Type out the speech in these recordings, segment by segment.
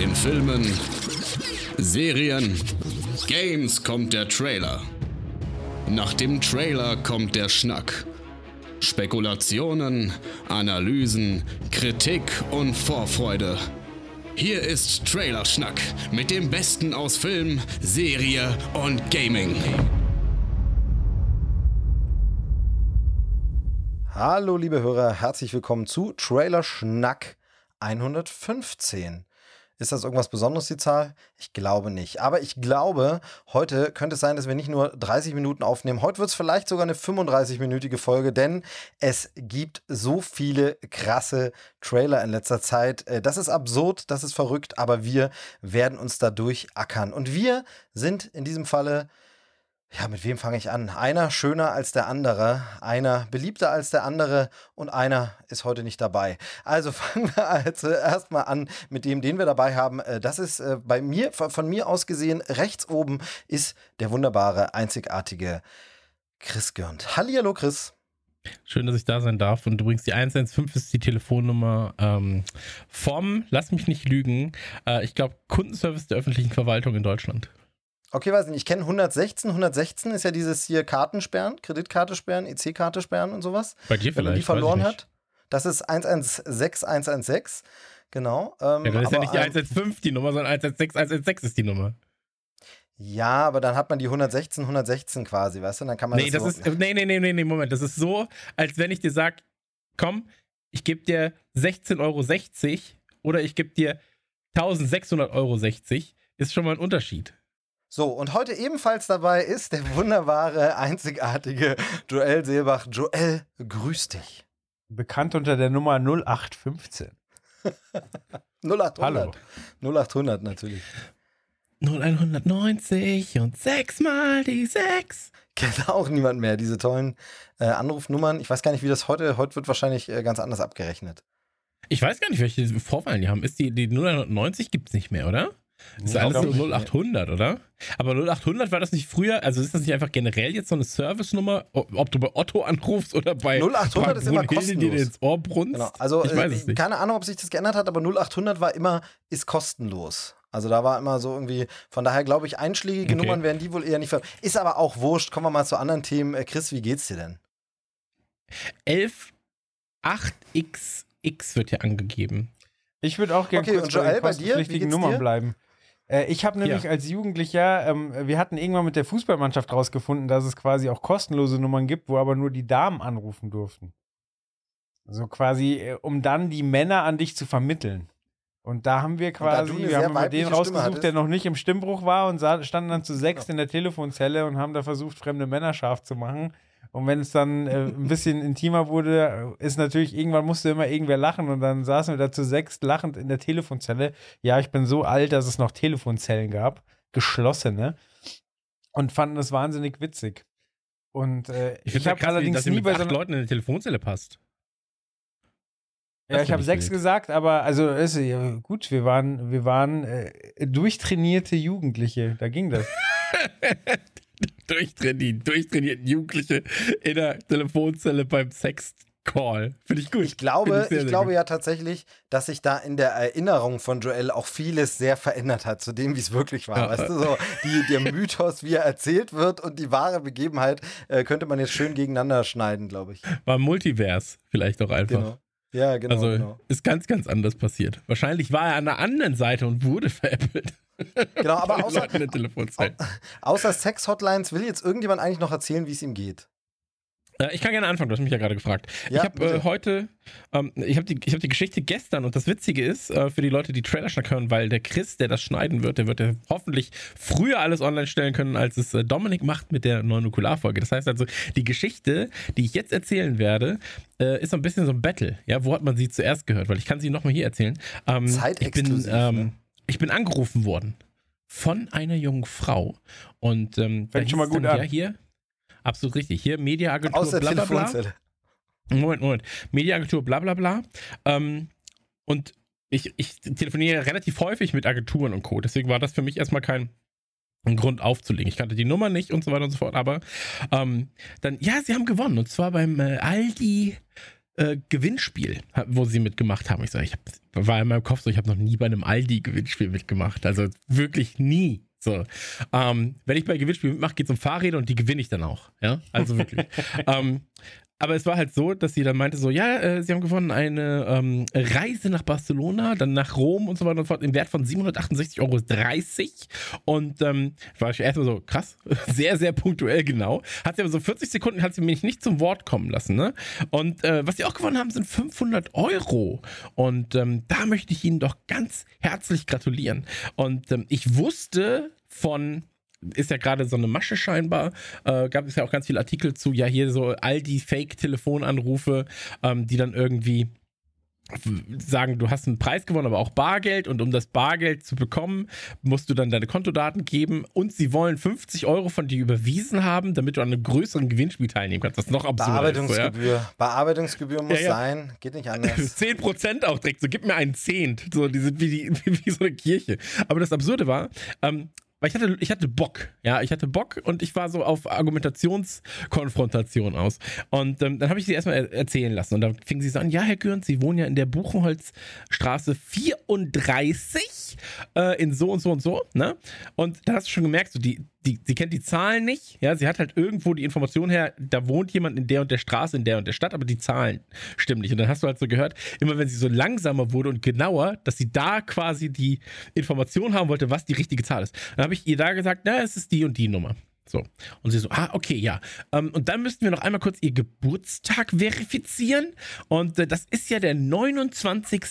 In Filmen, Serien, Games kommt der Trailer. Nach dem Trailer kommt der Schnack. Spekulationen, Analysen, Kritik und Vorfreude. Hier ist Trailerschnack mit dem Besten aus Film, Serie und Gaming. Hallo liebe Hörer, herzlich willkommen zu Trailer Schnack 115. Ist das irgendwas Besonderes, die Zahl? Ich glaube nicht. Aber ich glaube, heute könnte es sein, dass wir nicht nur 30 Minuten aufnehmen. Heute wird es vielleicht sogar eine 35-minütige Folge, denn es gibt so viele krasse Trailer in letzter Zeit. Äh, das ist absurd, das ist verrückt, aber wir werden uns da durchackern. Und wir sind in diesem Falle ja, mit wem fange ich an? Einer schöner als der andere, einer beliebter als der andere und einer ist heute nicht dabei. Also fangen wir also erstmal an mit dem, den wir dabei haben. Äh, das ist äh, bei mir, von mir aus gesehen, rechts oben ist der wunderbare, einzigartige Chris Görnd. Hallihallo, Chris. Schön, dass ich da sein darf. Und übrigens, die 115 ist die Telefonnummer ähm, vom, lass mich nicht lügen, äh, ich glaube, Kundenservice der öffentlichen Verwaltung in Deutschland. Okay, weiß nicht. Ich kenne 116. 116 ist ja dieses hier Kartensperren, Kreditkarte sperren, EC-Karte sperren und sowas. Bei dir vielleicht. Wenn man die verloren hat. Das ist 116 116. Genau. Ähm, ja, das ist ja nicht die 115 die Nummer, sondern 116 116 ist die Nummer. Ja, aber dann hat man die 116 116 quasi, weißt du? Dann kann man nee, das, das so ist nee, nee, nee, nee, nee, Moment, das ist so, als wenn ich dir sag, komm, ich gebe dir 16,60 Euro oder ich gebe dir 1600,60 Euro, ist schon mal ein Unterschied. So, und heute ebenfalls dabei ist der wunderbare, einzigartige Joel Seebach. Joel, grüß dich. Bekannt unter der Nummer 0815. 0800. Hallo. 0800 natürlich. 0190 und sechsmal die sechs. Kennt auch niemand mehr, diese tollen äh, Anrufnummern. Ich weiß gar nicht, wie das heute, heute wird wahrscheinlich äh, ganz anders abgerechnet. Ich weiß gar nicht, welche Vorwahlen die haben. Ist die, die 0190 gibt's nicht mehr, oder? Das ist ja, alles so 0800, oder? Aber 0800 war das nicht früher, also ist das nicht einfach generell jetzt so eine Service-Nummer, ob du bei Otto anrufst oder bei 0800 ist immer kostenlos. dir ins Ohr brunst? Genau. Also ich weiß es nicht. keine Ahnung, ob sich das geändert hat, aber 0800 war immer, ist kostenlos. Also da war immer so irgendwie, von daher glaube ich, einschlägige okay. Nummern werden die wohl eher nicht ver... Ist aber auch wurscht. Kommen wir mal zu anderen Themen. Äh, Chris, wie geht's dir denn? 11 8XX wird hier angegeben. Ich würde auch gerne okay, kurz bei den kostenpflichtigen Nummern dir? bleiben. Äh, ich habe nämlich ja. als Jugendlicher, ähm, wir hatten irgendwann mit der Fußballmannschaft rausgefunden, dass es quasi auch kostenlose Nummern gibt, wo aber nur die Damen anrufen durften. So quasi, äh, um dann die Männer an dich zu vermitteln. Und da haben wir quasi, wir haben immer den rausgesucht, der noch nicht im Stimmbruch war und standen dann zu sechs ja. in der Telefonzelle und haben da versucht, fremde Männer scharf zu machen. Und wenn es dann äh, ein bisschen intimer wurde, ist natürlich, irgendwann musste immer irgendwer lachen und dann saßen wir da zu sechs lachend in der Telefonzelle. Ja, ich bin so alt, dass es noch Telefonzellen gab, geschlossene, und fanden das wahnsinnig witzig. Und äh, ich, ich habe allerdings dass nie bei so Leuten in der Telefonzelle passt. Ja, ich habe sechs wild. gesagt, aber also ist ja, gut, wir waren, wir waren äh, durchtrainierte Jugendliche, da ging das. durchtrainiert, durchtrainierten Jugendliche in der Telefonzelle beim Sexcall. Finde ich gut. Ich glaube, ich, ich glaube gut. ja tatsächlich, dass sich da in der Erinnerung von Joel auch vieles sehr verändert hat, zu dem, wie es wirklich war. Ja. Weißt du, so die, der Mythos, wie er erzählt wird und die wahre Begebenheit, äh, könnte man jetzt schön gegeneinander schneiden, glaube ich. War Multivers vielleicht auch einfach. Genau. Ja, genau. Also genau. ist ganz, ganz anders passiert. Wahrscheinlich war er an der anderen Seite und wurde veräppelt. Genau, aber außer, außer Sex-Hotlines will jetzt irgendjemand eigentlich noch erzählen, wie es ihm geht. Äh, ich kann gerne anfangen, du hast mich ja gerade gefragt. Ja, ich habe äh, heute, ähm, ich habe die, hab die Geschichte gestern und das Witzige ist, äh, für die Leute, die Trailer-Schnack hören, weil der Chris, der das schneiden wird, der wird ja hoffentlich früher alles online stellen können, als es äh, Dominik macht mit der neuen Okularfolge. Das heißt also, die Geschichte, die ich jetzt erzählen werde, äh, ist so ein bisschen so ein Battle. Ja, wo hat man sie zuerst gehört? Weil ich kann sie nochmal hier erzählen. Ähm, Zeitexklusiv. Ich bin, ähm, ne? ich bin angerufen worden von einer jungen Frau und ähm, fängt schon mal gut an. Ja, hier, absolut richtig. Hier Mediaagentur Aus der bla, bla, bla. Moment, Moment. Mediaagentur bla bla bla. Ähm, und ich, ich telefoniere relativ häufig mit Agenturen und Co. Deswegen war das für mich erstmal kein Grund aufzulegen. Ich kannte die Nummer nicht und so weiter und so fort. Aber ähm, dann, ja, sie haben gewonnen. Und zwar beim äh, Aldi äh, Gewinnspiel, wo sie mitgemacht haben. Ich sage, ich hab, war in meinem Kopf so, ich habe noch nie bei einem Aldi-Gewinnspiel mitgemacht. Also wirklich nie. So, ähm, wenn ich bei Gewinnspielen mitmache, geht es um Fahrräder und die gewinne ich dann auch. Ja, also wirklich. ähm, aber es war halt so, dass sie dann meinte so, ja, äh, sie haben gewonnen eine ähm, Reise nach Barcelona, dann nach Rom und so weiter und so fort im Wert von 768,30 Euro. Und ähm, war ich erstmal so, krass, sehr, sehr punktuell genau. Hat sie aber so 40 Sekunden, hat sie mich nicht zum Wort kommen lassen. Ne? Und äh, was sie auch gewonnen haben, sind 500 Euro. Und ähm, da möchte ich Ihnen doch ganz herzlich gratulieren. Und ähm, ich wusste von ist ja gerade so eine Masche scheinbar. Äh, gab es ja auch ganz viele Artikel zu, ja, hier so all die Fake-Telefonanrufe, ähm, die dann irgendwie sagen, du hast einen Preis gewonnen, aber auch Bargeld und um das Bargeld zu bekommen, musst du dann deine Kontodaten geben und sie wollen 50 Euro von dir überwiesen haben, damit du an einem größeren Gewinnspiel teilnehmen kannst. Das ist noch absurd. Bearbeitungsgebühr. Ja. Bearbeitungsgebühr muss ja, ja. sein, geht nicht anders. 10% auch direkt, so gib mir einen Zehnt. So, die sind wie, die, wie so eine Kirche. Aber das Absurde war, ähm, weil ich hatte, ich hatte Bock, ja, ich hatte Bock und ich war so auf Argumentationskonfrontation aus. Und ähm, dann habe ich sie erstmal erzählen lassen und dann fing sie so an, ja, Herr Gürnt, Sie wohnen ja in der Buchenholzstraße 34 äh, in so und so und so, ne? Und da hast du schon gemerkt, so die, die, sie kennt die Zahlen nicht, ja, sie hat halt irgendwo die Information her, da wohnt jemand in der und der Straße, in der und der Stadt, aber die Zahlen stimmen nicht. Und dann hast du halt so gehört, immer wenn sie so langsamer wurde und genauer, dass sie da quasi die Information haben wollte, was die richtige Zahl ist. Dann habe ich ihr da gesagt, na, es ist die und die Nummer. So. Und sie so, ah, okay, ja. Ähm, und dann müssten wir noch einmal kurz ihr Geburtstag verifizieren. Und äh, das ist ja der 29.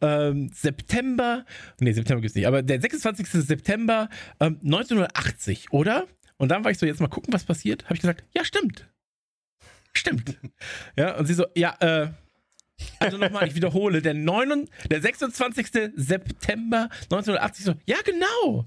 Ähm, September. Nee, September gibt es nicht, aber der 26. September ähm, 1980, oder? Und dann war ich so, jetzt mal gucken, was passiert. Habe ich gesagt, ja, stimmt. Stimmt. ja, und sie so, ja, äh, also nochmal, ich wiederhole, der, 9, der 26. September 1980, so, ja, genau.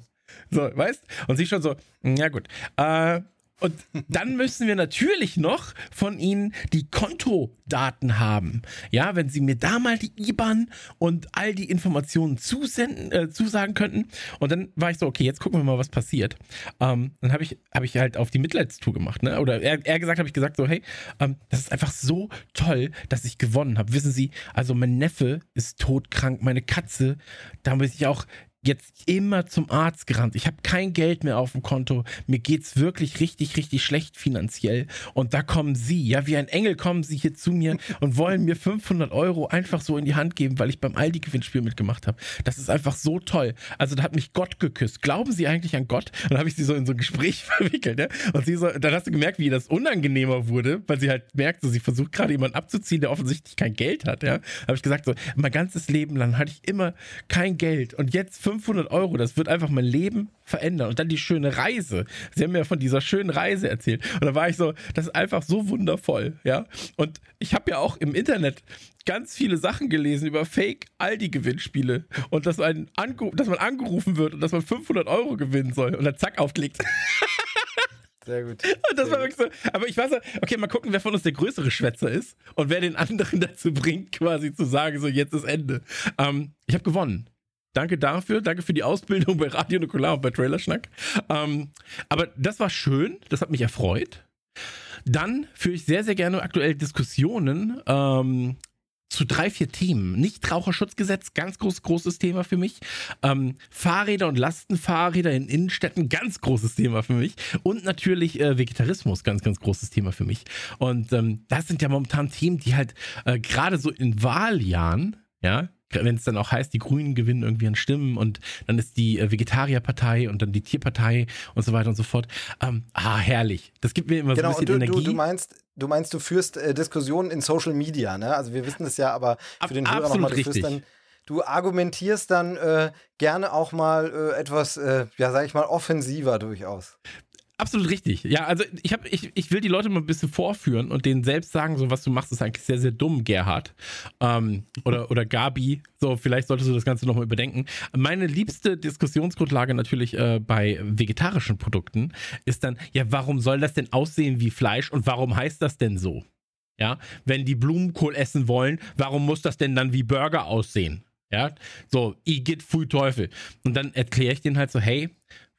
So, weißt? Und sie schon so, ja gut. Äh, und dann müssen wir natürlich noch von Ihnen die Kontodaten haben. Ja, wenn Sie mir da mal die IBAN und all die Informationen zusenden, äh, zusagen könnten. Und dann war ich so, okay, jetzt gucken wir mal, was passiert. Ähm, dann habe ich, hab ich halt auf die Mitleidstour gemacht. Ne? Oder er, er gesagt, habe ich gesagt so, hey, ähm, das ist einfach so toll, dass ich gewonnen habe. Wissen Sie, also mein Neffe ist todkrank, meine Katze, da muss ich auch jetzt immer zum Arzt gerannt. Ich habe kein Geld mehr auf dem Konto. Mir geht's wirklich richtig, richtig schlecht finanziell. Und da kommen Sie, ja, wie ein Engel kommen Sie hier zu mir und wollen mir 500 Euro einfach so in die Hand geben, weil ich beim Aldi-Gewinnspiel mitgemacht habe. Das ist einfach so toll. Also da hat mich Gott geküsst. Glauben Sie eigentlich an Gott? Und dann habe ich sie so in so ein Gespräch verwickelt. Ja? Und sie so, dann hast du gemerkt, wie das unangenehmer wurde, weil sie halt merkt, so, sie versucht gerade jemanden abzuziehen, der offensichtlich kein Geld hat. Ja, habe ich gesagt, so, mein ganzes Leben lang hatte ich immer kein Geld und jetzt 500 500 Euro, das wird einfach mein Leben verändern. Und dann die schöne Reise. Sie haben mir von dieser schönen Reise erzählt. Und da war ich so, das ist einfach so wundervoll, ja. Und ich habe ja auch im Internet ganz viele Sachen gelesen über Fake-Aldi-Gewinnspiele und dass man, dass man angerufen wird und dass man 500 Euro gewinnen soll und dann zack aufklickt. Sehr gut. Und das Sehr war wirklich so. Aber ich weiß okay, mal gucken, wer von uns der größere Schwätzer ist und wer den anderen dazu bringt, quasi zu sagen, so jetzt ist Ende. Ähm, ich habe gewonnen. Danke dafür, danke für die Ausbildung bei Radio Nukular und bei Trailerschnack. Ähm, aber das war schön, das hat mich erfreut. Dann führe ich sehr, sehr gerne aktuell Diskussionen ähm, zu drei, vier Themen. Nichtraucherschutzgesetz, ganz groß, großes Thema für mich. Ähm, Fahrräder und Lastenfahrräder in Innenstädten, ganz großes Thema für mich. Und natürlich äh, Vegetarismus, ganz, ganz großes Thema für mich. Und ähm, das sind ja momentan Themen, die halt äh, gerade so in Wahljahren, ja, wenn es dann auch heißt, die Grünen gewinnen irgendwie an Stimmen und dann ist die äh, Vegetarierpartei und dann die Tierpartei und so weiter und so fort. Ähm, ah, herrlich. Das gibt mir immer genau, so ein bisschen du, Energie. Du, du meinst, du meinst, du führst äh, Diskussionen in Social Media, ne? Also wir wissen das ja, aber für den Hörer nochmal, du richtig. führst dann du argumentierst dann äh, gerne auch mal äh, etwas, äh, ja, sag ich mal, offensiver durchaus. Absolut richtig. Ja, also ich, hab, ich, ich will die Leute mal ein bisschen vorführen und denen selbst sagen, so was du machst, ist eigentlich sehr, sehr dumm, Gerhard. Ähm, oder, oder Gabi. So, vielleicht solltest du das Ganze nochmal überdenken. Meine liebste Diskussionsgrundlage natürlich äh, bei vegetarischen Produkten ist dann, ja, warum soll das denn aussehen wie Fleisch und warum heißt das denn so? Ja, wenn die Blumenkohl essen wollen, warum muss das denn dann wie Burger aussehen? Ja, so, Igitt, Pfui Teufel. Und dann erkläre ich denen halt so, hey,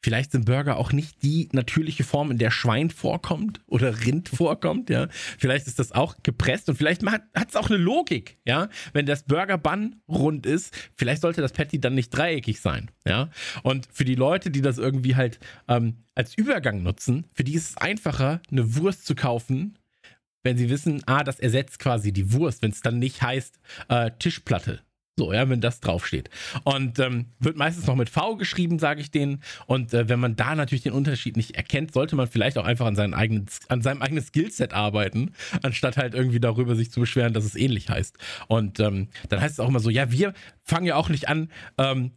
Vielleicht sind Burger auch nicht die natürliche Form, in der Schwein vorkommt oder Rind vorkommt, ja. Vielleicht ist das auch gepresst und vielleicht hat es auch eine Logik, ja. Wenn das Burger Bun rund ist, vielleicht sollte das Patty dann nicht dreieckig sein, ja. Und für die Leute, die das irgendwie halt ähm, als Übergang nutzen, für die ist es einfacher, eine Wurst zu kaufen, wenn sie wissen, ah, das ersetzt quasi die Wurst, wenn es dann nicht heißt äh, Tischplatte, so, ja, wenn das draufsteht. Und ähm, wird meistens noch mit V geschrieben, sage ich denen. Und äh, wenn man da natürlich den Unterschied nicht erkennt, sollte man vielleicht auch einfach an, seinen eigenen, an seinem eigenen Skillset arbeiten, anstatt halt irgendwie darüber sich zu beschweren, dass es ähnlich heißt. Und ähm, dann heißt es auch immer so, ja, wir fangen ja auch nicht an, ähm,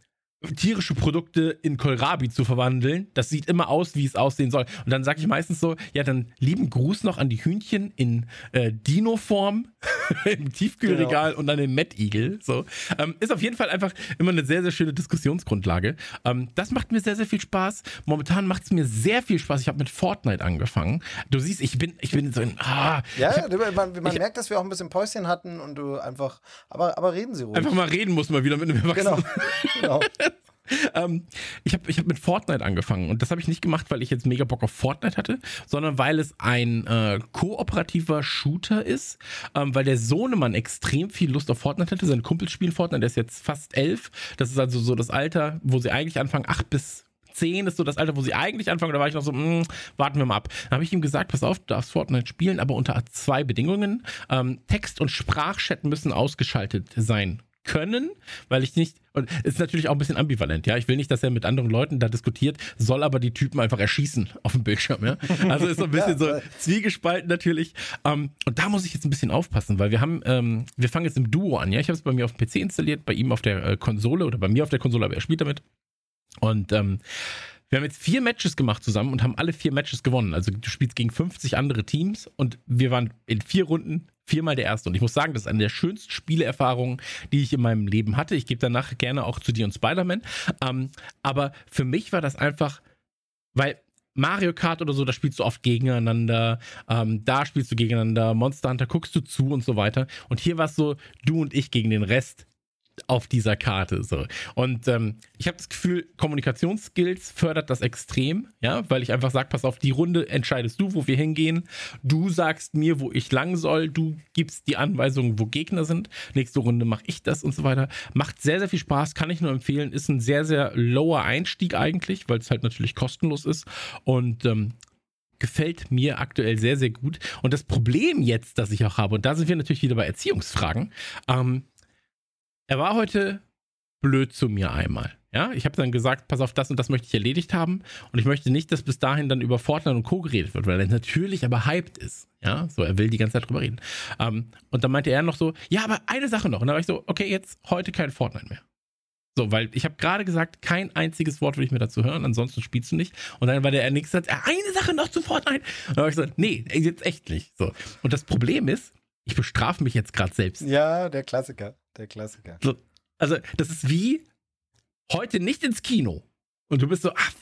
tierische Produkte in Kohlrabi zu verwandeln. Das sieht immer aus, wie es aussehen soll. Und dann sage ich meistens so, ja, dann lieben Gruß noch an die Hühnchen in äh, Dino-Form im Tiefkühlregal genau. und an den Mettigel. So. Ähm, ist auf jeden Fall einfach immer eine sehr, sehr schöne Diskussionsgrundlage. Ähm, das macht mir sehr, sehr viel Spaß. Momentan macht es mir sehr viel Spaß. Ich habe mit Fortnite angefangen. Du siehst, ich bin, ich bin so ein. Ah, ja, hab, man, man ich, merkt, dass wir auch ein bisschen Päuschen hatten und du einfach. Aber, aber reden Sie ruhig. Einfach mal reden muss man wieder mit einem Erwachsenen. Genau. genau. ähm, ich habe ich hab mit Fortnite angefangen und das habe ich nicht gemacht, weil ich jetzt mega Bock auf Fortnite hatte, sondern weil es ein äh, kooperativer Shooter ist, ähm, weil der Sohnemann extrem viel Lust auf Fortnite hatte. Seine Kumpels spielen Fortnite, der ist jetzt fast elf. Das ist also so das Alter, wo sie eigentlich anfangen, acht bis 10 ist so das Alter, wo sie eigentlich anfangen. Da war ich noch so, mh, hm, warten wir mal ab. Dann habe ich ihm gesagt, pass auf, du darfst Fortnite spielen, aber unter zwei Bedingungen. Ähm, Text- und Sprachchat müssen ausgeschaltet sein können, weil ich nicht, und ist natürlich auch ein bisschen ambivalent, ja. Ich will nicht, dass er mit anderen Leuten da diskutiert, soll aber die Typen einfach erschießen auf dem Bildschirm, ja. Also ist so ein bisschen so zwiegespalten natürlich. Um, ähm, und da muss ich jetzt ein bisschen aufpassen, weil wir haben, ähm, wir fangen jetzt im Duo an, ja. Ich habe es bei mir auf dem PC installiert, bei ihm auf der äh, Konsole oder bei mir auf der Konsole, aber er spielt damit. Und ähm, wir haben jetzt vier Matches gemacht zusammen und haben alle vier Matches gewonnen. Also du spielst gegen 50 andere Teams und wir waren in vier Runden viermal der Erste. Und ich muss sagen, das ist eine der schönsten Spieleerfahrungen, die ich in meinem Leben hatte. Ich gebe danach gerne auch zu dir und Spider-Man. Ähm, aber für mich war das einfach, weil Mario Kart oder so, da spielst du oft gegeneinander, ähm, da spielst du gegeneinander, Monster Hunter guckst du zu und so weiter. Und hier war es so, du und ich gegen den Rest auf dieser Karte. So. Und ähm, ich habe das Gefühl, Kommunikationsskills fördert das extrem, ja, weil ich einfach sage, pass auf, die Runde entscheidest du, wo wir hingehen. Du sagst mir, wo ich lang soll, du gibst die Anweisungen, wo Gegner sind. Nächste Runde mache ich das und so weiter. Macht sehr, sehr viel Spaß, kann ich nur empfehlen. Ist ein sehr, sehr lower Einstieg eigentlich, weil es halt natürlich kostenlos ist. Und ähm, gefällt mir aktuell sehr, sehr gut. Und das Problem jetzt, das ich auch habe, und da sind wir natürlich wieder bei Erziehungsfragen, ähm, er war heute blöd zu mir einmal. Ja, ich habe dann gesagt, pass auf, das und das möchte ich erledigt haben und ich möchte nicht, dass bis dahin dann über Fortnite und Co. geredet wird, weil er natürlich aber hyped ist. Ja, so, er will die ganze Zeit drüber reden. Um, ähm, und dann meinte er noch so, ja, aber eine Sache noch. Und dann war ich so, okay, jetzt heute kein Fortnite mehr. So, weil ich habe gerade gesagt, kein einziges Wort will ich mir dazu hören, ansonsten spielst du nicht. Und dann war der nächste Satz, eine Sache noch zu Fortnite. Und dann habe ich so, nee, jetzt echt nicht. So. Und das Problem ist, ich bestrafe mich jetzt gerade selbst. Ja, der Klassiker. Der Klassiker. So, also, das ist wie heute nicht ins Kino. Und du bist so, ach,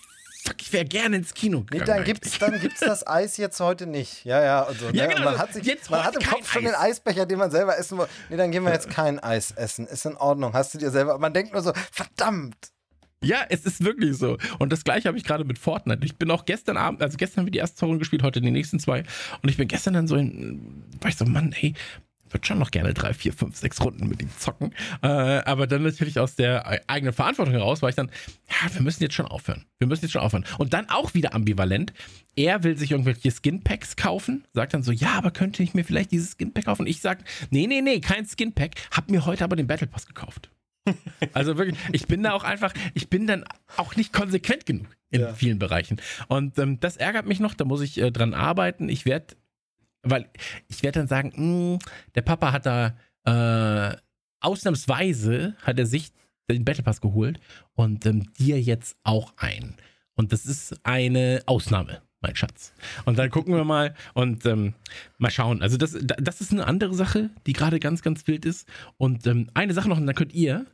fuck, ich wäre gerne ins Kino gegangen. Nee, dann gibt's, dann gibt's das Eis jetzt heute nicht. Ja, ja, und so. Ja, ne? genau, man hat, sich, jetzt man hat im Kopf schon Eis. den Eisbecher, den man selber essen will. Nee, dann gehen wir jetzt kein Eis essen. Ist in Ordnung. Hast du dir selber. Man denkt nur so, verdammt. Ja, es ist wirklich so. Und das gleiche habe ich gerade mit Fortnite. Ich bin auch gestern Abend, also gestern haben wir die erste Runde gespielt, heute die nächsten zwei. Und ich bin gestern dann so in, war ich so, Mann, ey, würde schon noch gerne drei, vier, fünf, sechs Runden mit ihm zocken. Äh, aber dann natürlich aus der eigenen Verantwortung heraus war ich dann, ja, wir müssen jetzt schon aufhören. Wir müssen jetzt schon aufhören. Und dann auch wieder ambivalent. Er will sich irgendwelche Skinpacks kaufen, sagt dann so, ja, aber könnte ich mir vielleicht dieses Skinpack kaufen? Ich sag, nee, nee, nee, kein Skinpack. Hab mir heute aber den Battle Pass gekauft. Also wirklich, ich bin da auch einfach, ich bin dann auch nicht konsequent genug in ja. vielen Bereichen. Und ähm, das ärgert mich noch, da muss ich äh, dran arbeiten. Ich werde weil ich werde dann sagen, mh, hm, der Papa hat da äh, ausnahmsweise hat er sich den Battle Pass geholt und ähm, dir jetzt auch ein. Und das ist eine Ausnahme, mein Schatz. Und dann gucken wir mal und ähm, mal schauen. Also das, das ist eine andere Sache, die gerade ganz, ganz wild ist. Und ähm, eine Sache noch, und dann könnt ihr,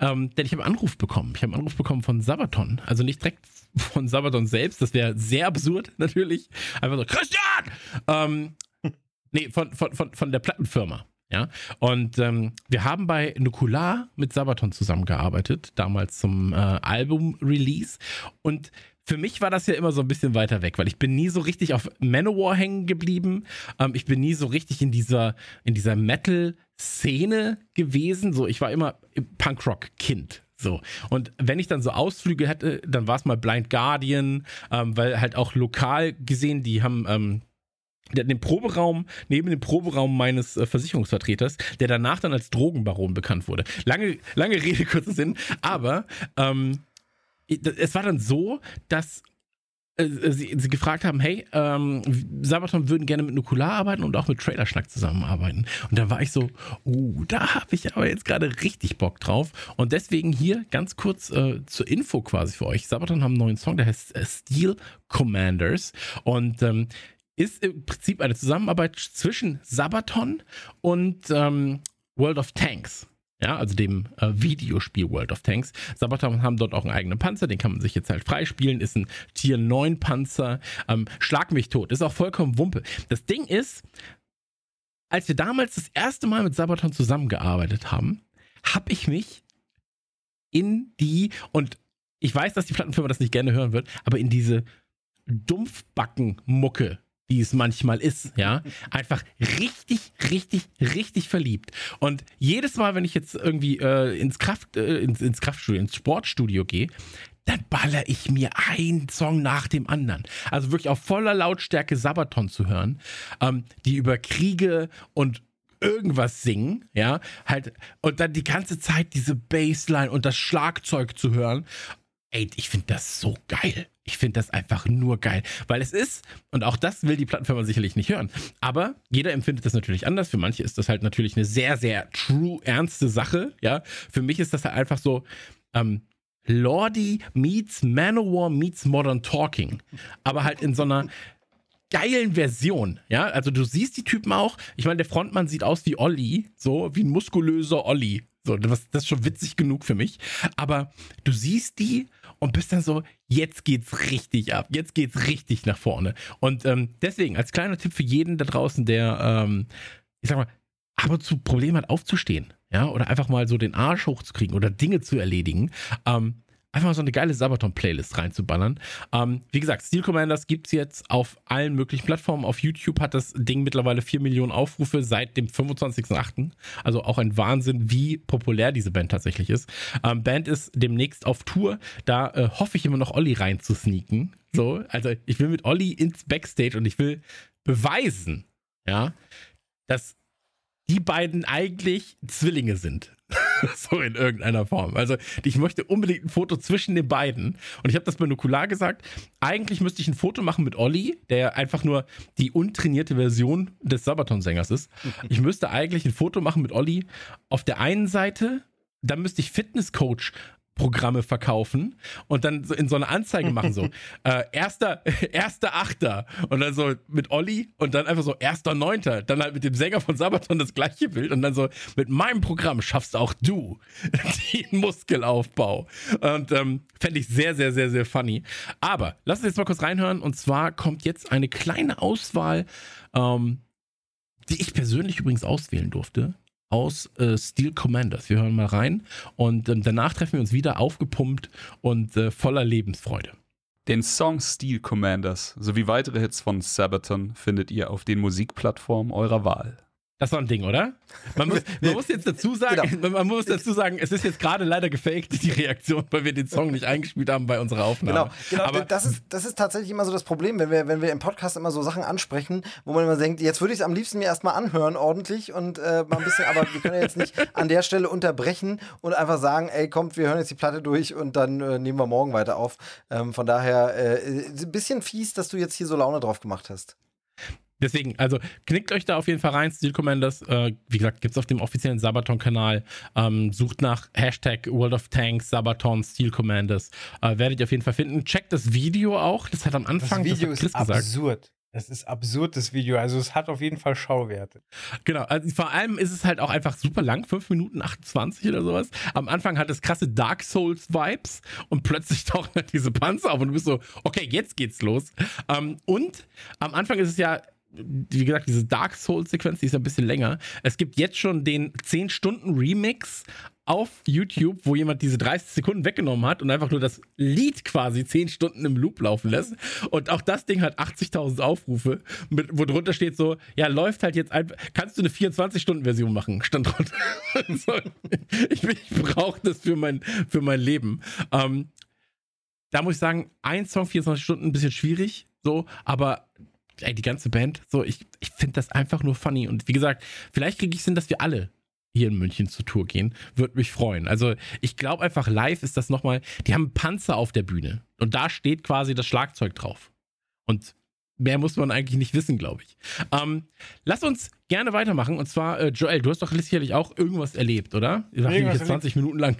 ähm, denn ich habe einen Anruf bekommen. Ich habe einen Anruf bekommen von Sabaton. Also nicht direkt von Sabaton selbst, das wäre sehr absurd natürlich. Einfach so, Christian! Ähm, Nee, von, von, von, von der Plattenfirma. Ja, und ähm, wir haben bei Nukular mit Sabaton zusammengearbeitet, damals zum äh, Album-Release. Und für mich war das ja immer so ein bisschen weiter weg, weil ich bin nie so richtig auf Manowar hängen geblieben. Ähm, ich bin nie so richtig in dieser, in dieser Metal-Szene gewesen. So, ich war immer Punkrock-Kind. So. Und wenn ich dann so Ausflüge hätte, dann war es mal Blind Guardian, ähm, weil halt auch lokal gesehen, die haben, ähm, den Proberaum, neben dem Proberaum meines äh, Versicherungsvertreters, der danach dann als Drogenbaron bekannt wurde. Lange, lange Rede, kurzer Sinn, aber ähm, es war dann so, dass äh, Sie, sie, gefragt haben, hey, ähm, Sabaton würden gerne mit Nukular arbeiten und auch mit Trailerschnack zusammenarbeiten. Und da war ich so, uh, da habe ich aber jetzt gerade richtig Bock drauf. Und deswegen hier ganz kurz äh, zur Info quasi für euch. Sabaton haben einen neuen Song, der heißt äh, Steel Commanders. Und ähm, ist im Prinzip eine Zusammenarbeit zwischen Sabaton und ähm, World of Tanks. Ja, also dem äh, Videospiel World of Tanks. Sabaton haben dort auch einen eigenen Panzer, den kann man sich jetzt halt freispielen. Ist ein Tier 9 Panzer. Ähm, Schlag mich tot. Ist auch vollkommen Wumpe. Das Ding ist, als wir damals das erste Mal mit Sabaton zusammengearbeitet haben, habe ich mich in die, und ich weiß, dass die Plattenfirma das nicht gerne hören wird, aber in diese Dumpfbacken-Mucke wie es manchmal ist, ja, einfach richtig, richtig, richtig verliebt. Und jedes Mal, wenn ich jetzt irgendwie äh, ins Kraft, äh, ins, ins Kraftstudio, ins Sportstudio gehe, dann baller ich mir einen Song nach dem anderen. Also wirklich auf voller Lautstärke Sabaton zu hören, ähm, die über Kriege und irgendwas singen, ja, halt, und dann die ganze Zeit diese Bassline und das Schlagzeug zu hören. Ey, ich finde das so geil. Ich finde das einfach nur geil, weil es ist, und auch das will die Plattenfirma sicherlich nicht hören, aber jeder empfindet das natürlich anders. Für manche ist das halt natürlich eine sehr, sehr true, ernste Sache, ja. Für mich ist das halt einfach so, ähm, Lordy meets Manowar meets Modern Talking, aber halt in so einer geilen Version, ja. Also du siehst die Typen auch. Ich meine, der Frontmann sieht aus wie Olli, so wie ein muskulöser Olli. So, das, das ist schon witzig genug für mich. Aber du siehst die und bist dann so, jetzt geht's richtig ab, jetzt geht's richtig nach vorne. Und ähm, deswegen, als kleiner Tipp für jeden da draußen, der, ähm, ich sag mal, ab und zu Probleme hat aufzustehen, ja, oder einfach mal so den Arsch hochzukriegen oder Dinge zu erledigen, ähm, einfach mal so eine geile Sabaton-Playlist reinzuballern. Ähm, wie gesagt, Steel Commanders gibt es jetzt auf allen möglichen Plattformen. Auf YouTube hat das Ding mittlerweile 4 Millionen Aufrufe seit dem 25.08. Also auch ein Wahnsinn, wie populär diese Band tatsächlich ist. Ähm, Band ist demnächst auf Tour. Da äh, hoffe ich immer noch Olli reinzusneaken. So, also ich will mit Olli ins Backstage und ich will beweisen, ja, dass die beiden eigentlich Zwillinge sind. so in irgendeiner Form. Also ich möchte unbedingt ein Foto zwischen den beiden. Und ich habe das bei Nukular gesagt. Eigentlich müsste ich ein Foto machen mit Olli, der einfach nur die untrainierte Version des Sabaton-Sängers ist. Ich müsste eigentlich ein Foto machen mit Olli auf der einen Seite. Dann müsste ich Fitnesscoach Programme verkaufen und dann so in so eine Anzeige machen, so äh, erster, erster Achter und dann so mit Olli und dann einfach so erster Neunter, dann halt mit dem Sänger von Sabaton das gleiche Bild und dann so mit meinem Programm schaffst auch du den Muskelaufbau und ähm, fände ich sehr, sehr, sehr, sehr funny. Aber lass uns jetzt mal kurz reinhören und zwar kommt jetzt eine kleine Auswahl, ähm, die ich persönlich übrigens auswählen durfte aus äh, Steel Commanders. Wir hören mal rein und ähm, danach treffen wir uns wieder aufgepumpt und äh, voller Lebensfreude. Den Song Steel Commanders sowie weitere Hits von Sabaton findet ihr auf den Musikplattformen eurer Wahl. Das war ein Ding, oder? Man muss, man muss jetzt dazu sagen, genau. man muss dazu sagen, es ist jetzt gerade leider gefaked, die Reaktion, weil wir den Song nicht eingespielt haben bei unserer Aufnahme. Genau, genau Aber das, ist, das ist tatsächlich immer so das Problem, wenn wir, wenn wir im Podcast immer so Sachen ansprechen, wo man immer denkt, jetzt würde ich es am liebsten mir erstmal anhören, ordentlich und äh, mal ein bisschen, aber wir können ja jetzt nicht an der Stelle unterbrechen und einfach sagen, ey, kommt, wir hören jetzt die Platte durch und dann äh, nehmen wir morgen weiter auf. Ähm, von daher, äh, ein bisschen fies, dass du jetzt hier so Laune drauf gemacht hast. Deswegen, also knickt euch da auf jeden Fall rein, Steel Commanders. Äh, wie gesagt, gibt es auf dem offiziellen Sabaton-Kanal. Ähm, sucht nach Hashtag World of Tanks, Sabaton, Steel Commanders. Äh, werdet ihr auf jeden Fall finden. Checkt das Video auch. Das hat am Anfang das Video das ist gesagt. absurd. Das ist absurd, das Video. Also es hat auf jeden Fall Schauwerte. Genau. Also vor allem ist es halt auch einfach super lang. 5 Minuten 28 oder sowas. Am Anfang hat es krasse Dark Souls Vibes und plötzlich tauchen halt diese Panzer auf und du bist so, okay, jetzt geht's los. Ähm, und am Anfang ist es ja wie gesagt, diese Dark Souls-Sequenz, die ist ein bisschen länger. Es gibt jetzt schon den 10-Stunden-Remix auf YouTube, wo jemand diese 30 Sekunden weggenommen hat und einfach nur das Lied quasi 10 Stunden im Loop laufen lässt. Und auch das Ding hat 80.000 Aufrufe, mit, wo drunter steht so, ja, läuft halt jetzt einfach, kannst du eine 24-Stunden-Version machen? Stand drunter. so, ich ich brauche das für mein, für mein Leben. Ähm, da muss ich sagen, ein Song, 24 Stunden, ein bisschen schwierig, so, aber die ganze Band, so, ich, ich finde das einfach nur funny. Und wie gesagt, vielleicht kriege ich hin, dass wir alle hier in München zur Tour gehen. Würde mich freuen. Also, ich glaube einfach, live ist das nochmal, die haben einen Panzer auf der Bühne. Und da steht quasi das Schlagzeug drauf. Und mehr muss man eigentlich nicht wissen, glaube ich. Ähm, lass uns gerne weitermachen. Und zwar, äh, Joel, du hast doch sicherlich auch irgendwas erlebt, oder? Ich dachte jetzt 20 Minuten lang.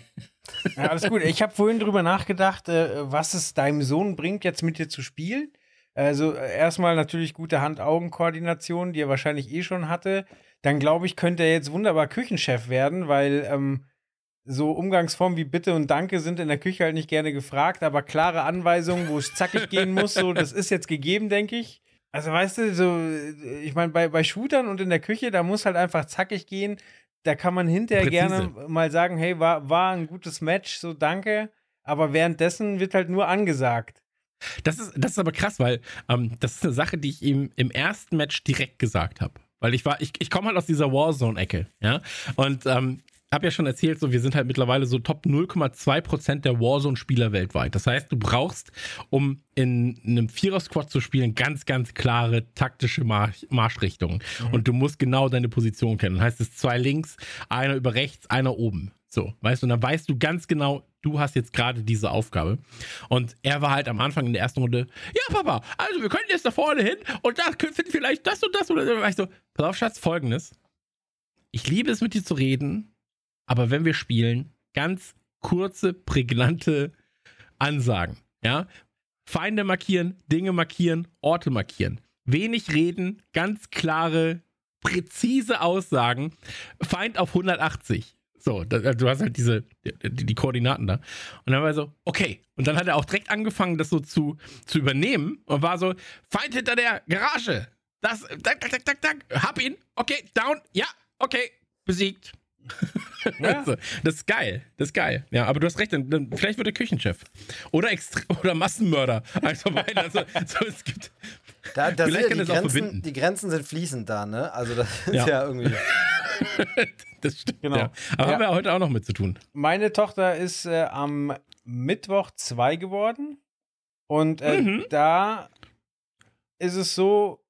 Ja, alles gut. Ich habe vorhin drüber nachgedacht, äh, was es deinem Sohn bringt, jetzt mit dir zu spielen. Also äh, erstmal natürlich gute Hand-Augen-Koordination, die er wahrscheinlich eh schon hatte. Dann glaube ich, könnte er jetzt wunderbar Küchenchef werden, weil ähm, so Umgangsformen wie Bitte und Danke sind in der Küche halt nicht gerne gefragt, aber klare Anweisungen, wo es zackig gehen muss, so, das ist jetzt gegeben, denke ich. Also weißt du, so, äh, ich meine, bei, bei Shootern und in der Küche, da muss halt einfach zackig gehen. Da kann man hinterher Präzise. gerne mal sagen, hey, war, war ein gutes Match, so danke. Aber währenddessen wird halt nur angesagt. Das ist, das ist aber krass, weil ähm, das ist eine Sache, die ich ihm im ersten Match direkt gesagt habe. Weil ich war, ich, ich komme halt aus dieser Warzone-Ecke, ja. Und ähm, habe ja schon erzählt, so wir sind halt mittlerweile so Top 0,2% der Warzone-Spieler weltweit. Das heißt, du brauchst, um in einem Vierer-Squad zu spielen, ganz, ganz klare taktische Marsch Marschrichtungen. Mhm. Und du musst genau deine Position kennen. Das heißt, es zwei links, einer über rechts, einer oben. So, weißt du, und dann weißt du ganz genau, du hast jetzt gerade diese Aufgabe. Und er war halt am Anfang in der ersten Runde, ja, Papa, also wir können jetzt da vorne hin und da finden vielleicht das und das oder so. Weißt du, pass auf, Schatz, folgendes. Ich liebe es mit dir zu reden, aber wenn wir spielen, ganz kurze, prägnante Ansagen. Ja, Feinde markieren, Dinge markieren, Orte markieren. Wenig reden, ganz klare, präzise Aussagen. Feind auf 180. So, da, du hast halt diese, die, die, Koordinaten da. Und dann war er so, okay. Und dann hat er auch direkt angefangen, das so zu, zu übernehmen und war so, Feind hinter der Garage. Das, tak, tak, tak, tak, tak. Hab ihn. Okay, down. Ja, okay. Besiegt. Ja. also, das ist geil. Das ist geil. Ja, aber du hast recht. Dann, dann vielleicht wird er Küchenchef. Oder, Extre oder Massenmörder. Also, also so, es gibt. Da, da vielleicht kann die, Grenzen, die Grenzen sind fließend da, ne? Also, das ist ja, ja irgendwie. das stimmt. Genau. Ja. Aber ja. haben wir heute auch noch mit zu tun. Meine Tochter ist äh, am Mittwoch zwei geworden. Und äh, mhm. da ist es so,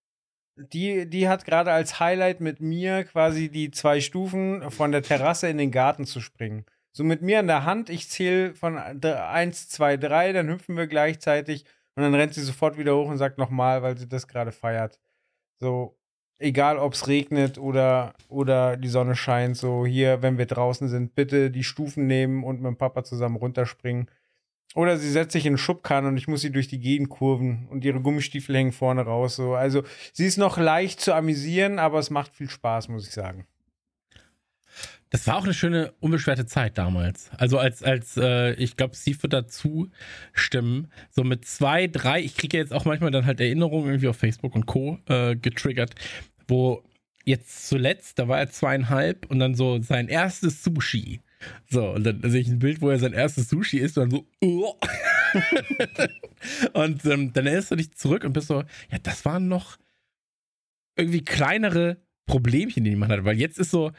die, die hat gerade als Highlight mit mir quasi die zwei Stufen von der Terrasse in den Garten zu springen. So mit mir an der Hand, ich zähle von 1, 2, 3, dann hüpfen wir gleichzeitig und dann rennt sie sofort wieder hoch und sagt nochmal, weil sie das gerade feiert. So, egal ob es regnet oder, oder die Sonne scheint, so hier, wenn wir draußen sind, bitte die Stufen nehmen und mit dem Papa zusammen runterspringen. Oder sie setzt sich in den Schubkarren und ich muss sie durch die Gegend kurven und ihre Gummistiefel hängen vorne raus. So. Also sie ist noch leicht zu amüsieren, aber es macht viel Spaß, muss ich sagen. Das war auch eine schöne, unbeschwerte Zeit damals. Also als, als äh, ich glaube, Steve wird dazu stimmen. So mit zwei, drei, ich kriege jetzt auch manchmal dann halt Erinnerungen irgendwie auf Facebook und Co. Äh, getriggert, wo jetzt zuletzt, da war er zweieinhalb und dann so sein erstes Sushi. So, und dann sehe ich ein Bild, wo er sein erstes Sushi isst und dann so, oh. und ähm, dann erinnerst du dich zurück und bist so, ja, das waren noch irgendwie kleinere Problemchen, die man hatte, weil jetzt ist so,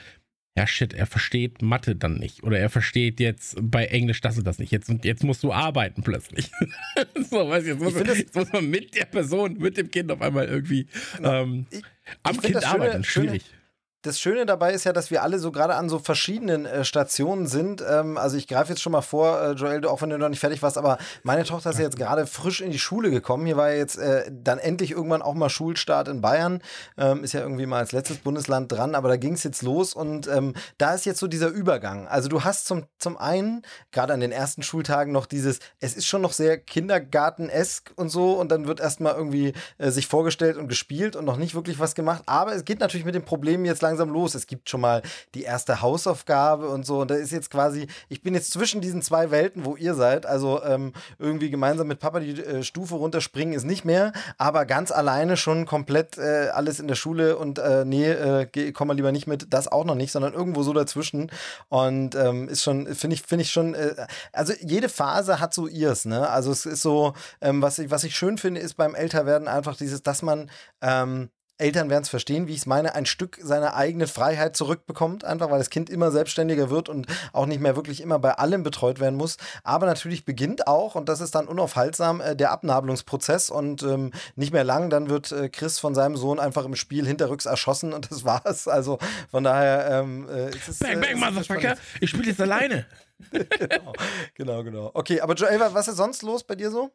ja shit, er versteht Mathe dann nicht. Oder er versteht jetzt bei Englisch das und das nicht. Jetzt, jetzt musst du arbeiten plötzlich. so, weißt du, jetzt, muss, jetzt muss man mit der Person, mit dem Kind auf einmal irgendwie ähm, ich, am ich Kind arbeiten. Schwierig. Schöne, das Schöne dabei ist ja, dass wir alle so gerade an so verschiedenen äh, Stationen sind. Ähm, also ich greife jetzt schon mal vor, äh, Joel, auch wenn du noch nicht fertig warst, aber meine Tochter ist ja jetzt gerade frisch in die Schule gekommen. Hier war ja jetzt äh, dann endlich irgendwann auch mal Schulstart in Bayern. Ähm, ist ja irgendwie mal als letztes Bundesland dran, aber da ging es jetzt los und ähm, da ist jetzt so dieser Übergang. Also du hast zum, zum einen, gerade an den ersten Schultagen noch dieses, es ist schon noch sehr Kindergarten-esk und so und dann wird erstmal irgendwie äh, sich vorgestellt und gespielt und noch nicht wirklich was gemacht. Aber es geht natürlich mit dem Problem jetzt langsam langsam los. Es gibt schon mal die erste Hausaufgabe und so. Und da ist jetzt quasi, ich bin jetzt zwischen diesen zwei Welten, wo ihr seid. Also ähm, irgendwie gemeinsam mit Papa die äh, Stufe runterspringen ist nicht mehr, aber ganz alleine schon komplett äh, alles in der Schule und äh, nee, äh, komm mal lieber nicht mit, das auch noch nicht, sondern irgendwo so dazwischen. Und ähm, ist schon, finde ich, finde ich schon, äh, also jede Phase hat so ihrs, ne? Also es ist so, ähm, was, ich, was ich schön finde, ist beim Älterwerden einfach dieses, dass man ähm, Eltern werden es verstehen, wie ich es meine, ein Stück seiner eigenen Freiheit zurückbekommt, einfach weil das Kind immer selbstständiger wird und auch nicht mehr wirklich immer bei allem betreut werden muss. Aber natürlich beginnt auch, und das ist dann unaufhaltsam, äh, der Abnabelungsprozess und ähm, nicht mehr lang, dann wird äh, Chris von seinem Sohn einfach im Spiel hinterrücks erschossen und das war's. Also von daher ähm, äh, ist es. Bang, bang, Motherfucker! Ich spiele jetzt alleine. genau, genau, genau. Okay, aber Joel, was ist sonst los bei dir so?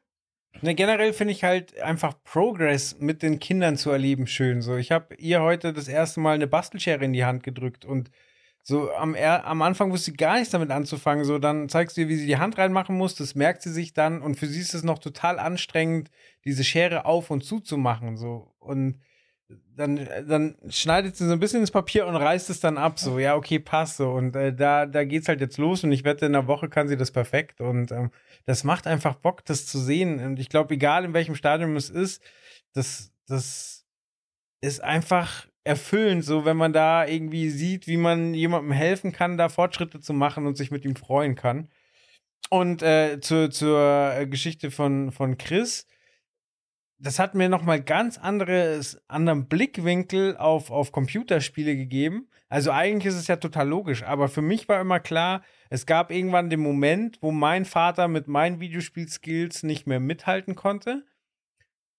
Ne, generell finde ich halt einfach Progress mit den Kindern zu erleben schön. So, ich habe ihr heute das erste Mal eine Bastelschere in die Hand gedrückt und so am, am Anfang wusste sie gar nichts damit anzufangen. So, dann zeigst du ihr, wie sie die Hand reinmachen muss. Das merkt sie sich dann und für sie ist es noch total anstrengend, diese Schere auf und zu zu machen. So und dann, dann schneidet sie so ein bisschen ins Papier und reißt es dann ab. So, ja, okay, passt so. Und äh, da, da geht's halt jetzt los und ich wette, in einer Woche kann sie das perfekt. Und ähm, das macht einfach Bock, das zu sehen. Und ich glaube, egal in welchem Stadium es ist, das, das ist einfach erfüllend, so wenn man da irgendwie sieht, wie man jemandem helfen kann, da Fortschritte zu machen und sich mit ihm freuen kann. Und äh, zur, zur Geschichte von, von Chris das hat mir nochmal ganz anderes, anderen Blickwinkel auf, auf Computerspiele gegeben. Also eigentlich ist es ja total logisch, aber für mich war immer klar, es gab irgendwann den Moment, wo mein Vater mit meinen Videospielskills nicht mehr mithalten konnte.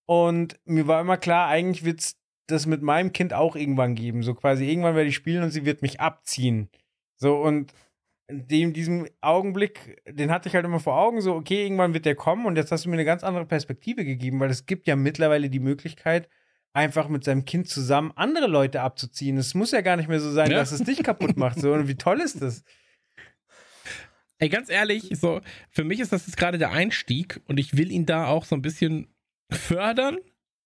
Und mir war immer klar, eigentlich wird es das mit meinem Kind auch irgendwann geben. So quasi irgendwann werde ich spielen und sie wird mich abziehen. So und dem, diesem Augenblick, den hatte ich halt immer vor Augen, so, okay, irgendwann wird der kommen und jetzt hast du mir eine ganz andere Perspektive gegeben, weil es gibt ja mittlerweile die Möglichkeit, einfach mit seinem Kind zusammen andere Leute abzuziehen. Es muss ja gar nicht mehr so sein, ja. dass es dich kaputt macht. So, und wie toll ist das? Ey, ganz ehrlich, so, für mich ist das jetzt gerade der Einstieg und ich will ihn da auch so ein bisschen fördern,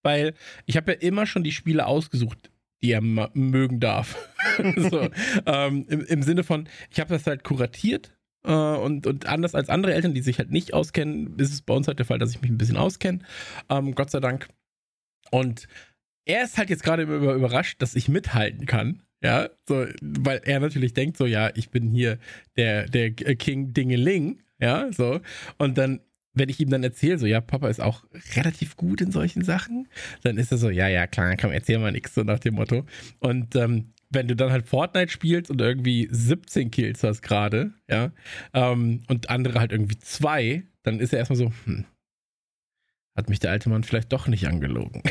weil ich habe ja immer schon die Spiele ausgesucht, die er mögen darf. so, ähm, im, im, Sinne von, ich habe das halt kuratiert äh, und, und anders als andere Eltern, die sich halt nicht auskennen, ist es bei uns halt der Fall, dass ich mich ein bisschen auskenne. Ähm, Gott sei Dank. Und er ist halt jetzt gerade über, überrascht, dass ich mithalten kann. Ja, so, weil er natürlich denkt so, ja, ich bin hier der, der King Dingeling, ja, so. Und dann wenn ich ihm dann erzähle, so, ja, Papa ist auch relativ gut in solchen Sachen, dann ist er so, ja, ja, klar, komm, erzähl mal nichts, so nach dem Motto. Und ähm, wenn du dann halt Fortnite spielst und irgendwie 17 Kills hast gerade, ja, ähm, und andere halt irgendwie zwei, dann ist er erstmal so, hm, hat mich der alte Mann vielleicht doch nicht angelogen.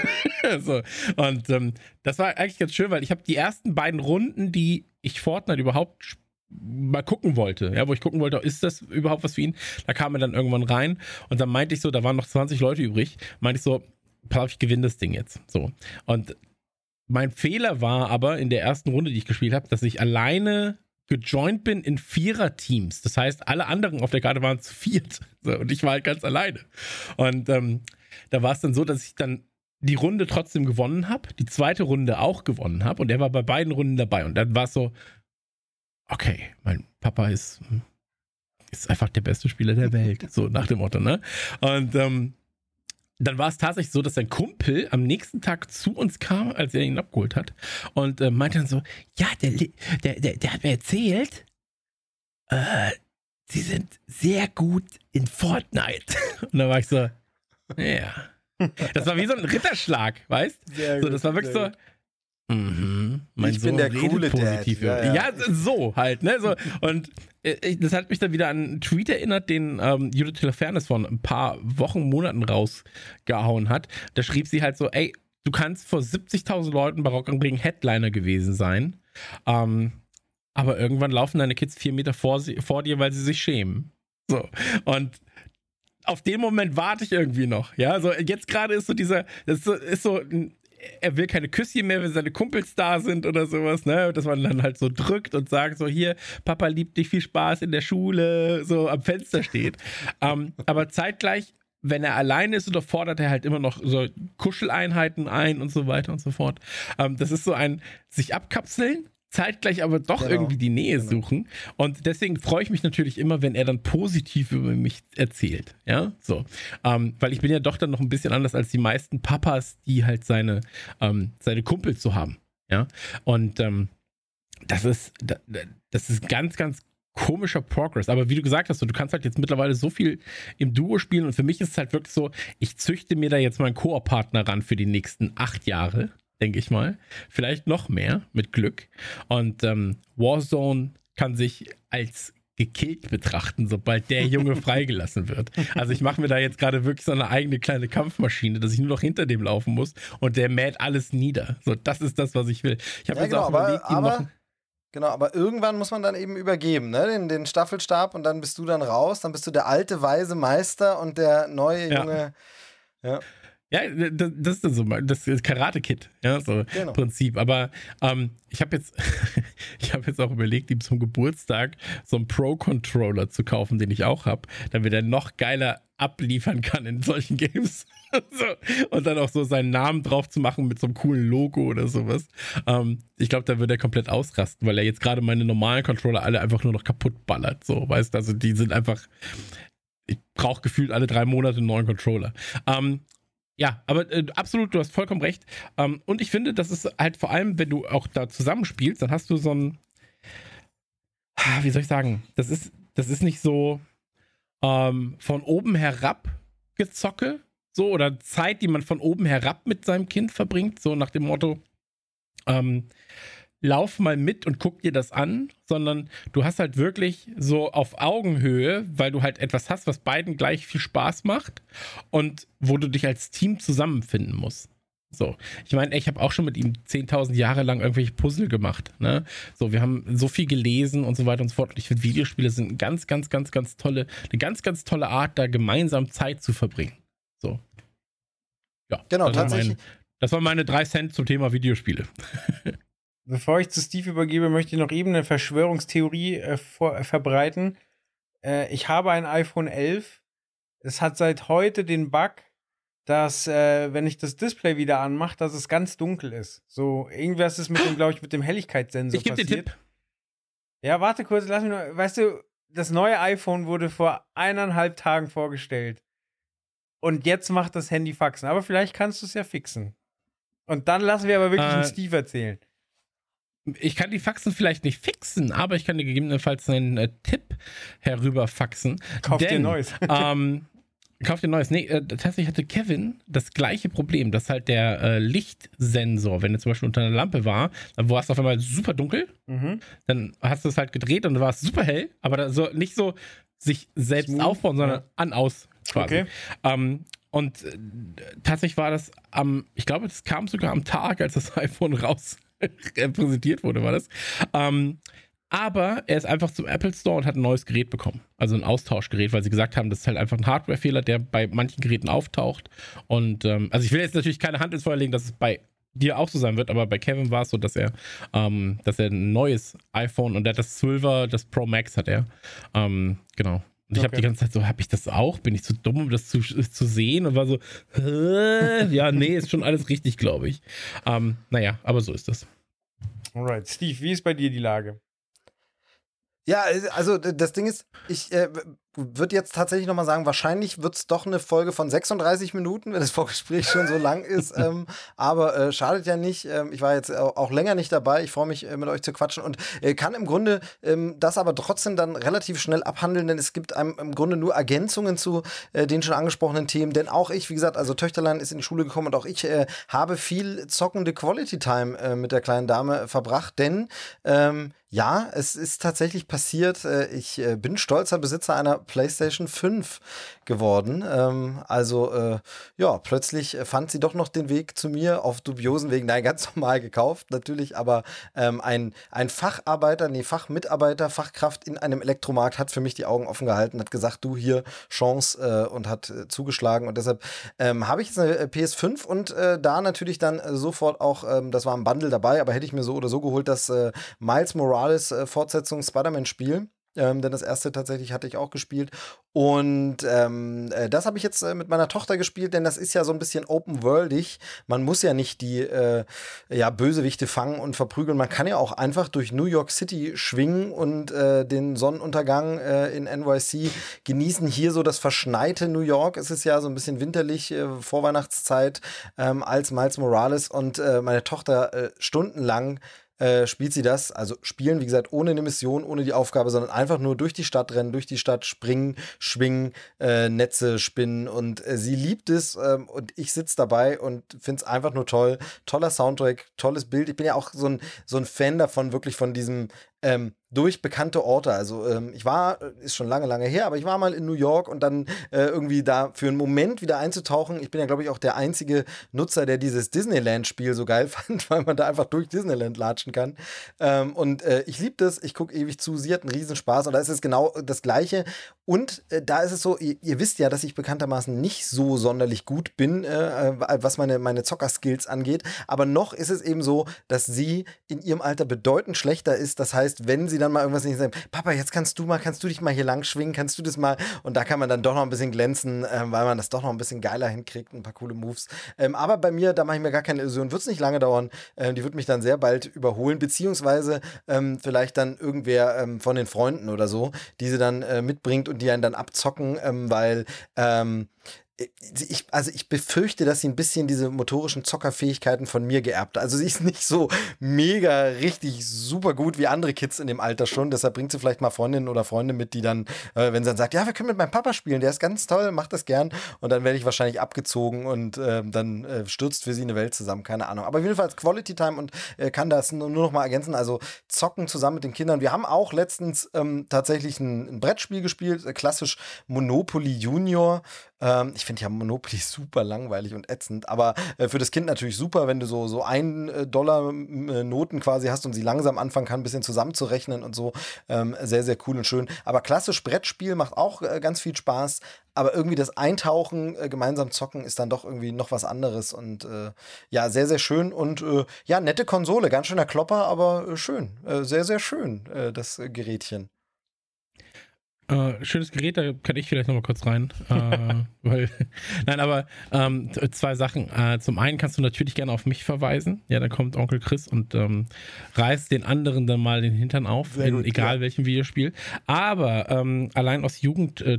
so, und ähm, das war eigentlich ganz schön, weil ich habe die ersten beiden Runden, die ich Fortnite überhaupt mal gucken wollte, ja, wo ich gucken wollte, ist das überhaupt was für ihn? Da kam er dann irgendwann rein und dann meinte ich so, da waren noch 20 Leute übrig, meinte ich so, pass ich gewinne das Ding jetzt. So. Und mein Fehler war aber in der ersten Runde, die ich gespielt habe, dass ich alleine gejoint bin in Vierer-Teams. Das heißt, alle anderen auf der Karte waren zu viert. So, und ich war halt ganz alleine. Und ähm, da war es dann so, dass ich dann die Runde trotzdem gewonnen habe, die zweite Runde auch gewonnen habe und er war bei beiden Runden dabei. Und dann war es so, okay, mein Papa ist, ist einfach der beste Spieler der Welt, so nach dem Motto, ne? Und ähm, dann war es tatsächlich so, dass sein Kumpel am nächsten Tag zu uns kam, als er ihn abgeholt hat und äh, meinte dann so, ja, der, der, der, der hat mir erzählt, äh, sie sind sehr gut in Fortnite. Und da war ich so, ja. Das war wie so ein Ritterschlag, weißt? du? So, das war wirklich so, Mhm. Mein ich Sohn bin der coole positiv. Ja, ja. ja, so halt, ne? So. Und äh, das hat mich dann wieder an einen Tweet erinnert, den ähm, Judith Hiller-Fairness vor ein paar Wochen, Monaten rausgehauen hat. Da schrieb sie halt so, ey, du kannst vor 70.000 Leuten bei Rock am Ring Headliner gewesen sein, ähm, aber irgendwann laufen deine Kids vier Meter vor, vor dir, weil sie sich schämen. So. Und auf den Moment warte ich irgendwie noch. Ja, so jetzt gerade ist so dieser, das ist so, ist so ein er will keine Küsschen mehr, wenn seine Kumpels da sind oder sowas, ne? Dass man dann halt so drückt und sagt, so hier, Papa liebt dich, viel Spaß in der Schule, so am Fenster steht. ähm, aber zeitgleich wenn er alleine ist, oder fordert er halt immer noch so Kuscheleinheiten ein und so weiter und so fort. Ähm, das ist so ein sich abkapseln, zeitgleich aber doch genau. irgendwie die Nähe genau. suchen. Und deswegen freue ich mich natürlich immer, wenn er dann positiv über mich erzählt. Ja, so. Ähm, weil ich bin ja doch dann noch ein bisschen anders als die meisten Papas, die halt seine, ähm, seine Kumpels so haben. Ja, und ähm, das ist, das ist ganz, ganz komischer Progress. Aber wie du gesagt hast, du kannst halt jetzt mittlerweile so viel im Duo spielen und für mich ist es halt wirklich so, ich züchte mir da jetzt meinen Koop-Partner ran für die nächsten acht Jahre, denke ich mal. Vielleicht noch mehr, mit Glück. Und ähm, Warzone kann sich als gekillt betrachten, sobald der Junge freigelassen wird. Also ich mache mir da jetzt gerade wirklich so eine eigene kleine Kampfmaschine, dass ich nur noch hinter dem laufen muss und der mäht alles nieder. So, das ist das, was ich will. Ich habe ja, jetzt genau, auch überlegt, aber, ihm aber noch Genau, aber irgendwann muss man dann eben übergeben, ne? Den, den Staffelstab und dann bist du dann raus, dann bist du der alte, weise Meister und der neue junge. Ja. Ja, das, das ist so das Karate-Kit, ja, so genau. Prinzip. Aber ähm, ich habe jetzt, ich habe jetzt auch überlegt, ihm zum Geburtstag so einen Pro-Controller zu kaufen, den ich auch habe, damit er noch geiler abliefern kann in solchen Games. so. Und dann auch so seinen Namen drauf zu machen mit so einem coolen Logo oder sowas. Ähm, ich glaube, da würde er komplett ausrasten, weil er jetzt gerade meine normalen Controller alle einfach nur noch kaputt ballert. So, weißt du, also die sind einfach. Ich brauche gefühlt alle drei Monate einen neuen Controller. Ähm, ja, aber äh, absolut, du hast vollkommen recht. Ähm, und ich finde, das ist halt vor allem, wenn du auch da zusammenspielst, dann hast du so ein. Wie soll ich sagen? Das ist, das ist nicht so ähm, von oben herab gezocke, so, oder Zeit, die man von oben herab mit seinem Kind verbringt, so nach dem Motto, ähm, lauf mal mit und guck dir das an, sondern du hast halt wirklich so auf Augenhöhe, weil du halt etwas hast, was beiden gleich viel Spaß macht und wo du dich als Team zusammenfinden musst. So, ich meine, ich habe auch schon mit ihm 10.000 Jahre lang irgendwelche Puzzle gemacht. Ne? So, wir haben so viel gelesen und so weiter und so fort. Und ich finde, Videospiele sind eine ganz, ganz, ganz, ganz tolle, eine ganz, ganz tolle Art, da gemeinsam Zeit zu verbringen. So. Ja, genau, das tatsächlich. War mein, das waren meine drei Cent zum Thema Videospiele. Bevor ich zu Steve übergebe, möchte ich noch eben eine Verschwörungstheorie äh, vor, äh, verbreiten. Äh, ich habe ein iPhone 11. Es hat seit heute den Bug, dass, äh, wenn ich das Display wieder anmache, dass es ganz dunkel ist. So, irgendwas ist mit dem, glaube ich, mit dem Helligkeitssensor ich geb passiert. Dir Tipp. Ja, warte kurz, lass mich nur. Weißt du, das neue iPhone wurde vor eineinhalb Tagen vorgestellt. Und jetzt macht das Handy Faxen. Aber vielleicht kannst du es ja fixen. Und dann lassen wir aber wirklich äh, einen Steve erzählen ich kann die Faxen vielleicht nicht fixen, aber ich kann dir gegebenenfalls einen äh, Tipp herüberfaxen. Kauf denn, dir neues. ähm, kauf dir neues. Nee, äh, tatsächlich hatte Kevin das gleiche Problem, dass halt der äh, Lichtsensor, wenn er zum Beispiel unter einer Lampe war, dann war es auf einmal super dunkel. Mhm. Dann hast du es halt gedreht und dann war es super hell, aber da so, nicht so sich selbst Smooth. aufbauen, sondern ja. an, aus quasi. Okay. Ähm, und äh, tatsächlich war das am, ich glaube, das kam sogar am Tag, als das iPhone raus präsentiert wurde, war das. Ähm, aber er ist einfach zum Apple Store und hat ein neues Gerät bekommen. Also ein Austauschgerät, weil sie gesagt haben, das ist halt einfach ein Hardware-Fehler, der bei manchen Geräten auftaucht. Und ähm, also ich will jetzt natürlich keine Hand ins Feuer legen, dass es bei dir auch so sein wird, aber bei Kevin war es so, dass er, ähm, dass er ein neues iPhone und der hat das 12er, das Pro Max hat er. Ähm, genau. Und ich okay. habe die ganze Zeit so, habe ich das auch? Bin ich zu dumm, um das zu, zu sehen? Und war so, ja, nee, ist schon alles richtig, glaube ich. Ähm, naja, aber so ist das. Alright. Steve, wie ist bei dir die Lage? Ja, also das Ding ist, ich äh, würde jetzt tatsächlich nochmal sagen, wahrscheinlich wird es doch eine Folge von 36 Minuten, wenn das Vorgespräch schon so lang ist. Ähm, aber äh, schadet ja nicht. Ähm, ich war jetzt auch länger nicht dabei. Ich freue mich, äh, mit euch zu quatschen und äh, kann im Grunde ähm, das aber trotzdem dann relativ schnell abhandeln, denn es gibt einem im Grunde nur Ergänzungen zu äh, den schon angesprochenen Themen. Denn auch ich, wie gesagt, also Töchterlein ist in die Schule gekommen und auch ich äh, habe viel zockende Quality Time mit der kleinen Dame verbracht, denn ähm, ja, es ist tatsächlich passiert. ich bin stolzer Besitzer einer PlayStation 5 geworden. Ähm, also äh, ja, plötzlich fand sie doch noch den Weg zu mir auf dubiosen Wegen. Nein, ganz normal gekauft natürlich, aber ähm, ein, ein Facharbeiter, nee, Fachmitarbeiter, Fachkraft in einem Elektromarkt hat für mich die Augen offen gehalten, hat gesagt, du hier Chance äh, und hat äh, zugeschlagen. Und deshalb ähm, habe ich jetzt eine äh, PS5 und äh, da natürlich dann äh, sofort auch, ähm, das war ein Bundle dabei, aber hätte ich mir so oder so geholt, das Miles Morales Fortsetzung Spider-Man-Spiel ähm, denn das erste tatsächlich hatte ich auch gespielt. Und ähm, äh, das habe ich jetzt äh, mit meiner Tochter gespielt, denn das ist ja so ein bisschen open-worldig. Man muss ja nicht die äh, ja, Bösewichte fangen und verprügeln. Man kann ja auch einfach durch New York City schwingen und äh, den Sonnenuntergang äh, in NYC genießen. Hier so das verschneite New York. Es ist ja so ein bisschen winterlich, äh, Vorweihnachtszeit ähm, als Miles Morales und meine Tochter stundenlang äh, spielt sie das. Also spielen, wie gesagt, ohne eine Mission, ohne die Aufgabe, sondern einfach nur durch die Stadt rennen, durch die Stadt springen, schwingen, äh, Netze spinnen. Und äh, sie liebt es ähm, und ich sitze dabei und finde es einfach nur toll. Toller Soundtrack, tolles Bild. Ich bin ja auch so ein, so ein Fan davon, wirklich von diesem ähm, durch bekannte Orte. Also ähm, ich war, äh, ist schon lange, lange her, aber ich war mal in New York und dann äh, irgendwie da für einen Moment wieder einzutauchen. Ich bin ja, glaube ich, auch der einzige Nutzer, der dieses Disneyland-Spiel so geil fand, weil man da einfach durch Disneyland latschen kann. Ähm, und äh, ich liebe das, ich gucke ewig zu, sie hat einen Riesenspaß und da ist es genau das Gleiche. Und äh, da ist es so, ihr, ihr, wisst ja, dass ich bekanntermaßen nicht so sonderlich gut bin, äh, äh, was meine, meine Zocker-Skills angeht. Aber noch ist es eben so, dass sie in ihrem Alter bedeutend schlechter ist. Das heißt, wenn sie dann mal irgendwas nicht sagen, Papa, jetzt kannst du mal, kannst du dich mal hier lang schwingen, kannst du das mal? Und da kann man dann doch noch ein bisschen glänzen, äh, weil man das doch noch ein bisschen geiler hinkriegt, ein paar coole Moves. Ähm, aber bei mir, da mache ich mir gar keine Illusion, wird es nicht lange dauern. Ähm, die wird mich dann sehr bald überholen, beziehungsweise ähm, vielleicht dann irgendwer ähm, von den Freunden oder so, die sie dann äh, mitbringt und die einen dann abzocken, ähm, weil ähm, ich, also ich befürchte, dass sie ein bisschen diese motorischen Zockerfähigkeiten von mir geerbt hat. Also sie ist nicht so mega richtig super gut wie andere Kids in dem Alter schon. Deshalb bringt sie vielleicht mal Freundinnen oder Freunde mit, die dann, äh, wenn sie dann sagt, ja, wir können mit meinem Papa spielen, der ist ganz toll, macht das gern. Und dann werde ich wahrscheinlich abgezogen und äh, dann äh, stürzt für sie eine Welt zusammen, keine Ahnung. Aber jedenfalls Quality Time und äh, kann das nur noch mal ergänzen. Also zocken zusammen mit den Kindern. Wir haben auch letztens ähm, tatsächlich ein, ein Brettspiel gespielt, äh, klassisch Monopoly Junior. Ähm, ich finde ja Monopoly super langweilig und ätzend, aber äh, für das Kind natürlich super, wenn du so, so ein äh, Dollar äh, Noten quasi hast und sie langsam anfangen kann, ein bisschen zusammenzurechnen und so. Ähm, sehr, sehr cool und schön. Aber klassisch Brettspiel macht auch äh, ganz viel Spaß. Aber irgendwie das Eintauchen, äh, gemeinsam zocken, ist dann doch irgendwie noch was anderes. Und ja, sehr, sehr schön. Und ja, nette Konsole, ganz schöner Klopper, aber schön. sehr, sehr schön, das Gerätchen. Äh, schönes Gerät, da kann ich vielleicht nochmal kurz rein. äh, weil, nein, aber ähm, zwei Sachen. Äh, zum einen kannst du natürlich gerne auf mich verweisen. Ja, da kommt Onkel Chris und ähm, reißt den anderen dann mal den Hintern auf, Sehr in gut, egal ja. welchem Videospiel. Aber ähm, allein aus Jugend. Äh,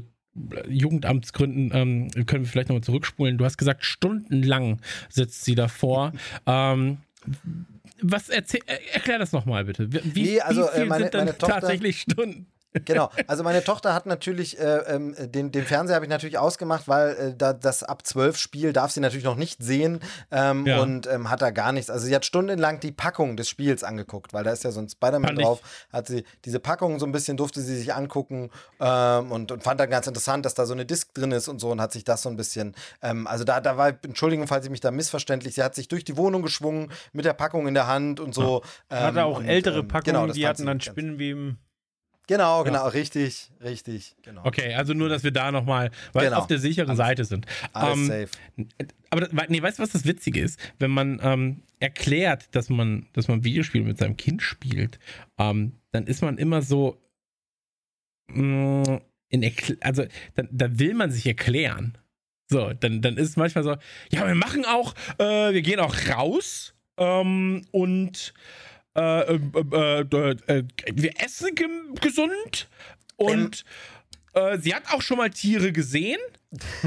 Jugendamtsgründen ähm, können wir vielleicht nochmal zurückspulen. Du hast gesagt, stundenlang sitzt sie davor. ähm, was erzähl, äh, erklär das nochmal bitte. Wie, nee, also, wie viel meine, sind dann tatsächlich Stunden? Genau, also meine Tochter hat natürlich, äh, ähm, den, den Fernseher habe ich natürlich ausgemacht, weil äh, da, das ab 12 Spiel darf sie natürlich noch nicht sehen ähm, ja. und ähm, hat da gar nichts. Also sie hat stundenlang die Packung des Spiels angeguckt, weil da ist ja so ein Spider-Man drauf. Hat sie diese Packung so ein bisschen, durfte sie sich angucken ähm, und, und, fand dann ganz interessant, dass da so eine Disc drin ist und so und hat sich das so ein bisschen, ähm, also da, da war, Entschuldigung, falls ich mich da missverständlich, sie hat sich durch die Wohnung geschwungen mit der Packung in der Hand und so. Ja. Hatte auch und, ältere ähm, Packungen, genau, die hatten dann Spinnenweben. Genau, genau, ja. richtig, richtig. Genau. Okay, also nur, dass wir da nochmal genau. auf der sicheren alles, Seite sind. Alles ähm, safe. Aber nee, weißt du, was das Witzige ist? Wenn man ähm, erklärt, dass man, dass man Videospiele mit seinem Kind spielt, ähm, dann ist man immer so mh, mm, in also dann, da will man sich erklären. So, dann, dann ist es manchmal so, ja, wir machen auch, äh, wir gehen auch raus ähm, und äh, äh, äh, wir essen gesund. Und ähm, sie hat auch schon mal Tiere gesehen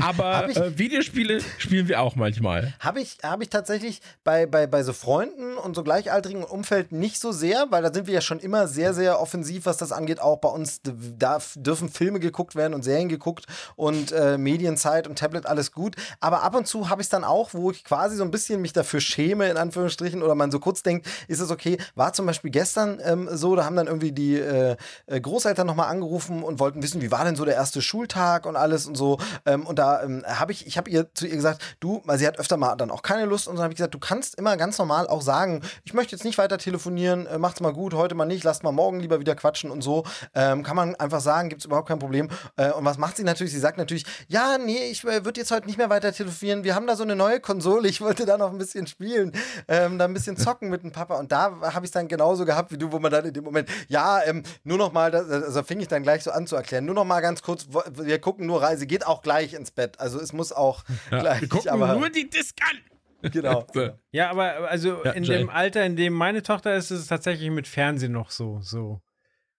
aber äh, Videospiele spielen wir auch manchmal. Habe ich, hab ich tatsächlich bei, bei, bei so Freunden und so gleichaltrigen Umfeld nicht so sehr, weil da sind wir ja schon immer sehr, sehr offensiv, was das angeht. Auch bei uns darf, dürfen Filme geguckt werden und Serien geguckt und äh, Medienzeit und Tablet, alles gut. Aber ab und zu habe ich es dann auch, wo ich quasi so ein bisschen mich dafür schäme, in Anführungsstrichen, oder man so kurz denkt, ist es okay? War zum Beispiel gestern ähm, so, da haben dann irgendwie die äh, äh Großeltern nochmal angerufen und wollten wissen, wie war denn so der erste Schultag und alles und so. Äh, Ähm, und da ähm, habe ich, ich habe ihr zu ihr gesagt, du, weil sie hat öfter mal dann auch keine Lust und so habe ich gesagt, du kannst immer ganz normal auch sagen, ich möchte jetzt nicht weiter telefonieren, äh, macht's mal gut, heute mal nicht, lasst mal morgen lieber wieder quatschen und so. Ähm, kann man einfach sagen, gibt's überhaupt kein Problem. Äh, und was macht sie natürlich? Sie sagt natürlich, ja, nee, ich äh, würde jetzt heute nicht mehr weiter telefonieren. Wir haben da so eine neue Konsole, ich wollte da noch ein bisschen spielen, ähm, da ein bisschen zocken mit dem Papa. Und da habe ich es dann genauso gehabt wie du, wo man dann in dem Moment, ja, ähm, nur noch mal, das, also fing ich dann gleich so an zu erklären, nur noch mal ganz kurz, wir gucken nur rein, sie geht auch gleich ins Bett. Also es muss auch ja, gleich. Wir gucken aber, nur die Disc an. Genau. Ja, aber also ja, in Jay. dem Alter, in dem meine Tochter ist, ist es tatsächlich mit Fernsehen noch so. so.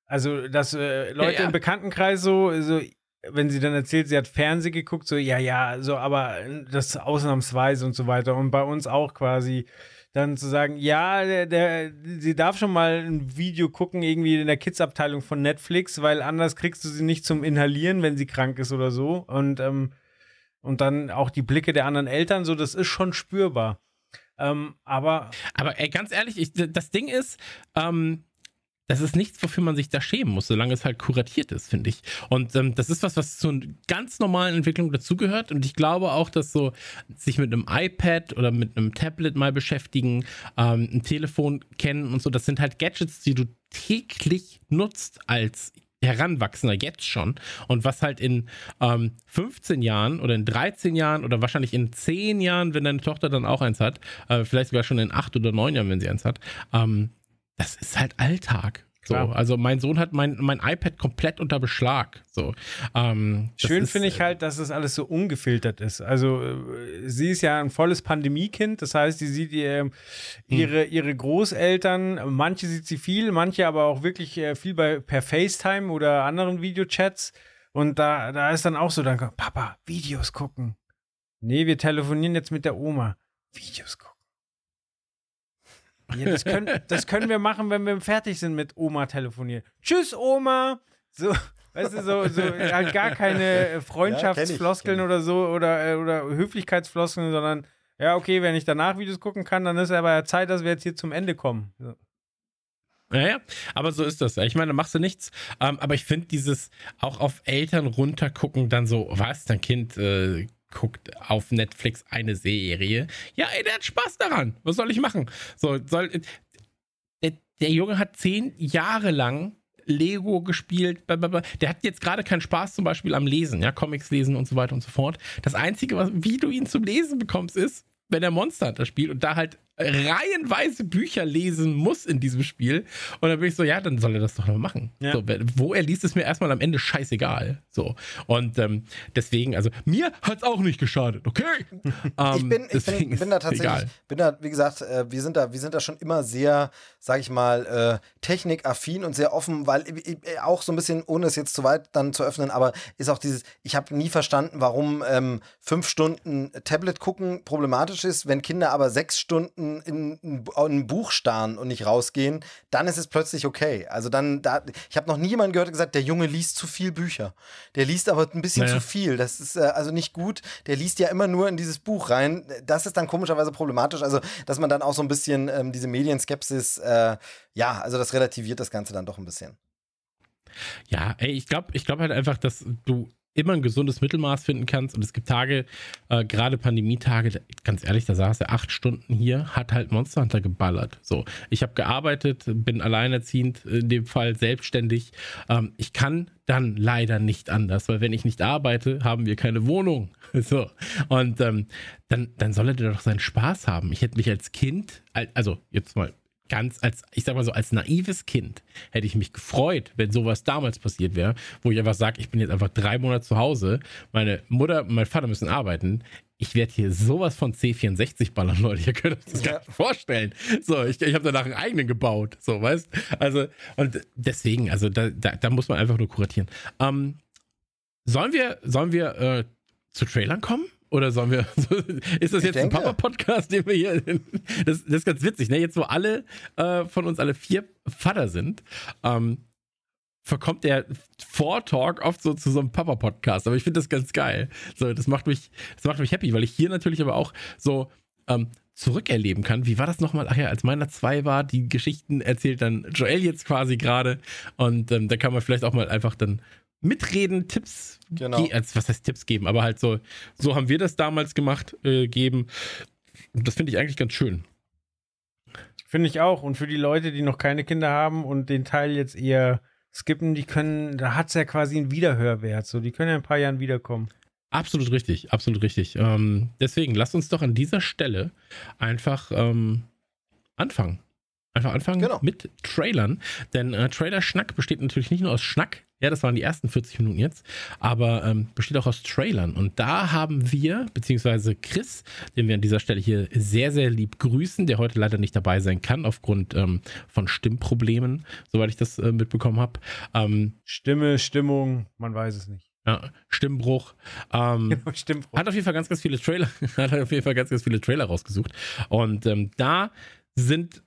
Also, dass äh, Leute ja, ja. im Bekanntenkreis so, so, wenn sie dann erzählt, sie hat Fernsehen geguckt, so, ja, ja, so, aber das ausnahmsweise und so weiter. Und bei uns auch quasi dann zu sagen, ja, der, der, sie darf schon mal ein Video gucken, irgendwie in der Kids-Abteilung von Netflix, weil anders kriegst du sie nicht zum Inhalieren, wenn sie krank ist oder so. Und, ähm, und dann auch die Blicke der anderen Eltern, so, das ist schon spürbar. Ähm, aber. Aber ey, ganz ehrlich, ich, das Ding ist, ähm, das ist nichts, wofür man sich da schämen muss, solange es halt kuratiert ist, finde ich. Und ähm, das ist was, was zu einer ganz normalen Entwicklung dazugehört. Und ich glaube auch, dass so sich mit einem iPad oder mit einem Tablet mal beschäftigen, ähm, ein Telefon kennen und so, das sind halt Gadgets, die du täglich nutzt als Heranwachsender jetzt schon. Und was halt in ähm, 15 Jahren oder in 13 Jahren oder wahrscheinlich in 10 Jahren, wenn deine Tochter dann auch eins hat, äh, vielleicht sogar schon in 8 oder 9 Jahren, wenn sie eins hat, ähm, das ist halt Alltag. So, also mein Sohn hat mein, mein iPad komplett unter Beschlag. So, ähm, Schön finde ich halt, dass das alles so ungefiltert ist. Also äh, sie ist ja ein volles Pandemiekind, das heißt, sie sieht ihr, hm. ihre, ihre Großeltern, manche sieht sie viel, manche aber auch wirklich äh, viel bei, per FaceTime oder anderen Videochats. Und da, da ist dann auch so, dann, Papa, Videos gucken. Nee, wir telefonieren jetzt mit der Oma. Videos gucken. Ja, das, können, das können wir machen, wenn wir fertig sind mit Oma telefonieren. Tschüss, Oma. So, weißt du, so, so halt gar keine Freundschaftsfloskeln ja, oder so oder, äh, oder Höflichkeitsfloskeln, sondern ja, okay, wenn ich danach Videos gucken kann, dann ist aber ja Zeit, dass wir jetzt hier zum Ende kommen. So. Ja, ja, aber so ist das. Ich meine, da machst du nichts. Ähm, aber ich finde dieses auch auf Eltern runtergucken, dann so, was, dein Kind äh, guckt auf Netflix eine Serie. Ja, ey, der hat Spaß daran. Was soll ich machen? So, soll. Der, der Junge hat zehn Jahre lang Lego gespielt. Der hat jetzt gerade keinen Spaß zum Beispiel am Lesen, ja, Comics lesen und so weiter und so fort. Das Einzige, was, wie du ihn zum Lesen bekommst, ist, wenn er Monster Hunter spielt und da halt reihenweise Bücher lesen muss in diesem Spiel. Und dann bin ich so, ja, dann soll er das doch noch machen. Ja. So, wo er liest, ist mir erstmal am Ende scheißegal. So. Und ähm, deswegen, also mir hat es auch nicht geschadet, okay? Ähm, ich, bin, ich bin, bin, da tatsächlich, egal. bin da, wie gesagt, äh, wir, sind da, wir sind da schon immer sehr, sag ich mal, äh, technikaffin und sehr offen, weil äh, auch so ein bisschen, ohne es jetzt zu weit dann zu öffnen, aber ist auch dieses, ich habe nie verstanden, warum ähm, fünf Stunden Tablet gucken problematisch ist, wenn Kinder aber sechs Stunden in, in, in ein Buch starren und nicht rausgehen, dann ist es plötzlich okay. Also dann, da, ich habe noch nie jemanden gehört, gesagt, der Junge liest zu viel Bücher. Der liest aber ein bisschen naja. zu viel. Das ist äh, also nicht gut. Der liest ja immer nur in dieses Buch rein. Das ist dann komischerweise problematisch. Also, dass man dann auch so ein bisschen ähm, diese Medienskepsis, äh, ja, also das relativiert das Ganze dann doch ein bisschen. Ja, ey, ich glaube ich glaub halt einfach, dass du immer ein gesundes Mittelmaß finden kannst. Und es gibt Tage, äh, gerade Pandemietage, ganz ehrlich, da saß er acht Stunden hier, hat halt Monster Hunter geballert. So, ich habe gearbeitet, bin alleinerziehend, in dem Fall selbstständig. Ähm, ich kann dann leider nicht anders, weil wenn ich nicht arbeite, haben wir keine Wohnung. So. Und ähm, dann, dann soll er doch seinen Spaß haben. Ich hätte mich als Kind, also jetzt mal ganz als, ich sag mal so, als naives Kind hätte ich mich gefreut, wenn sowas damals passiert wäre, wo ich einfach sage, ich bin jetzt einfach drei Monate zu Hause, meine Mutter und mein Vater müssen arbeiten. Ich werde hier sowas von C64 ballern, Leute. Ihr könnt euch das ja. gar nicht vorstellen. So, ich, ich habe danach einen eigenen gebaut. So, weißt Also, und deswegen, also da, da, da muss man einfach nur kuratieren. Ähm, sollen wir, sollen wir äh, zu Trailern kommen? Oder sollen wir. ist das jetzt ein Papa-Podcast, den wir hier. Das, das, ist ganz witzig, ne? Jetzt, wo alle äh, von uns alle vier Vater sind, ähm, verkommt der Vortalk oft so zu so einem Papa-Podcast. Aber ich finde das ganz geil. So, das macht mich, das macht mich happy, weil ich hier natürlich aber auch so ähm, zurückerleben kann. Wie war das nochmal? Ach ja, als meiner zwei war, die Geschichten erzählt dann Joel jetzt quasi gerade. Und ähm, da kann man vielleicht auch mal einfach dann mitreden, Tipps, genau. als, was heißt Tipps geben, aber halt so, so haben wir das damals gemacht, äh, geben. Das finde ich eigentlich ganz schön. Finde ich auch. Und für die Leute, die noch keine Kinder haben und den Teil jetzt eher skippen, die können, da hat es ja quasi einen Wiederhörwert. So, die können ja in ein paar Jahren wiederkommen. Absolut richtig, absolut richtig. Ähm, deswegen lasst uns doch an dieser Stelle einfach ähm, anfangen. Einfach anfangen genau. mit Trailern. Denn äh, Trailer-Schnack besteht natürlich nicht nur aus Schnack, ja, das waren die ersten 40 Minuten jetzt, aber ähm, besteht auch aus Trailern. Und da haben wir, beziehungsweise Chris, den wir an dieser Stelle hier sehr, sehr lieb grüßen, der heute leider nicht dabei sein kann, aufgrund ähm, von Stimmproblemen, soweit ich das äh, mitbekommen habe. Ähm, Stimme, Stimmung, man weiß es nicht. Ja, Stimmbruch. Ähm, Stimmbruch. Hat auf jeden Fall ganz, ganz viele Trailer, hat auf jeden Fall ganz, ganz viele Trailer rausgesucht. Und ähm, da sind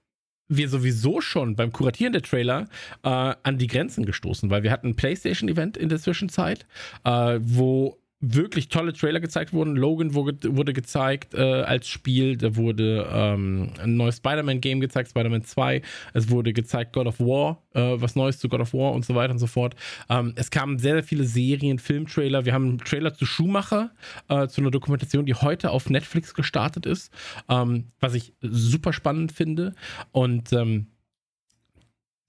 wir sowieso schon beim Kuratieren der Trailer äh, an die Grenzen gestoßen, weil wir hatten ein PlayStation-Event in der Zwischenzeit, äh, wo wirklich tolle Trailer gezeigt wurden. Logan wurde, wurde gezeigt äh, als Spiel, da wurde ähm, ein neues Spider-Man-Game gezeigt, Spider-Man 2. Es wurde gezeigt God of War, äh, was Neues zu God of War und so weiter und so fort. Ähm, es kamen sehr, sehr viele Serien, Filmtrailer. Wir haben einen Trailer zu Schumacher, äh, zu einer Dokumentation, die heute auf Netflix gestartet ist, ähm, was ich super spannend finde. Und ähm,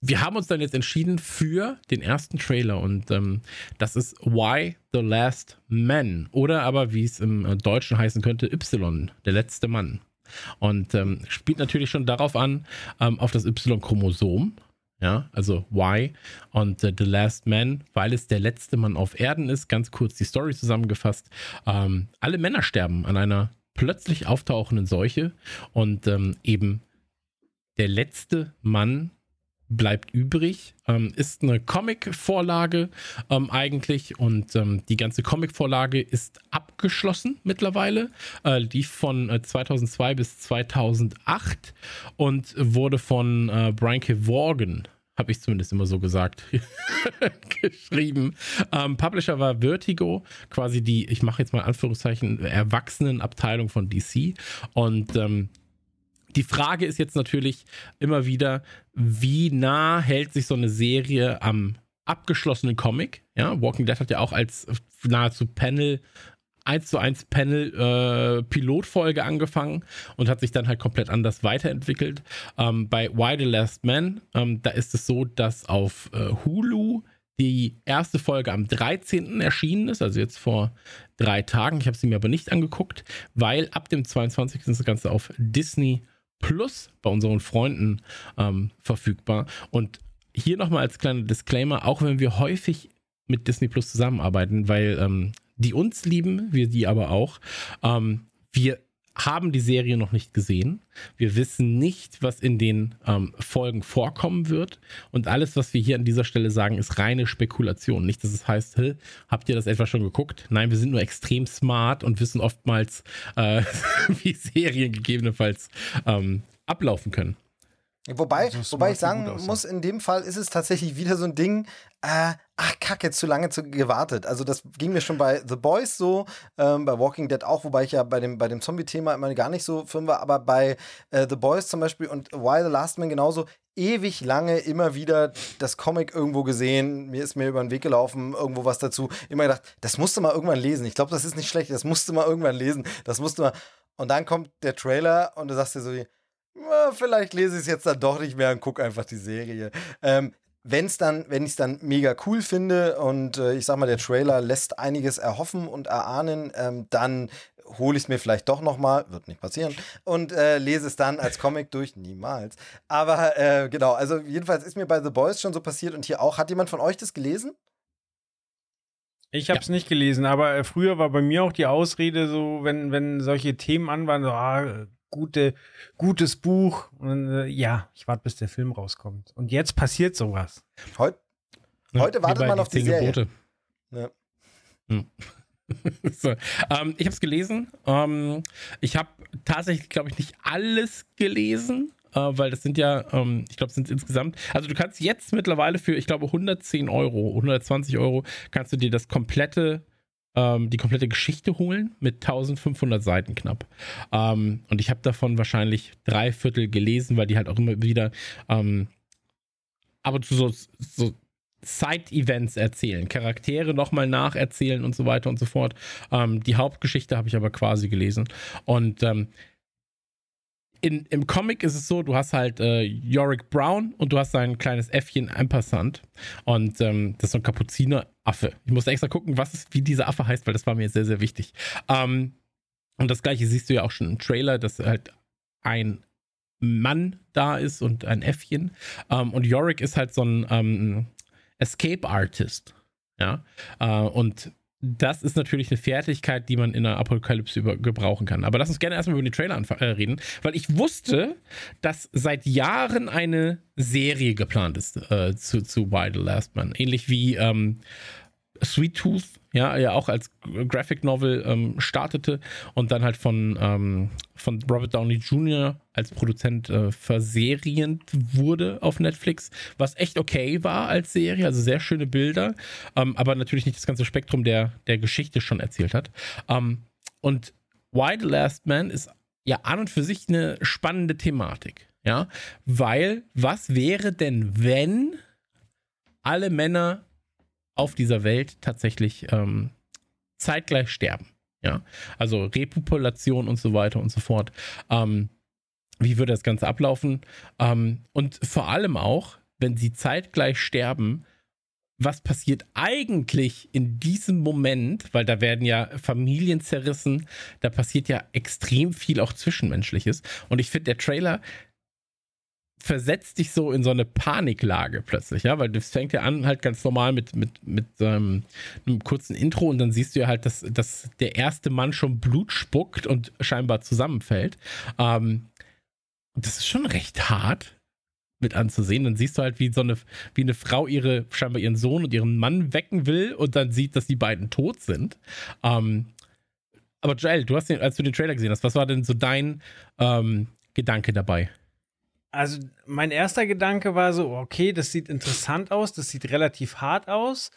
wir haben uns dann jetzt entschieden für den ersten Trailer und ähm, das ist Why the Last Man oder aber wie es im äh, Deutschen heißen könnte, Y, der letzte Mann. Und ähm, spielt natürlich schon darauf an, ähm, auf das Y-Chromosom. Ja, also Why und äh, The Last Man, weil es der letzte Mann auf Erden ist. Ganz kurz die Story zusammengefasst. Ähm, alle Männer sterben an einer plötzlich auftauchenden Seuche und ähm, eben der letzte Mann bleibt übrig. Ähm, ist eine Comic-Vorlage ähm, eigentlich und ähm, die ganze Comic-Vorlage ist abgeschlossen mittlerweile. Äh, lief von äh, 2002 bis 2008 und wurde von äh, Brian Kevorgan habe ich zumindest immer so gesagt, geschrieben. Ähm, Publisher war Vertigo, quasi die, ich mache jetzt mal Anführungszeichen, Erwachsenenabteilung von DC. Und ähm, die Frage ist jetzt natürlich immer wieder, wie nah hält sich so eine Serie am abgeschlossenen Comic? Ja, Walking Dead hat ja auch als nahezu Panel 1 zu 1 Panel äh, Pilotfolge angefangen und hat sich dann halt komplett anders weiterentwickelt. Ähm, bei Why the Last Man, ähm, da ist es so, dass auf äh, Hulu die erste Folge am 13. erschienen ist, also jetzt vor drei Tagen. Ich habe sie mir aber nicht angeguckt, weil ab dem 22. ist das Ganze auf Disney Plus bei unseren Freunden ähm, verfügbar. Und hier nochmal als kleiner Disclaimer, auch wenn wir häufig mit Disney Plus zusammenarbeiten, weil ähm, die uns lieben, wir die aber auch, ähm, wir haben die Serie noch nicht gesehen. Wir wissen nicht, was in den ähm, Folgen vorkommen wird. Und alles, was wir hier an dieser Stelle sagen, ist reine Spekulation. Nicht, dass es heißt, hey, habt ihr das etwa schon geguckt? Nein, wir sind nur extrem smart und wissen oftmals, äh, wie Serien gegebenenfalls ähm, ablaufen können. Wobei, also wobei ich sagen muss, in dem Fall ist es tatsächlich wieder so ein Ding, äh, ach kacke, zu lange zu gewartet. Also das ging mir schon bei The Boys so, ähm, bei Walking Dead auch, wobei ich ja bei dem, bei dem Zombie-Thema immer gar nicht so firm war, aber bei äh, The Boys zum Beispiel und Why the Last Man genauso, ewig lange immer wieder das Comic irgendwo gesehen, mir ist mir über den Weg gelaufen, irgendwo was dazu, immer gedacht, das musst du mal irgendwann lesen. Ich glaube, das ist nicht schlecht, das musst du mal irgendwann lesen, das musst du mal. Und dann kommt der Trailer und du sagst dir so, wie, vielleicht lese ich es jetzt dann doch nicht mehr und gucke einfach die Serie. Ähm, wenn's dann, wenn ich es dann mega cool finde und äh, ich sag mal, der Trailer lässt einiges erhoffen und erahnen, ähm, dann hole ich es mir vielleicht doch nochmal, wird nicht passieren, und äh, lese es dann als Comic durch, niemals. Aber äh, genau, also jedenfalls ist mir bei The Boys schon so passiert und hier auch. Hat jemand von euch das gelesen? Ich habe es ja. nicht gelesen, aber äh, früher war bei mir auch die Ausrede so, wenn, wenn solche Themen an waren, so, ah, gute, gutes Buch. Und, äh, ja, ich warte, bis der Film rauskommt. Und jetzt passiert sowas. Heut, heute wartet man auf die Serie. Gebote. Ja. Hm. so, ähm, ich habe es gelesen. Ähm, ich habe tatsächlich, glaube ich, nicht alles gelesen, äh, weil das sind ja, ähm, ich glaube, es sind insgesamt. Also du kannst jetzt mittlerweile für, ich glaube, 110 Euro, 120 Euro, kannst du dir das komplette ähm, die komplette Geschichte holen mit 1500 Seiten knapp. Ähm, und ich habe davon wahrscheinlich drei Viertel gelesen, weil die halt auch immer wieder ähm, aber zu so, so Side-Events erzählen, Charaktere nochmal nacherzählen und so weiter und so fort. Ähm, die Hauptgeschichte habe ich aber quasi gelesen. Und ähm, in, im Comic ist es so, du hast halt äh, Yorick Brown und du hast sein kleines Äffchen Ampersand. Und ähm, das ist so ein Kapuzineraffe. Ich musste extra gucken, was ist, wie dieser Affe heißt, weil das war mir sehr, sehr wichtig. Ähm, und das gleiche siehst du ja auch schon im Trailer, dass halt ein Mann da ist und ein Äffchen. Ähm, und Yorick ist halt so ein ähm, Escape Artist. Ja. Äh, und das ist natürlich eine Fertigkeit, die man in der Apokalypse gebrauchen kann. Aber lass uns gerne erstmal über den Trailer äh, reden, weil ich wusste, dass seit Jahren eine Serie geplant ist äh, zu, zu Why the Last Man. Ähnlich wie ähm, Sweet Tooth, ja, ja auch als Graphic Novel ähm, startete und dann halt von, ähm, von Robert Downey Jr. als Produzent äh, verserient wurde auf Netflix, was echt okay war als Serie, also sehr schöne Bilder, ähm, aber natürlich nicht das ganze Spektrum der, der Geschichte schon erzählt hat. Ähm, und Why the Last Man ist ja an und für sich eine spannende Thematik, ja, weil was wäre denn, wenn alle Männer auf dieser Welt tatsächlich ähm, zeitgleich sterben. Ja, also Repopulation und so weiter und so fort. Ähm, wie würde das Ganze ablaufen? Ähm, und vor allem auch, wenn sie zeitgleich sterben, was passiert eigentlich in diesem Moment, weil da werden ja Familien zerrissen, da passiert ja extrem viel auch Zwischenmenschliches. Und ich finde, der Trailer versetzt dich so in so eine Paniklage plötzlich, ja, weil das fängt ja an halt ganz normal mit, mit, mit ähm, einem kurzen Intro und dann siehst du ja halt, dass, dass der erste Mann schon Blut spuckt und scheinbar zusammenfällt. Ähm, das ist schon recht hart mit anzusehen. Dann siehst du halt, wie so eine, wie eine Frau ihre, scheinbar ihren Sohn und ihren Mann wecken will und dann sieht, dass die beiden tot sind. Ähm, aber Joel, du hast den, als du den Trailer gesehen hast, was war denn so dein ähm, Gedanke dabei? Also mein erster Gedanke war so, okay, das sieht interessant aus, das sieht relativ hart aus.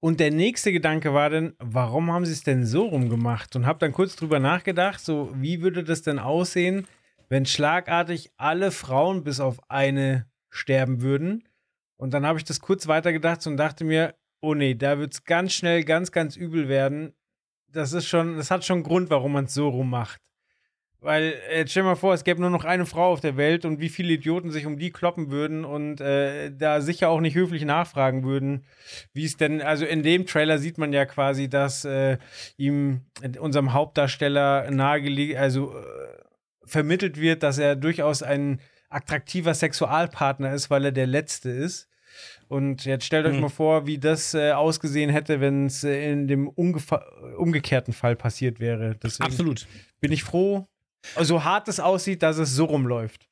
Und der nächste Gedanke war dann, warum haben sie es denn so rumgemacht? Und habe dann kurz drüber nachgedacht, so wie würde das denn aussehen, wenn schlagartig alle Frauen bis auf eine sterben würden? Und dann habe ich das kurz weitergedacht und dachte mir, oh nee, da wird es ganz schnell ganz, ganz übel werden. Das ist schon, das hat schon einen Grund, warum man es so rummacht. Weil, äh, stell dir mal vor, es gäbe nur noch eine Frau auf der Welt und wie viele Idioten sich um die kloppen würden und äh, da sicher auch nicht höflich nachfragen würden, wie es denn, also in dem Trailer sieht man ja quasi, dass äh, ihm, unserem Hauptdarsteller nahegelegt, also äh, vermittelt wird, dass er durchaus ein attraktiver Sexualpartner ist, weil er der Letzte ist. Und jetzt stellt euch hm. mal vor, wie das äh, ausgesehen hätte, wenn es äh, in dem umgekehrten Fall passiert wäre. Deswegen Absolut. Bin ich froh, so hart es aussieht, dass es so rumläuft.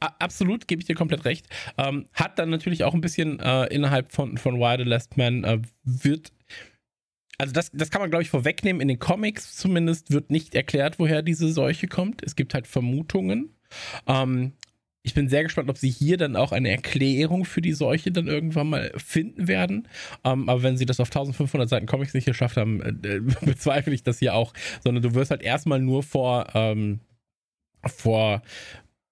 Absolut, gebe ich dir komplett recht. Ähm, hat dann natürlich auch ein bisschen äh, innerhalb von, von Why the Last Man äh, wird. Also, das, das kann man, glaube ich, vorwegnehmen. In den Comics zumindest wird nicht erklärt, woher diese Seuche kommt. Es gibt halt Vermutungen. Ähm, ich bin sehr gespannt, ob sie hier dann auch eine Erklärung für die Seuche dann irgendwann mal finden werden. Ähm, aber wenn sie das auf 1500 Seiten Comics nicht geschafft haben, äh, bezweifle ich das hier auch. Sondern du wirst halt erstmal nur vor, ähm, vor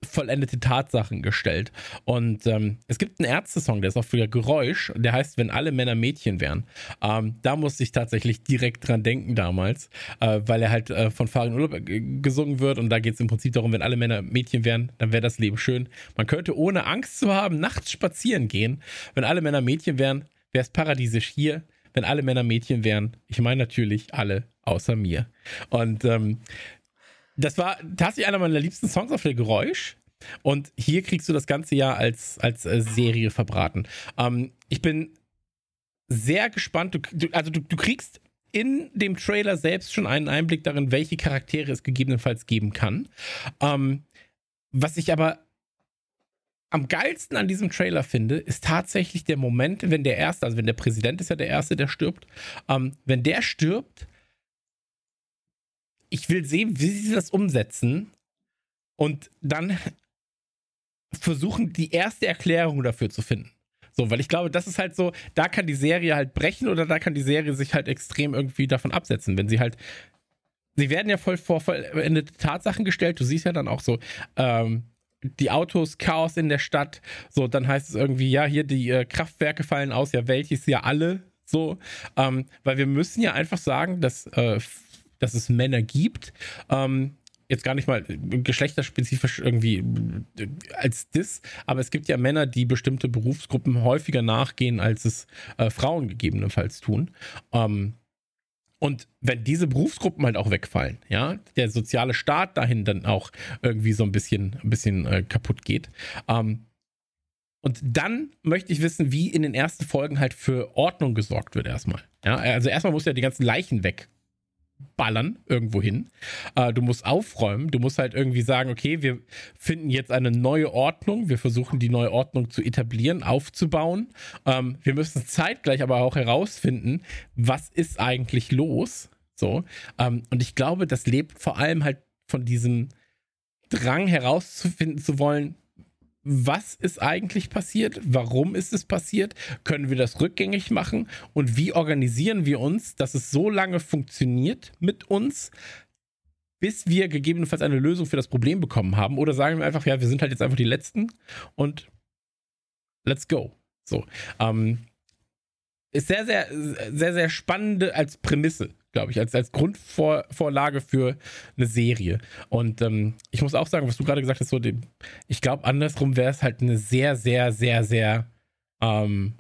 vollendete Tatsachen gestellt. Und ähm, es gibt einen Ärzte-Song, der ist auch für Geräusch, der heißt, wenn alle Männer Mädchen wären. Ähm, da musste ich tatsächlich direkt dran denken damals, äh, weil er halt äh, von Farin Urlaub äh, gesungen wird und da geht es im Prinzip darum, wenn alle Männer Mädchen wären, dann wäre das Leben schön. Man könnte ohne Angst zu haben nachts spazieren gehen. Wenn alle Männer Mädchen wären, wäre es paradiesisch hier. Wenn alle Männer Mädchen wären, ich meine natürlich alle außer mir. Und ähm, das war tatsächlich einer meiner liebsten Songs auf der Geräusch. Und hier kriegst du das ganze ja als, als äh, Serie verbraten. Ähm, ich bin sehr gespannt. Du, du, also du, du kriegst in dem Trailer selbst schon einen Einblick darin, welche Charaktere es gegebenenfalls geben kann. Ähm, was ich aber am geilsten an diesem Trailer finde, ist tatsächlich der Moment, wenn der Erste, also wenn der Präsident ist ja der Erste, der stirbt, ähm, wenn der stirbt, ich will sehen, wie sie das umsetzen und dann versuchen, die erste Erklärung dafür zu finden. So, weil ich glaube, das ist halt so, da kann die Serie halt brechen oder da kann die Serie sich halt extrem irgendwie davon absetzen, wenn sie halt. Sie werden ja voll vor vollendete Tatsachen gestellt. Du siehst ja dann auch so, ähm, die Autos, Chaos in der Stadt. So, dann heißt es irgendwie, ja, hier die äh, Kraftwerke fallen aus, ja, welches ja alle. So, ähm, weil wir müssen ja einfach sagen, dass, äh, dass es Männer gibt. Ähm, jetzt gar nicht mal geschlechterspezifisch irgendwie äh, als Diss, aber es gibt ja Männer, die bestimmte Berufsgruppen häufiger nachgehen, als es äh, Frauen gegebenenfalls tun. Ähm, und wenn diese Berufsgruppen halt auch wegfallen, ja, der soziale Staat dahin dann auch irgendwie so ein bisschen, ein bisschen äh, kaputt geht. Ähm, und dann möchte ich wissen, wie in den ersten Folgen halt für Ordnung gesorgt wird erstmal. Ja, also erstmal muss ja die ganzen Leichen weg ballern irgendwo hin. Äh, du musst aufräumen. Du musst halt irgendwie sagen, okay, wir finden jetzt eine neue Ordnung. Wir versuchen die neue Ordnung zu etablieren, aufzubauen. Ähm, wir müssen zeitgleich aber auch herausfinden, was ist eigentlich los. So. Ähm, und ich glaube, das lebt vor allem halt von diesem Drang herauszufinden zu wollen, was ist eigentlich passiert, warum ist es passiert, können wir das rückgängig machen? Und wie organisieren wir uns, dass es so lange funktioniert mit uns, bis wir gegebenenfalls eine Lösung für das Problem bekommen haben? Oder sagen wir einfach, ja, wir sind halt jetzt einfach die Letzten und let's go. So, ähm, ist sehr, sehr, sehr, sehr spannende als Prämisse glaube ich, als, als Grundvorlage für eine Serie. Und ähm, ich muss auch sagen, was du gerade gesagt hast, so dem, ich glaube, andersrum wäre es halt eine sehr, sehr, sehr, sehr ähm,